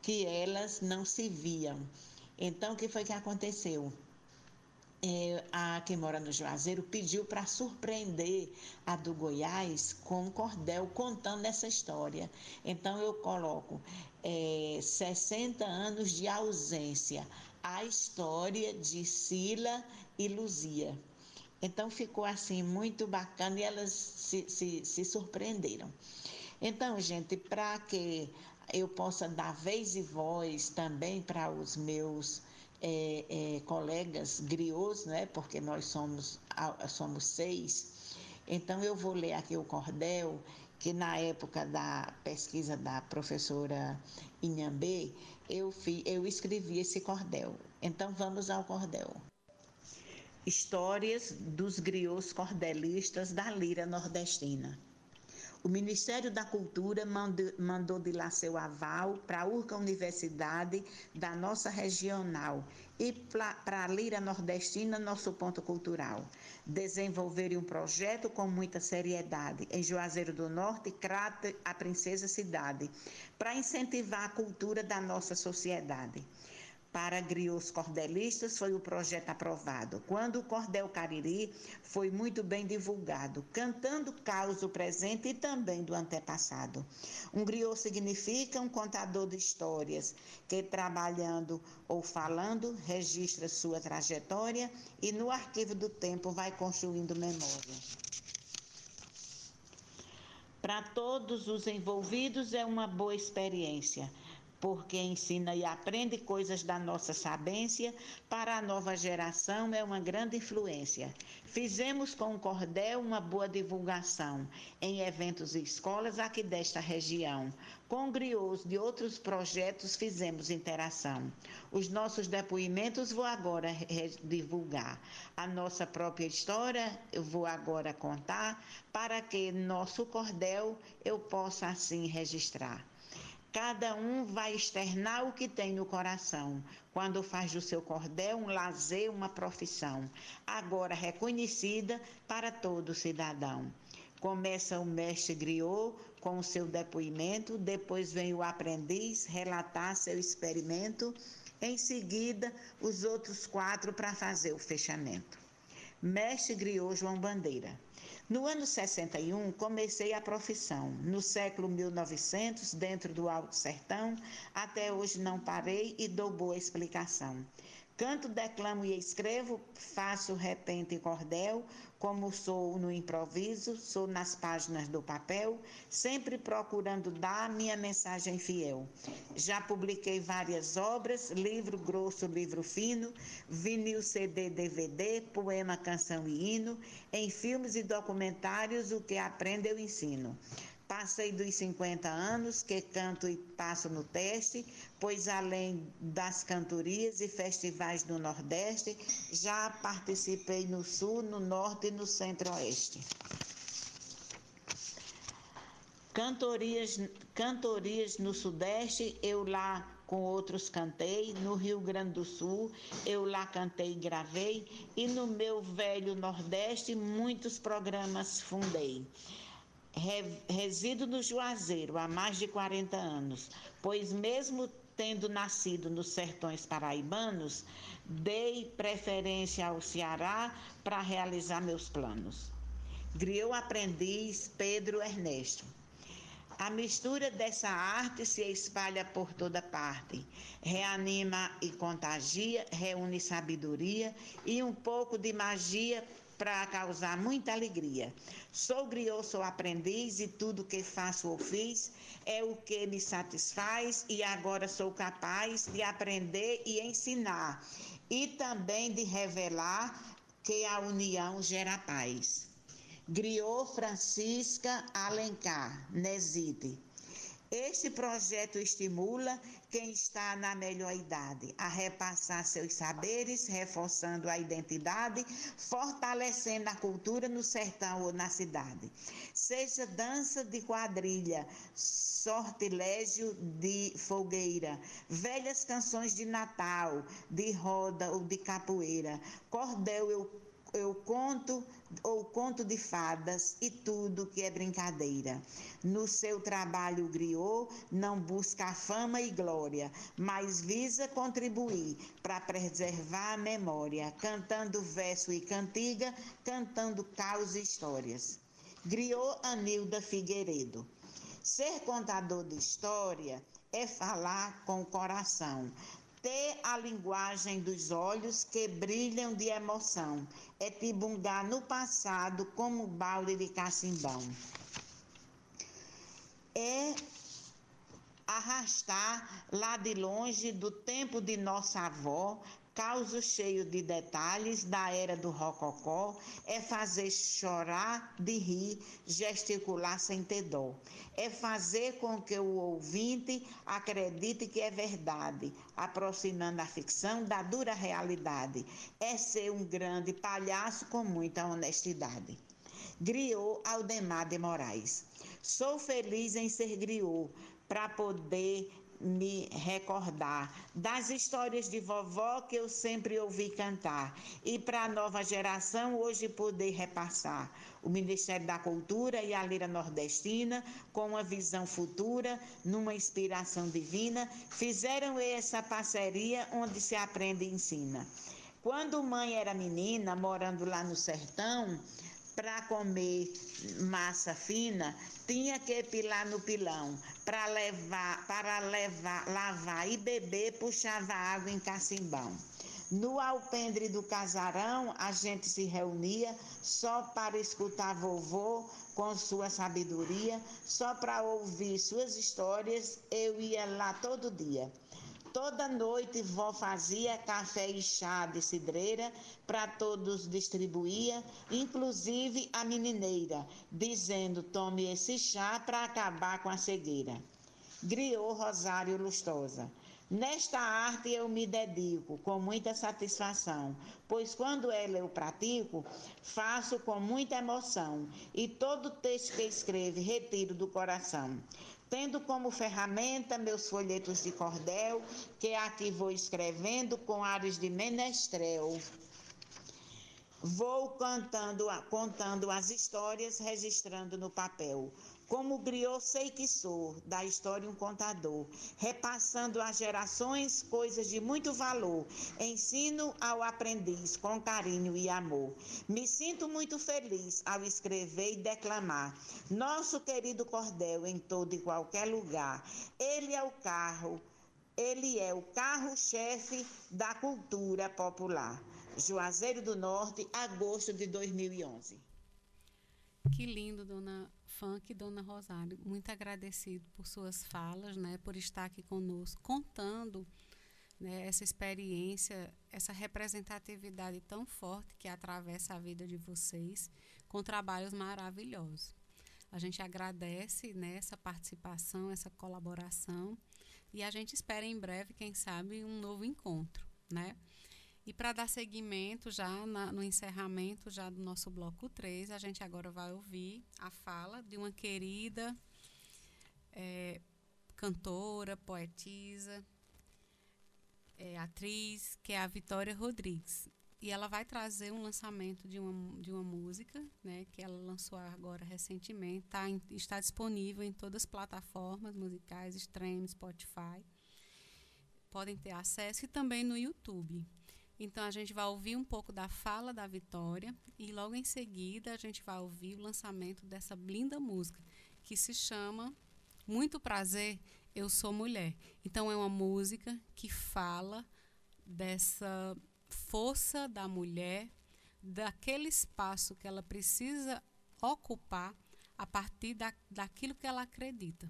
que elas não se viam. Então, o que foi que aconteceu? É, a quem mora no Juazeiro pediu para surpreender a do Goiás com um cordel contando essa história. Então eu coloco é, 60 anos de ausência, a história de Sila e Luzia. Então ficou assim muito bacana e elas se, se, se surpreenderam. Então, gente, para que eu possa dar vez e voz também para os meus é, é, colegas griots, né? porque nós somos, somos seis. Então, eu vou ler aqui o cordel, que na época da pesquisa da professora Inhambê, eu, fi, eu escrevi esse cordel. Então, vamos ao cordel. Histórias dos griots cordelistas da lira nordestina. O Ministério da Cultura mandou, de lá seu aval para a Urca Universidade da nossa regional e para a Lira Nordestina, nosso ponto cultural. Desenvolverem um projeto com muita seriedade em Juazeiro do Norte, Crato, a Princesa Cidade, para incentivar a cultura da nossa sociedade para griots cordelistas foi o projeto aprovado. Quando o cordel Cariri foi muito bem divulgado, cantando causa presente e também do antepassado. Um griot significa um contador de histórias que trabalhando ou falando registra sua trajetória e no arquivo do tempo vai construindo memória. Para todos os envolvidos é uma boa experiência porque ensina e aprende coisas da nossa sabência, para a nova geração é uma grande influência. Fizemos com o Cordel uma boa divulgação em eventos e escolas aqui desta região. Com griots de outros projetos fizemos interação. Os nossos depoimentos vou agora divulgar. A nossa própria história eu vou agora contar para que nosso cordel eu possa assim registrar. Cada um vai externar o que tem no coração, quando faz do seu cordel um lazer, uma profissão, agora reconhecida para todo cidadão. Começa o mestre griot com o seu depoimento, depois vem o aprendiz relatar seu experimento, em seguida os outros quatro para fazer o fechamento. Mestre griot João Bandeira. No ano 61, comecei a profissão. No século 1900, dentro do Alto Sertão, até hoje não parei e dou boa explicação. Canto, declamo e escrevo, faço repente e cordel, como sou no improviso, sou nas páginas do papel, sempre procurando dar minha mensagem fiel. Já publiquei várias obras, livro grosso, livro fino, vinil, CD, DVD, poema, canção e hino, em filmes e documentários, o que aprendo eu ensino. Passei dos 50 anos que canto e passo no teste, pois além das cantorias e festivais do Nordeste, já participei no Sul, no Norte e no Centro-Oeste. Cantorias, cantorias no Sudeste, eu lá com outros cantei, no Rio Grande do Sul eu lá cantei e gravei, e no meu velho Nordeste muitos programas fundei resido no Juazeiro há mais de 40 anos, pois mesmo tendo nascido nos sertões paraibanos, dei preferência ao Ceará para realizar meus planos. Griou aprendiz Pedro Ernesto. A mistura dessa arte se espalha por toda parte, reanima e contagia, reúne sabedoria e um pouco de magia para causar muita alegria. Sou griot, sou aprendiz e tudo que faço ou fiz é o que me satisfaz e agora sou capaz de aprender e ensinar e também de revelar que a união gera paz. Griot Francisca Alencar, Neside. Este projeto estimula quem está na melhor idade a repassar seus saberes, reforçando a identidade, fortalecendo a cultura no sertão ou na cidade. Seja dança de quadrilha, sortilégio de fogueira, velhas canções de Natal, de roda ou de capoeira, cordel eu conto ou conto de fadas e tudo que é brincadeira. No seu trabalho griot, não busca fama e glória, mas visa contribuir para preservar a memória, cantando verso e cantiga, cantando caos e histórias. Griot Anilda Figueiredo. Ser contador de história é falar com o coração, ter a linguagem dos olhos que brilham de emoção, é tibungar no passado como balde de cacimbão. É arrastar lá de longe do tempo de nossa avó Causo cheio de detalhes da era do rococó é fazer chorar de rir, gesticular sem ter dó. É fazer com que o ouvinte acredite que é verdade, aproximando a ficção da dura realidade. É ser um grande palhaço com muita honestidade. Griou Aldemar de Moraes. Sou feliz em ser griot para poder me recordar das histórias de vovó que eu sempre ouvi cantar e para a nova geração hoje poder repassar. O Ministério da Cultura e a Lira Nordestina, com uma visão futura, numa inspiração divina, fizeram essa parceria onde se aprende e ensina. Quando mãe era menina, morando lá no sertão, para comer massa fina, tinha que pilar no pilão. Para levar, para levar, lavar e beber, puxava água em cacimbão. No alpendre do casarão, a gente se reunia só para escutar vovô com sua sabedoria, só para ouvir suas histórias, eu ia lá todo dia. Toda noite vó fazia café e chá de cidreira para todos distribuía, inclusive a menineira, dizendo: tome esse chá para acabar com a cegueira. Griou Rosário Lustosa. Nesta arte eu me dedico com muita satisfação, pois quando ela eu pratico, faço com muita emoção e todo texto que escreve retiro do coração tendo como ferramenta meus folhetos de cordel, que aqui vou escrevendo com ares de menestrel. Vou cantando, contando as histórias, registrando no papel. Como griot sei que sou, da história um contador, repassando às gerações coisas de muito valor, ensino ao aprendiz com carinho e amor. Me sinto muito feliz ao escrever e declamar. Nosso querido cordel em todo e qualquer lugar. Ele é o carro, ele é o carro-chefe da cultura popular. Juazeiro do Norte, agosto de 2011.
Que lindo, dona Funk, dona Rosário. Muito agradecido por suas falas, né, por estar aqui conosco, contando né, essa experiência, essa representatividade tão forte que atravessa a vida de vocês, com trabalhos maravilhosos. A gente agradece né, essa participação, essa colaboração, e a gente espera em breve, quem sabe, um novo encontro, né? E para dar seguimento já na, no encerramento já do nosso bloco 3, a gente agora vai ouvir a fala de uma querida é, cantora, poetisa, é, atriz, que é a Vitória Rodrigues. E ela vai trazer um lançamento de uma, de uma música, né, que ela lançou agora recentemente, tá em, está disponível em todas as plataformas musicais, stream, Spotify. Podem ter acesso e também no YouTube. Então a gente vai ouvir um pouco da fala da Vitória e logo em seguida a gente vai ouvir o lançamento dessa linda música que se chama Muito Prazer, Eu Sou Mulher. Então é uma música que fala dessa força da mulher, daquele espaço que ela precisa ocupar a partir da, daquilo que ela acredita.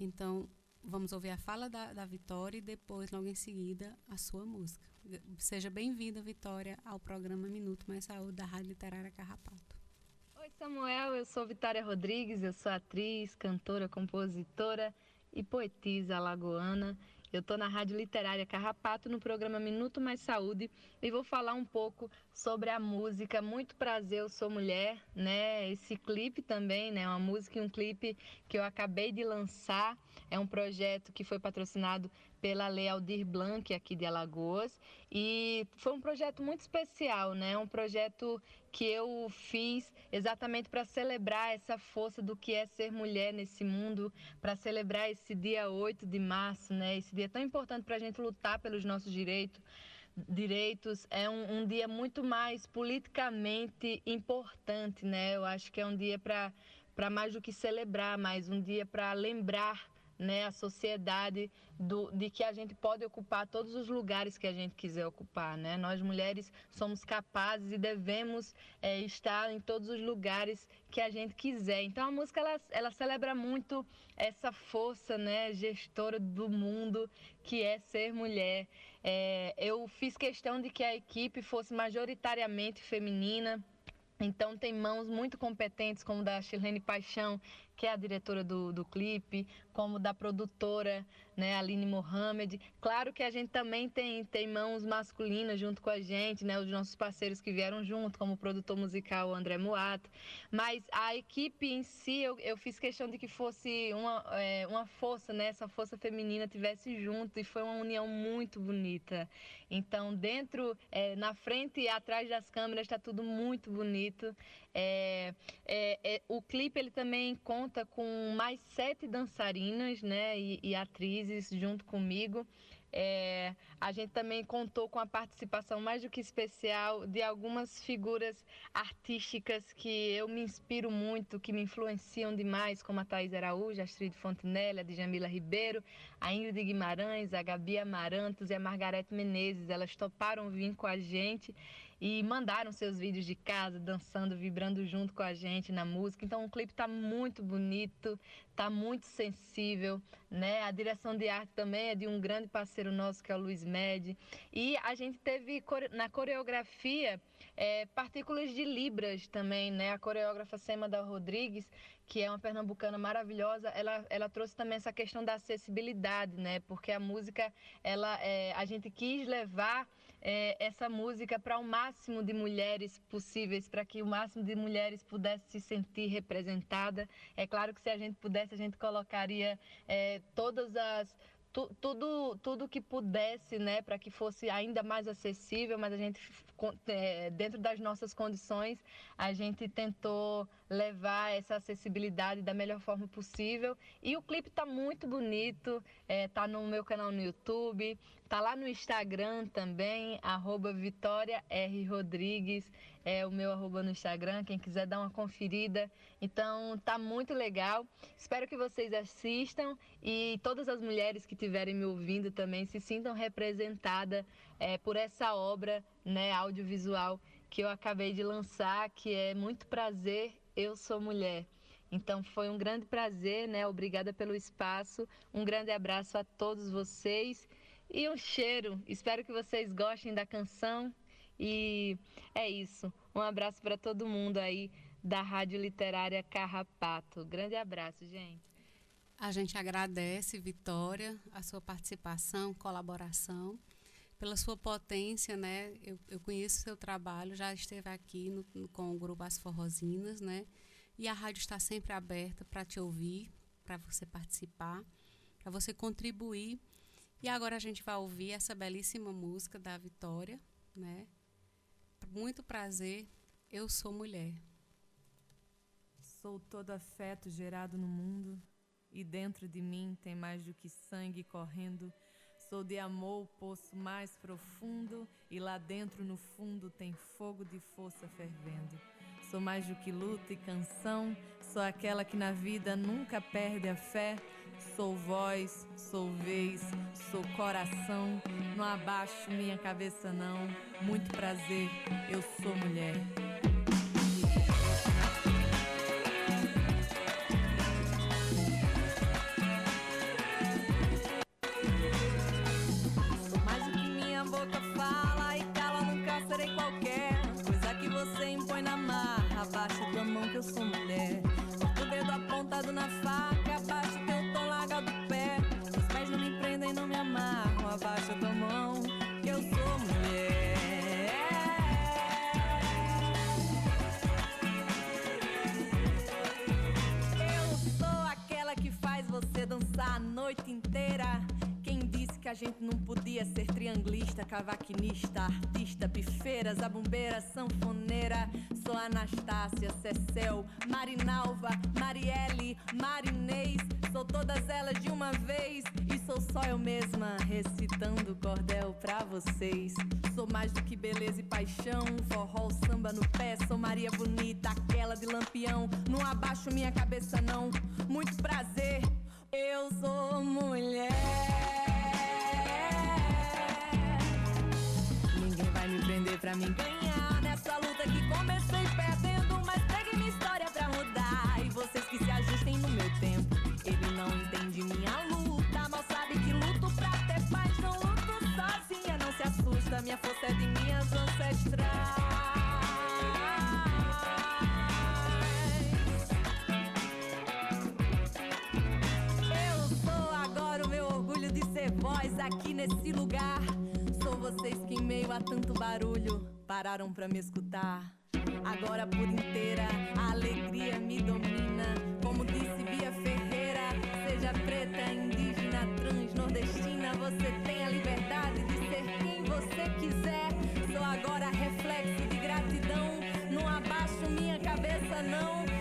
Então, vamos ouvir a fala da, da Vitória e depois, logo em seguida, a sua música. Seja bem-vinda, Vitória, ao programa Minuto Mais Saúde da Rádio Literária Carrapato.
Oi, Samuel, eu sou Vitória Rodrigues, eu sou atriz, cantora, compositora e poetisa alagoana. Eu estou na Rádio Literária Carrapato no programa Minuto Mais Saúde e vou falar um pouco sobre a música Muito Prazer, Eu Sou Mulher, né? Esse clipe também, né? Uma música e um clipe que eu acabei de lançar. É um projeto que foi patrocinado pela Lei Aldir Blanc aqui de Alagoas e foi um projeto muito especial, né? Um projeto que eu fiz exatamente para celebrar essa força do que é ser mulher nesse mundo, para celebrar esse dia 8 de março, né? Esse dia tão importante para a gente lutar pelos nossos direitos direitos é um, um, dia muito mais politicamente importante, né? Eu acho que é um dia para mais do que celebrar, mas um dia para lembrar né, a sociedade do, de que a gente pode ocupar todos os lugares que a gente quiser ocupar. Né? Nós mulheres somos capazes e devemos é, estar em todos os lugares que a gente quiser. Então a música ela, ela celebra muito essa força né, gestora do mundo que é ser mulher. É, eu fiz questão de que a equipe fosse majoritariamente feminina. Então tem mãos muito competentes como da Chilene Paixão, que é a diretora do, do clipe, como da produtora, né, Aline Mohamed. Claro que a gente também tem, tem mãos masculinas junto com a gente, né, os nossos parceiros que vieram junto, como o produtor musical André Muato. Mas a equipe em si, eu, eu fiz questão de que fosse uma, é, uma força, né, essa força feminina tivesse junto e foi uma união muito bonita. Então, dentro, é, na frente e atrás das câmeras está tudo muito bonito. É, é, é, o clipe ele também conta com mais sete dançarinas né, e, e atrizes junto comigo. É, a gente também contou com a participação mais do que especial de algumas figuras artísticas que eu me inspiro muito, que me influenciam demais, como a Thais Araújo, a Astrid Fontenelle, a Djamila Ribeiro, a Ingrid Guimarães, a Gabi Amarantos e a Margarete Menezes. Elas toparam vir com a gente e mandaram seus vídeos de casa, dançando, vibrando junto com a gente na música. Então o clipe está muito bonito, está muito sensível, né? A direção de arte também é de um grande parceiro nosso que é o Luiz Med. E a gente teve na coreografia é, partículas de libras também, né? A coreógrafa Semada Rodrigues, que é uma pernambucana maravilhosa, ela, ela trouxe também essa questão da acessibilidade, né? Porque a música, ela, é, a gente quis levar é, essa música para o máximo de mulheres possíveis, para que o máximo de mulheres pudesse se sentir representada. É claro que se a gente pudesse, a gente colocaria é, todas as tu, tudo tudo que pudesse, né, para que fosse ainda mais acessível, mas a gente é, dentro das nossas condições, a gente tentou levar essa acessibilidade da melhor forma possível. E o clipe está muito bonito, é, tá no meu canal no YouTube, tá lá no Instagram também, arroba Vitória R. Rodrigues é o meu arroba no Instagram, quem quiser dar uma conferida. Então tá muito legal. Espero que vocês assistam e todas as mulheres que estiverem me ouvindo também se sintam representadas é, por essa obra né, audiovisual que eu acabei de lançar, que é Muito Prazer, Eu Sou Mulher. Então foi um grande prazer, né? Obrigada pelo espaço. Um grande abraço a todos vocês e um cheiro. Espero que vocês gostem da canção e é isso. Um abraço para todo mundo aí da Rádio Literária Carrapato. Grande abraço, gente.
A gente agradece, Vitória, a sua participação, colaboração, pela sua potência, né? Eu, eu conheço o seu trabalho, já esteve aqui no, no, com o grupo As Forrosinas, né? E a rádio está sempre aberta para te ouvir, para você participar, para você contribuir. E agora a gente vai ouvir essa belíssima música da Vitória, né? Muito prazer, eu sou mulher.
Sou todo afeto gerado no mundo, e dentro de mim tem mais do que sangue correndo. Sou de amor o poço mais profundo, e lá dentro no fundo tem fogo de força fervendo. Sou mais do que luta e canção, sou aquela que na vida nunca perde a fé. Sou voz, sou vez, sou coração. Não abaixo minha cabeça, não. Muito prazer, eu sou mulher. A gente não podia ser trianglista, cavaquinista, artista, bifeira, zabumbeira, sanfoneira? Sou Anastácia, Cecel, Marinalva, Marielle, Marinês. Sou todas elas de uma vez e sou só eu mesma recitando cordel pra vocês. Sou mais do que beleza e paixão, forró, samba no pé. Sou Maria Bonita, aquela de lampião. Não abaixo minha cabeça, não. Muito prazer, eu sou mulher. vai me prender pra mim. Ganhar Nessa luta que comecei perdendo Mas pegue minha história pra mudar E vocês que se ajustem no meu tempo. Ele não entende minha luta Mal sabe que luto pra ter paz. Não luto sozinha, não se assusta. Minha força é de minhas ancestrais.
Aqui nesse lugar. Vocês que, em meio a tanto barulho, pararam pra me escutar. Agora por inteira a alegria me domina. Como disse Bia Ferreira, seja preta, indígena, trans, nordestina, você tem a liberdade de ser quem você quiser. Sou agora reflexo de gratidão. Não abaixo minha cabeça, não.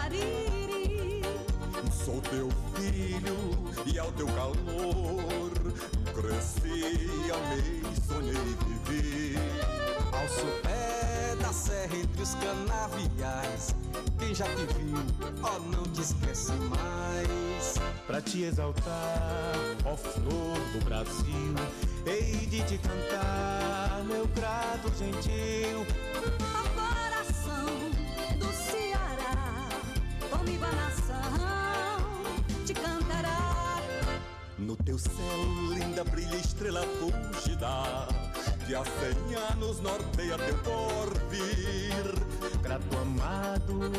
Cariri.
Sou teu filho e ao teu calor cresci, amei, sonhei, vivi.
Ao sopé da serra entre os canaviais Quem já te viu, ó não te esquece mais
Pra te exaltar, ó flor do Brasil Hei de te cantar, meu grado gentil
No teu céu, linda brilha estrela fugida Que há cem anos norteia teu porvir
Grato amado,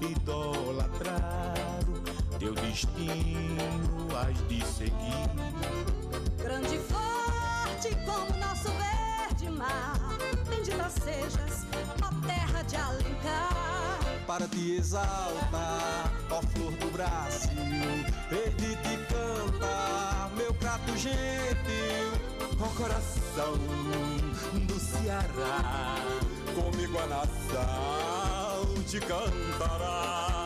idolatrado Teu destino has de seguir
Grande e forte como nosso verde mar. Bendita sejas, ó terra de Alencar.
Para te exaltar, ó flor do Brasil de te cantar, meu prato gentil
Ó coração do Ceará Comigo a nação te cantará